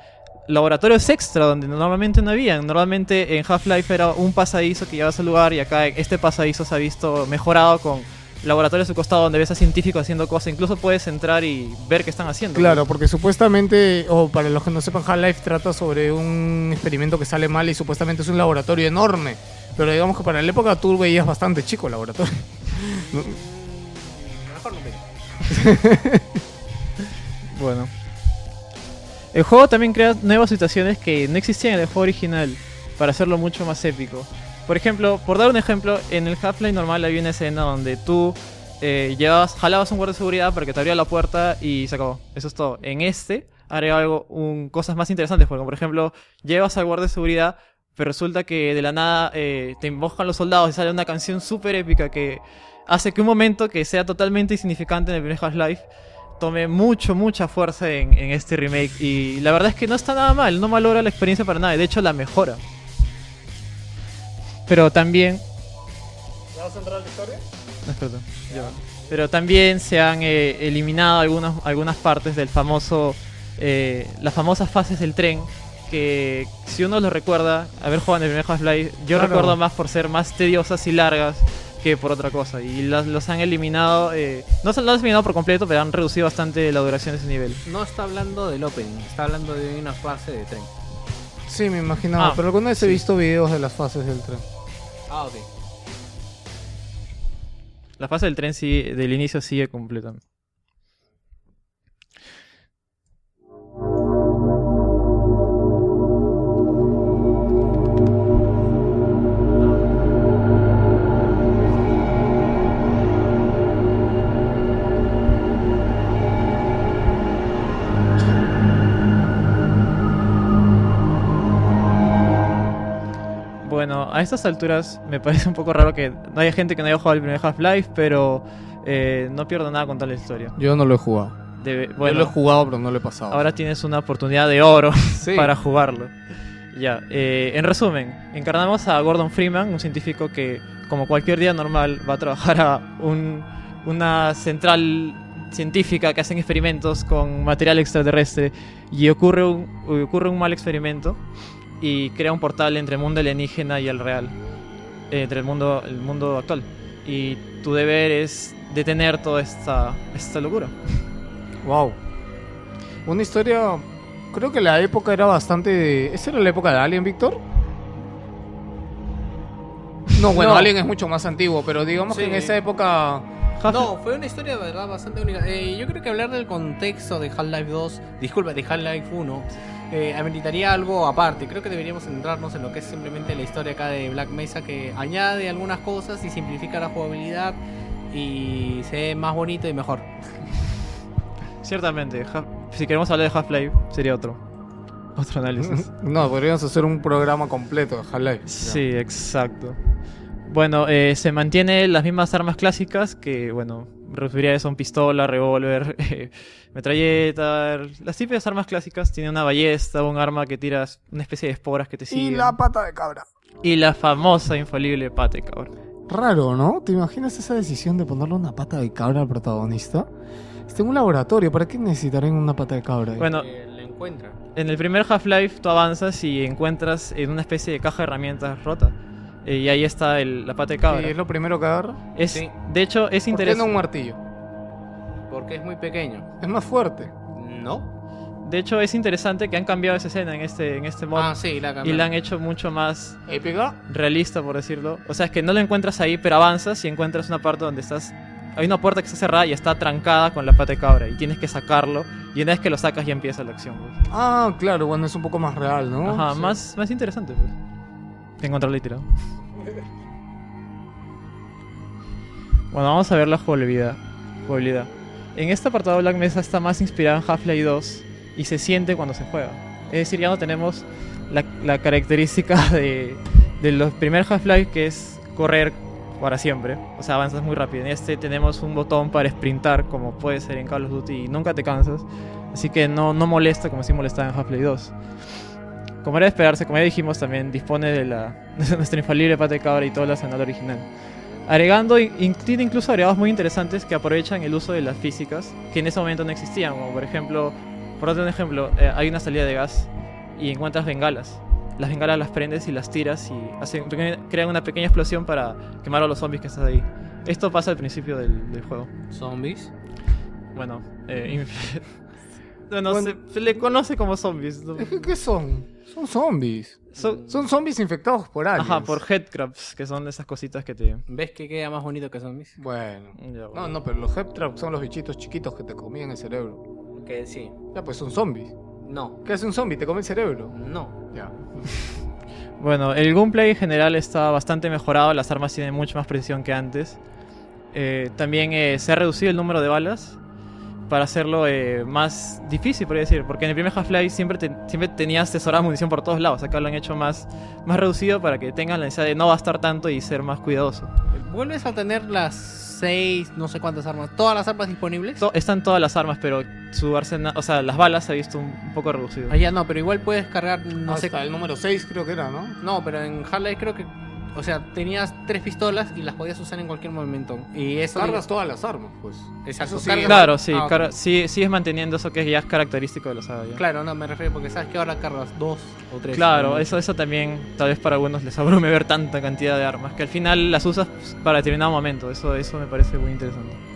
laboratorios extra donde normalmente no habían. Normalmente en Half-Life era un pasadizo que llevas al lugar y acá este pasadizo se ha visto mejorado con laboratorios a su costado donde ves a científicos haciendo cosas. Incluso puedes entrar y ver qué están haciendo. Claro, porque supuestamente, o para los que no sepan, Half-Life trata sobre un experimento que sale mal y supuestamente es un laboratorio enorme. Pero digamos que para la época tú veías bastante chico el laboratorio. Mejor no Bueno. El juego también crea nuevas situaciones que no existían en el juego original para hacerlo mucho más épico. Por ejemplo, por dar un ejemplo, en el Half-Life normal había una escena donde tú eh, llevabas, jalabas un guardia de seguridad para que te abriera la puerta y se acabó. Eso es todo. En este haré algo, un, cosas más interesantes, por ejemplo, llevas al guardia de seguridad, pero resulta que de la nada eh, te emboscan los soldados y sale una canción súper épica que hace que un momento que sea totalmente insignificante en el primer Half-Life tome mucho, mucha fuerza en, en este remake. Y la verdad es que no está nada mal, no malogra la experiencia para nada, de hecho la mejora. Pero también. ¿Ya vas a entrar a la historia? No, espérate, ya. Pero también se han eh, eliminado algunas, algunas partes del famoso, eh, las famosas fases del tren, que si uno lo recuerda, haber jugado en el primer Half-Life, yo Claro. recuerdo más por ser más tediosas y largas que por otra cosa. Y las- los han eliminado, eh, no se los han eliminado por completo, pero han reducido bastante la duración de ese nivel. No está hablando del opening, está hablando de una fase de tren. Sí, me imaginaba. Ah, pero alguna vez he visto videos de las fases del tren. Ah, ok. La fase del tren sí, del inicio sigue completa. A estas alturas me parece un poco raro que no haya gente que no haya jugado el primer Half-Life, pero eh, no pierdo nada con tal historia. Yo no lo he jugado. Debe- Yo bueno, lo he jugado, pero no lo he pasado. ahora tienes una oportunidad de oro Sí. para jugarlo. Ya, eh, en resumen, encarnamos a Gordon Freeman, un científico que, como cualquier día normal, va a trabajar a un- una central científica que hacen experimentos con material extraterrestre y ocurre un, ocurre un mal experimento y crea un portal entre el mundo alienígena y el real, eh, entre el mundo, el mundo actual. Y tu deber es detener toda esta, esta locura. Wow. Una historia. Creo que la época era bastante. ¿Esa era la época de Alien, Víctor? No, bueno, No. Alien es mucho más antiguo, pero digamos que en esa época. No, fue una historia de verdad bastante única. Eh, yo creo que hablar del contexto de Half-Life 2, disculpa, de Half-Life 1, eh, ameritaría algo aparte. Creo que deberíamos centrarnos en lo que es simplemente la historia acá de Black Mesa, que añade algunas cosas y simplifica la jugabilidad y se ve más bonito y mejor. Ciertamente, si queremos hablar de Half-Life, sería otro. Otro análisis. No, podríamos hacer un programa completo de Half-Life. sí, exacto. Bueno, eh, se mantiene las mismas armas clásicas que, bueno, me referiría a son pistola, revólver, eh, metralleta, las típicas armas clásicas. Tiene una ballesta, un arma que tiras una especie de esporas que te Y siguen. la pata de cabra. Y la famosa infalible pata de cabra. Raro, ¿no? ¿Te imaginas esa decisión de ponerle una pata de cabra al protagonista? Está en un laboratorio, ¿para qué necesitarían una pata de cabra? ahí? Bueno, Eh, la encuentra. En el primer Half-Life tú avanzas y encuentras en una especie de caja de herramientas rota. Eh, y ahí está el- la pata de cabra. Sí, es lo primero que agarra. Es, Sí. De hecho, es ¿Por qué no interesante. un martillo? Porque es muy pequeño. Es más fuerte. ¿No? De hecho, es interesante que han cambiado esa escena en este, en este mod. Ah, sí, la y la han hecho mucho más ¿Épica? realista, por decirlo. O sea, es que no lo encuentras ahí, pero avanzas y encuentras una parte donde estás. Hay una puerta que está cerrada y está trancada con la pata de cabra. Y tienes que sacarlo. Y una vez que lo sacas, ya empieza la acción. pues. Ah, claro, bueno, es un poco más real, ¿no? Ajá, Sí. más, más interesante, pues. Que encontrarlo y tirado. Bueno, vamos a ver la jugabilidad. jugabilidad. En este apartado Black Mesa está más inspirado en Half-Life 2 y se siente cuando se juega. Es decir, ya no tenemos la, la característica de, de los primeros Half-Life que es correr para siempre. O sea, avanzas muy rápido. En este tenemos un botón para sprintar, como puede ser en Call of Duty, y nunca te cansas. Así que no, no molesta como si molestaba en Half-Life 2. Como era de esperarse, como ya dijimos, también dispone de, la, de nuestra infalible pata de cabra y todo el arsenal original. Agregando, tiene incluso agregados muy interesantes que aprovechan el uso de las físicas que en ese momento no existían. Como por ejemplo, por otro ejemplo, eh, hay una salida de gas y encuentras bengalas. Las bengalas las prendes y las tiras y hacen, crean una pequeña explosión para quemar a los zombies que están ahí. Esto pasa al principio del, del juego. Zombies. Bueno, eh, bueno, Bueno. se, se le conoce como zombies. ¿no? Es que, ¿Qué son? Son zombies. Son- Son zombies infectados por aliens. Ajá, por headcrabs, que son esas cositas que te... ¿Ves que queda más bonito que zombies? Bueno. Ya, No, bueno. no, pero los Heptrap son los bichitos chiquitos que te comían el cerebro. Que sí. Ya, pues son zombies. No. ¿Qué hace un zombie? ¿Te come el cerebro? No. Ya. Bueno, el gameplay en general está bastante mejorado, las armas tienen mucha más precisión que antes. Eh, también eh, se ha reducido el número de balas para hacerlo eh, más difícil, podría decir, porque en el primer Half-Life siempre, te- siempre tenías tesorada munición por todos lados, acá lo han hecho más, más reducido para que tengan la necesidad de no gastar tanto y ser más cuidadoso. Vuelves a tener las seis, no sé cuántas armas, todas las armas disponibles. To- están todas las armas, pero su arsenal, o sea, las balas se ha visto un, un poco reducido. Ah, ya no, pero igual puepuedes cargar, no sé. Hasta el número 6 creo que era, ¿no? No, pero en Half-Life creo que o sea, tenías tres pistolas y las podías usar en cualquier momento. Y eso. Cargas todas las armas, pues. Exacto. Eso sí, cargas- Claro, sí, Ah, ok. cara- sí, sigues manteniendo eso que ya es característico de los ya. Claro, no, me refiero porque sabes que ahora cargas dos o tres. Claro, ¿no? eso, eso también tal vez para algunos les abrume ver tanta cantidad de armas, que al final las usas para determinado momento, eso, eso me parece muy interesante.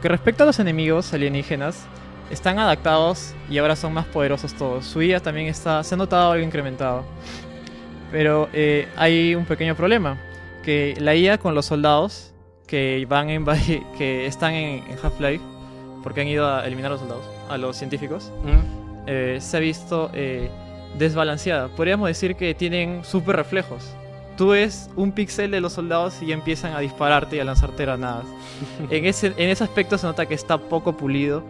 Lo que respecta a los enemigos alienígenas, están adaptados y ahora son más poderosos todos. Su IA también está, se ha notado algo incrementado. Pero eh, hay un pequeño problema, que la IA con los soldados que van invadir, que están en, en Half-Life, porque han ido a eliminar a los soldados, a los científicos, Mm. eh, se ha visto eh, desbalanceada. Podríamos decir que tienen super reflejos. Tú ves un píxel de los soldados y empiezan a dispararte y a lanzarte granadas. en, ese, en ese aspecto se nota que está poco pulido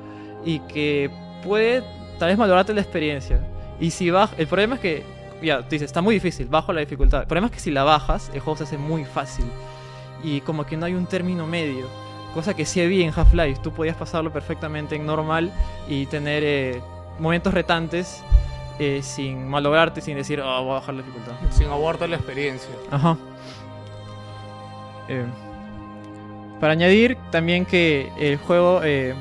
y que puede tal vez malograrte la experiencia. Y si baja, el problema es que, ya, tú dices, está muy difícil, bajo la dificultad. El problema es que si la bajas, el juego se hace muy fácil. Y como que no hay un término medio. Cosa que sí había en Half-Life. Tú podías pasarlo perfectamente en normal y tener eh, momentos retantes eh, sin malograrte, sin decir, oh, voy a bajar la dificultad. Sin abortar la experiencia. Ajá. Eh, para añadir también que el juego eh,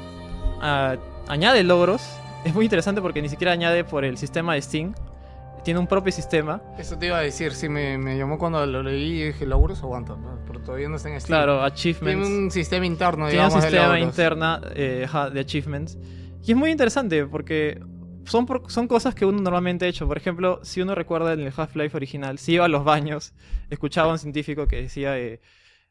a- añade logros. Es muy interesante porque ni siquiera añade por el sistema de Steam. Tiene un propio sistema. Eso te iba a decir, sí, me, me llamó cuando lo leí y dije, logros aguanta, pero todavía no está en Steam. Claro, Tiene achievements. un sistema interno, Tiene un digamos, de sistema logros. interna eh, de achievements. Y es muy interesante porque son, por- son cosas que uno normalmente ha hecho. Por ejemplo, si uno recuerda en el Half-Life original, si iba a los baños, escuchaba a un científico que decía, eh,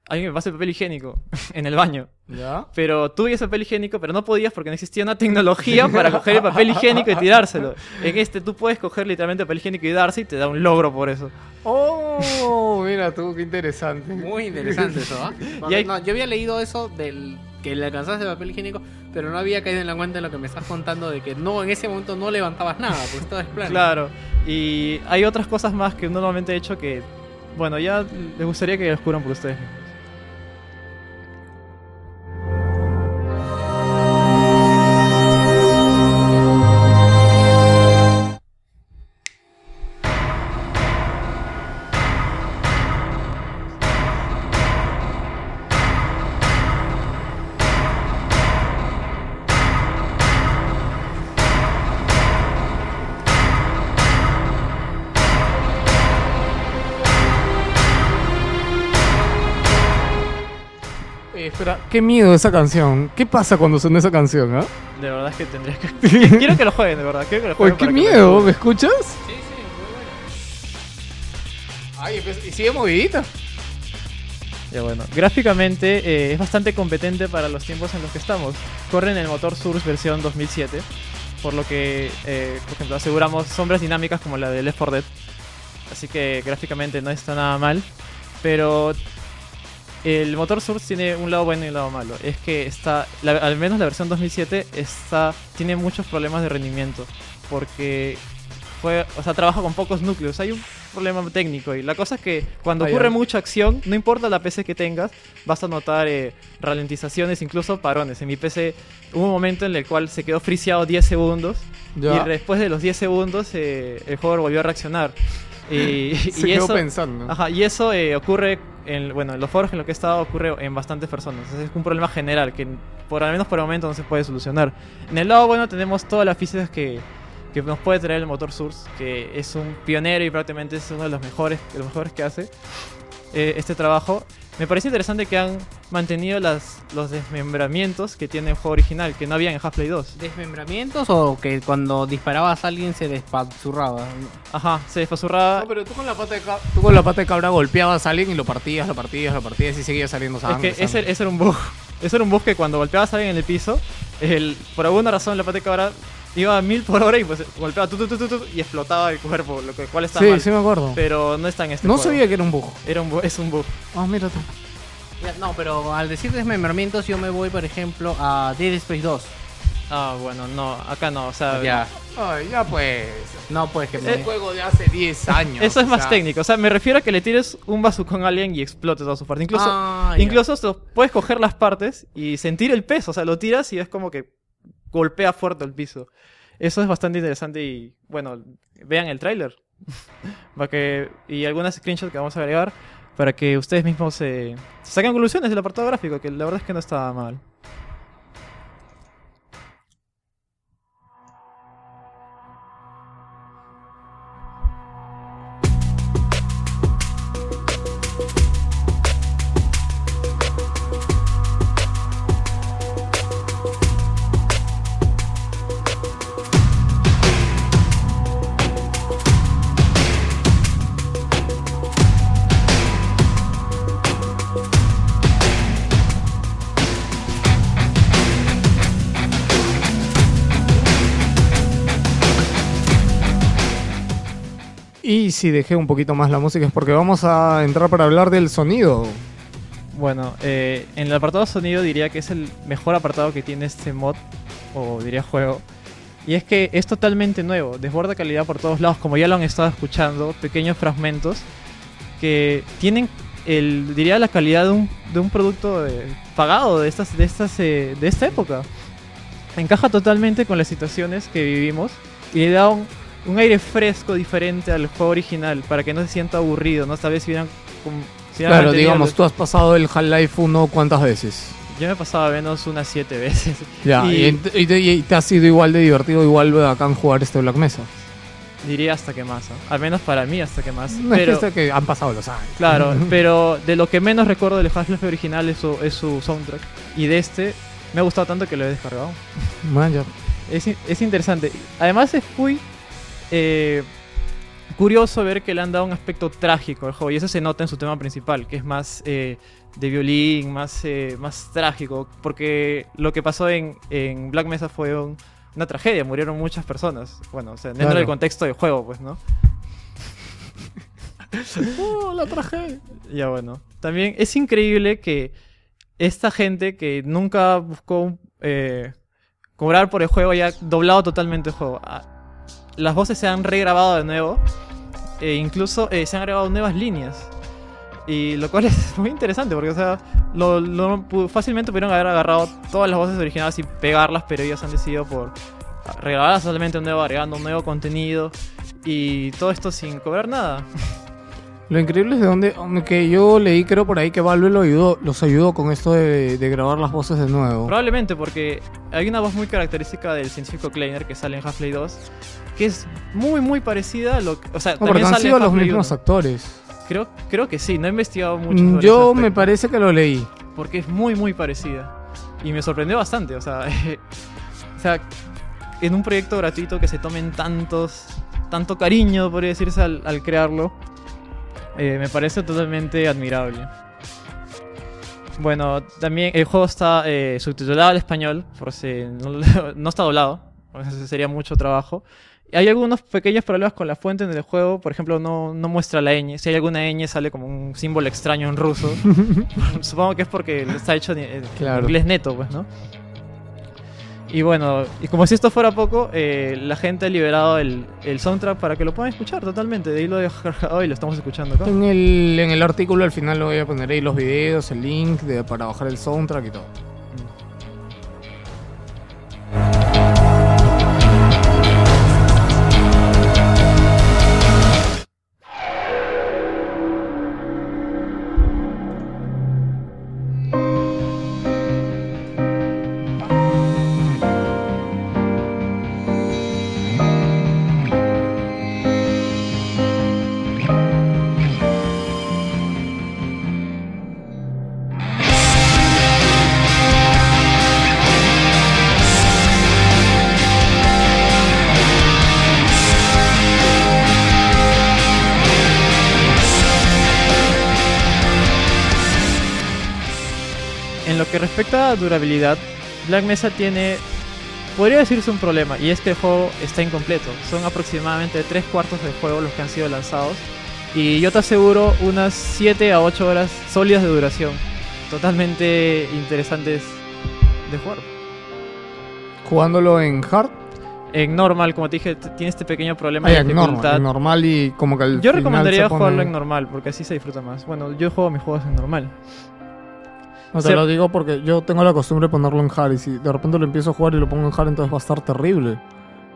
alguien me pasa el papel higiénico en el baño. ¿Ya? Pero tú veías papel higiénico, pero no podías porque no existía una tecnología para coger el papel higiénico y tirárselo. En este tú puedes coger literalmente papel higiénico y darse y te da un logro por eso. Oh, mira tú, qué interesante. Muy interesante eso, ¿ah? Hay- No, yo había leído eso del que le alcanzaste el papel higiénico, pero no había caído en la cuenta de lo que me estás contando de que no, en ese momento no levantabas nada, porque estabas plano. Claro. Y hay otras cosas más que normalmente ha hecho que, bueno, ya les gustaría que descubran por ustedes. Qué miedo esa canción. ¿Qué pasa cuando suena esa canción, ah? De verdad es que tendrías que... Quiero que lo jueguen, de verdad. Quiero que lo Oye, jueguen qué para que me miedo, ¿me escuchas? Sí, sí, muy bueno. Ay, pues, y sigue movidita. Ya bueno, gráficamente eh, es bastante competente para los tiempos en los que estamos. Corre en el motor Source versión 2007, por lo que, eh, por ejemplo, aseguramos sombras dinámicas como la de Left 4 Dead. Así que gráficamente no está nada mal, pero el motor Source tiene un lado bueno y un lado malo. Es que está, la- al menos la versión 2007 está, tiene muchos problemas de rendimiento, porque fue, o sea, trabaja con pocos núcleos. Hay un problema técnico y la cosa es que cuando ocurre mucha acción, no importa la PC que tengas, vas a notar eh, ralentizaciones, incluso parones. En mi PC hubo un momento en el cual se quedó friseado 10 segundos y después de los 10 segundos eh, el juego volvió a reaccionar. Y, Se y quedó eso, pensando. Ajá, y eso eh, ocurre, en, bueno, en los foros en los que he estado ocurre en bastantes personas. Es un problema general que por al menos por el momento no se puede solucionar. En el lado bueno tenemos todas las físicas que, que nos puede traer el motor Source, que es un pionero y prácticamente es uno de los mejores, de los mejores que hace eh, este trabajo. Me parece interesante que han mantenido las, los desmembramientos que tiene el juego original, que no había en Half-Life 2. ¿Desmembramientos o que cuando disparabas a alguien se despazurraba? Ajá, se despasurraba. No, pero tú con la pata de cabra, tú con la pata de cabra golpeabas a alguien y lo partías, lo partías, lo partías y seguía saliendo Es sangre. que ese, ese era un bug. Ese era un bug que cuando golpeabas a alguien en el piso, el, por alguna razón la pata de cabra iba a mil por hora y pues golpeaba tu, tu, tu, tu, tu, y explotaba el cuerpo, lo que, cual está Sí, mal. sí me acuerdo. Pero no está en este No juego. sabía que era un bug. Era un bu- es un bug. Ah, mira tú. No, pero al decir desmembramientos yo me voy, por ejemplo, a Dead Space 2. Ah, bueno, no, acá no, o sea, Ya. Ay, ya pues. No, pues que Es me... un juego de hace 10 años. Eso es más sea, técnico, o sea, me refiero a que le tires un bazucón a alguien y explote toda su parte. Incluso, Ah, incluso puedes coger las partes y sentir el peso, o sea, lo tiras y es como que golpea fuerte el piso. Eso es bastante interesante y, bueno, vean el tráiler. y algunas screenshots que vamos a agregar para que ustedes mismos se se saquen conclusiones del apartado gráfico, que la verdad es que no está mal. Si dejé un poquito más la música es porque vamos a entrar para hablar del sonido. Bueno, eh, en el apartado sonido diría que es el mejor apartado que tiene este mod, o diría juego. Y es que es totalmente nuevo, desborda calidad por todos lados, como ya lo han estado escuchando, pequeños fragmentos que tienen, el, diría, la calidad de un, de un producto eh, pagado de, estas, de, estas, eh, de esta época. Encaja totalmente con las situaciones que vivimos y le da un, un aire fresco diferente al juego original para que no se sienta aburrido, ¿no? Esta vez si hubieran... si Claro, digamos, los- tú has pasado el Half-Life 1 cuántas veces. yo me he pasado al menos unas 7 veces. Ya, y, te, y te ha sido igual de divertido, igual de bacán jugar este Black Mesa. Diría hasta que más, ¿ah? Al menos para mí hasta que más. No es que, Pero, este que han pasado los años. claro, pero de lo que menos recuerdo del Half-Life original es su, es su soundtrack. Y de este me ha gustado tanto que lo he descargado. Man, ya. Es, es interesante. Además es muy eh, curioso ver que le han dado un aspecto trágico al juego. Y eso se nota en su tema principal, que es más eh, de violín, más, eh, más trágico. Porque lo que pasó en, en Black Mesa fue un- una tragedia, murieron muchas personas. Bueno, o sea, dentro Claro. del contexto del juego, pues, ¿no? Oh, la traje. Ya bueno. También es increíble que esta gente que nunca buscó eh, cobrar por el juego haya doblado totalmente el juego. Las voces se han regrabado de nuevo. E incluso eh, se han grabado nuevas líneas. Y lo cual es muy interesante porque, o sea, lo, lo fácilmente pudieron haber agarrado todas las voces originales y pegarlas, pero ellos han decidido por regrabarlas totalmente de nuevo, agregando un nuevo contenido. Y todo esto sin cobrar nada. Lo increíble es de donde que yo leí creo por ahí que Valve lo ayudó, los ayudó con esto de, de grabar las voces de nuevo. Probablemente porque hay una voz muy característica del científico Kleiner que sale en Half-Life 2 que es muy muy parecida a lo que, o sea, No, también han sale sido los mismos 1. actores. Creo creo que sí, no he investigado mucho Mm, Yo me parece que lo leí. porque es muy muy parecida y me sorprendió bastante, o sea, o sea, en un proyecto gratuito que se tomen tantos tanto cariño, podría decirse al, al crearlo. eh, me parece totalmente admirable. Bueno, también el juego está eh, subtitulado al español, por si no, no está doblado, sería mucho trabajo. Hay algunos pequeños problemas con la fuente en el juego, por ejemplo, no, no muestra la ñ. Si hay alguna ñ, sale como un símbolo extraño en ruso. Supongo que es porque está hecho en, en Claro. inglés neto, pues, ¿no? Y bueno, y como si esto fuera poco, eh, la gente ha liberado el, el soundtrack para que lo puedan escuchar totalmente. De ahí lo he descargado y lo estamos escuchando acá. En el, en el artículo al final lo voy a poner ahí los videos, el link de, para bajar el soundtrack y todo. Durabilidad, Black Mesa tiene, podría decirse un problema, y es que el juego está incompleto. Son aproximadamente 3 cuartos del juego los que han sido lanzados, y yo te aseguro unas 7 a 8 horas sólidas de duración. totalmente interesantes de jugar. Jugándolo en hard. En normal, como te dije, tiene este pequeño problema Ah, de normal, dificultad. en normal y como que al Yo final recomendaría se pone- jugarlo en normal, porque así se disfruta más. Bueno, yo juego mis juegos en normal. No te Se- lo digo porque yo tengo la costumbre de ponerlo en hard y si de repente lo empiezo a jugar y lo pongo en hard entonces va a estar terrible.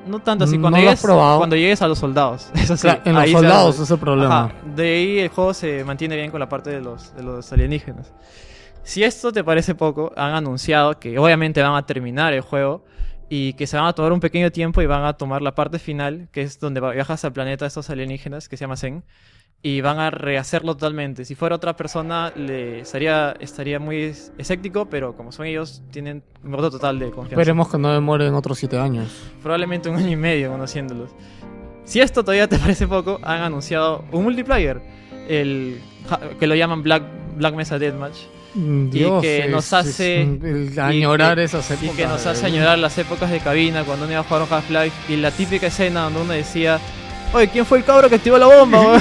No tanto así, ¿No cuando, llegues, cuando llegues a los soldados. Eso sí, Claro, en los soldados es el problema. Ajá, de ahí el juego se mantiene bien con la parte de los, de los alienígenas. Si esto te parece poco, han anunciado que obviamente van a terminar el juego y que se van a tomar un pequeño tiempo y van a tomar la parte final, que es donde viajas al planeta de estos alienígenas, que se llama Zen, y van a rehacerlo totalmente. Si fuera otra persona, le estaría, estaría muy es- escéptico, pero como son ellos, tienen un voto total de confianza. Esperemos que no demoren otros 7 años. Probablemente un año y medio conociéndolos. Si esto todavía te parece poco, han anunciado un multiplayer, el, que lo llaman Black, Black Mesa Deathmatch, Mm, Y que nos hace- el añorar que- esas y épocas. que nos hace añorar las épocas de cabina cuando uno iba a jugar Half-Life y la típica escena donde uno decía, oye, ¿quién fue el cabro que activó la bomba? weón?"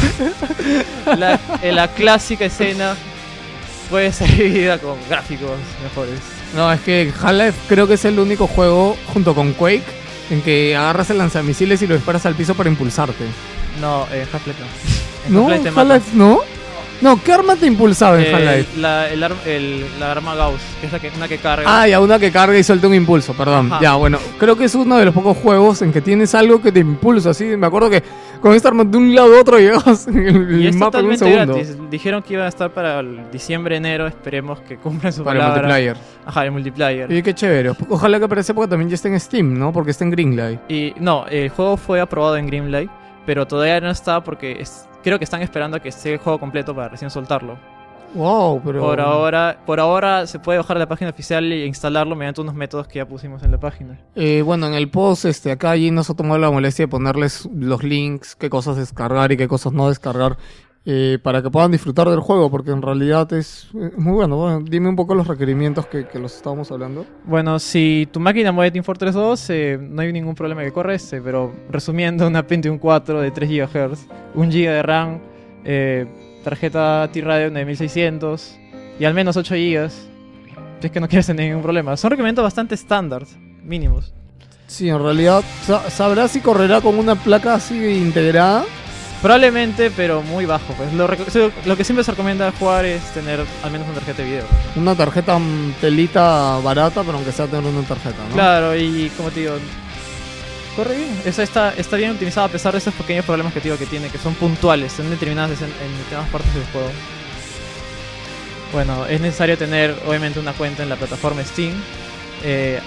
la, eh, la clásica escena puede ser vivida con gráficos mejores. No, es que Half-Life creo que es el único juego junto con Quake en que agarras el lanzamisiles y lo disparas al piso para impulsarte. No, en Half-Life no. En ¿No? Half-Life te mata. Half-Life no. No, ¿qué arma te impulsaba en Eh, Half-Life? la, el ar- el- la arma Gauss, que es la que, una que carga. Ah, ya, una que carga y suelta un impulso, perdón. Ajá. Ya, bueno, creo que es uno de los pocos juegos en que tienes algo que te impulsa, así. Me acuerdo que con esta arma de un lado a otro llegabas en el, y es mapa en un totalmente segundo. gratis. Dijeron que iba a estar para el diciembre, enero. Esperemos que cumplan su Para el palabra. multiplayer. Ajá, el multiplayer. Y qué chévere. Ojalá que para esa época también ya esté en Steam, ¿no? Porque está en Greenlight. Y no, el juego fue aprobado en Greenlight, pero todavía no está porque es- creo que están esperando a que esté el juego completo para recién soltarlo. Wow, pero. Por ahora, por ahora se puede bajar la página oficial e instalarlo mediante unos métodos que ya pusimos en la página. Eh, bueno, en el post, este, acá allí nos ha tomado la molestia de ponerles los links, qué cosas descargar y qué cosas no descargar, eh, para que puedan disfrutar del juego, porque en realidad es, es muy bueno. Bueno, dime un poco los requerimientos que, que los estábamos hablando. Bueno, si tu máquina mueve Team Fortress 2, eh, no hay ningún problema que corra este, pero resumiendo, una Pentium 4 de 3 GHz, 1 GB de RAM, eh, tarjeta T-Radio 9600 y al menos 8 GB. Si es que no quieres tener ningún problema. Son requerimientos bastante estándar, mínimos. Sí, en realidad, sa- ¿sabrás si correrá con una placa así integrada? Probablemente, pero muy bajo. Pues lo, lo que siempre se recomienda jugar es tener al menos una tarjeta de video. Una tarjeta mm, telita barata, pero aunque sea tener una tarjeta, ¿no? Claro, y como te digo, corre bien. Esa está, está bien optimizada a pesar de esos pequeños problemas que te digo que tiene, que son puntuales en determinadas, en determinadas partes del juego. Bueno, es necesario tener obviamente una cuenta en la plataforma Steam. Eh,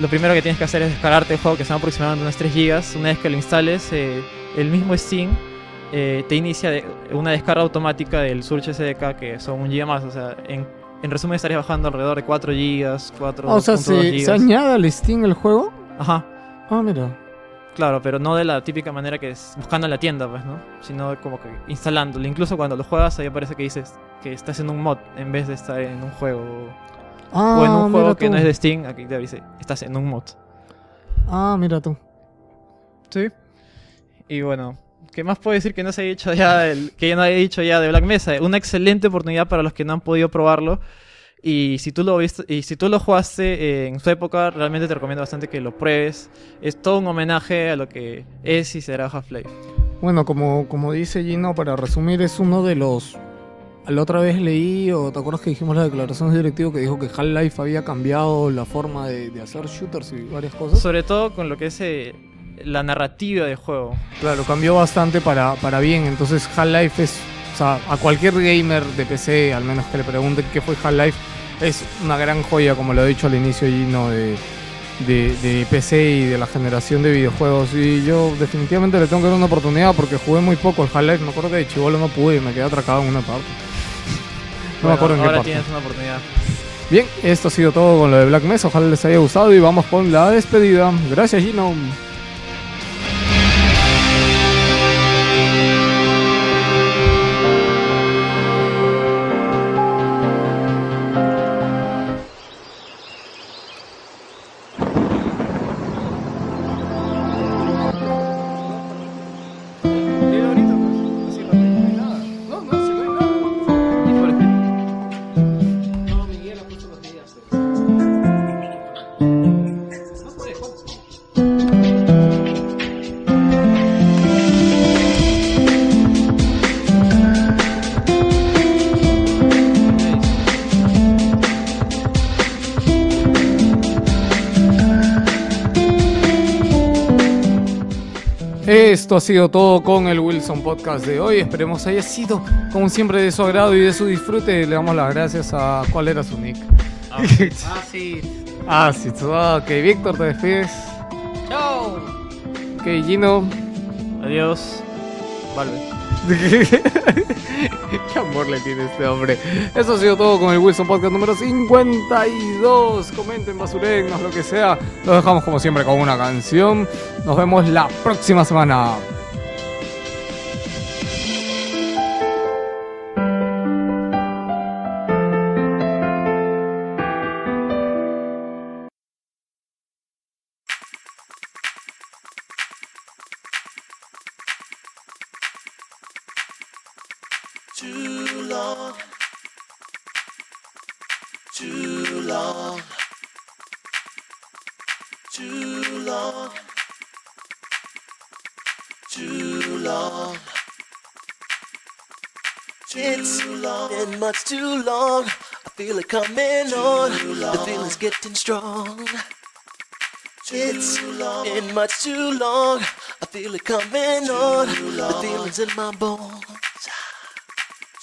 lo primero que tienes que hacer es descargarte el juego que son aproximadamente unas 3 GB. Una vez que lo instales, eh, el mismo Steam eh, te inicia de- una descarga automática del Surge SDK que son un GB más. O sea, en, en resumen estarías bajando alrededor de 4 GB, 4 Ah, o sea, ¿se, ¿se añade al Steam el juego? Ajá. Ah, mira. Claro, pero no de la típica manera que es buscando en la tienda, pues, ¿no? Sino como que instalándolo. Incluso cuando lo juegas, ahí aparece que dices que estás en un mod en vez de estar en un juego. Ah, o en un mira juego que tú. no es de Steam, aquí te dice, estás en un mod. Ah, mira tú. Sí. Y bueno, ¿qué más puedo decir que no se ha dicho ya del- que ya no he dicho ya de Black Mesa? Una excelente oportunidad para los que no han podido probarlo. Y si tú lo viste, y si tú lo jugaste eh, en su época, realmente te recomiendo bastante que lo pruebes. Es todo un homenaje a lo que es y será Half-Life. Bueno, como, como dice Gino, para resumir, es uno de los... La otra vez leí, o te acuerdas que dijimos la declaración de directivo que dijo que Half-Life había cambiado la forma de, de hacer shooters y varias cosas? Sobre todo con lo que es eh, la narrativa del juego. Claro, cambió bastante para, para bien. Entonces, Half-Life es. O sea, a cualquier gamer de PC, al menos que le pregunten qué fue Half-Life, es una gran joya, como lo he dicho al inicio, Gino, de, de, de PC y de la generación de videojuegos. Y yo, definitivamente, le tengo que dar una oportunidad porque jugué muy poco el Half-Life. Me acuerdo que de chivolo no pude y me quedé atracado en una parte. No me acuerdo en qué ahora parte. tienes una oportunidad. Bien, esto ha sido todo con lo de Black Mesa. Ojalá les haya gustado y vamos con la despedida. Gracias, Gino. Esto ha sido todo con el Wilson Podcast de hoy. Esperemos haya sido, como siempre, de su agrado y de su disfrute. Le damos las gracias a. ¿Cuál era su nick? Ah, sí. Ah, sí, tú- ah, ok. Víctor, te despides. Chao. Ok, Gino. Adiós. Valve. Qué amor le tiene este hombre. Eso ha sido todo con el Wilson Podcast número 52. Comenten, basurennos, lo que sea. Lo dejamos como siempre con una canción. Nos vemos la próxima semana. Been much too long. I feel it coming on. The feeling's getting strong. It's been much too long. I feel it coming on. The feeling's in my bones.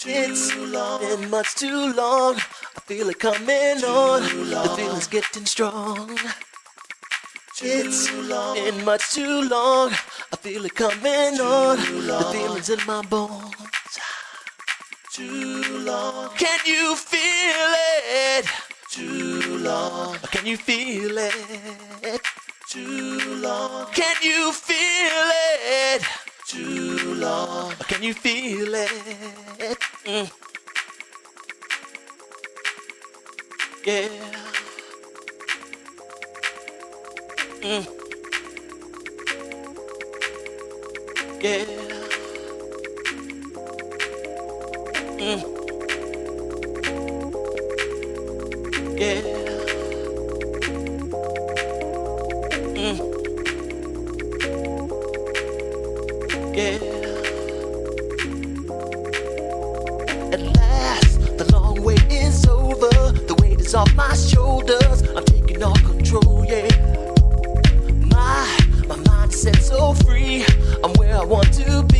It's been much too long. I feel it coming on. The feeling's getting strong. It's been much too long. I feel it coming on. The feeling's in my bones. Too long. Can you feel it? Too long. Can you feel it? Too long. Can you feel it? Too long. Can you feel it? Mm. Yeah. Mm. Yeah. Mm. Yeah. Mm. Yeah. At last, the long wait is over. The weight is off my shoulders. I'm taking all control, yeah. My, my mind set so free. I'm where I want to be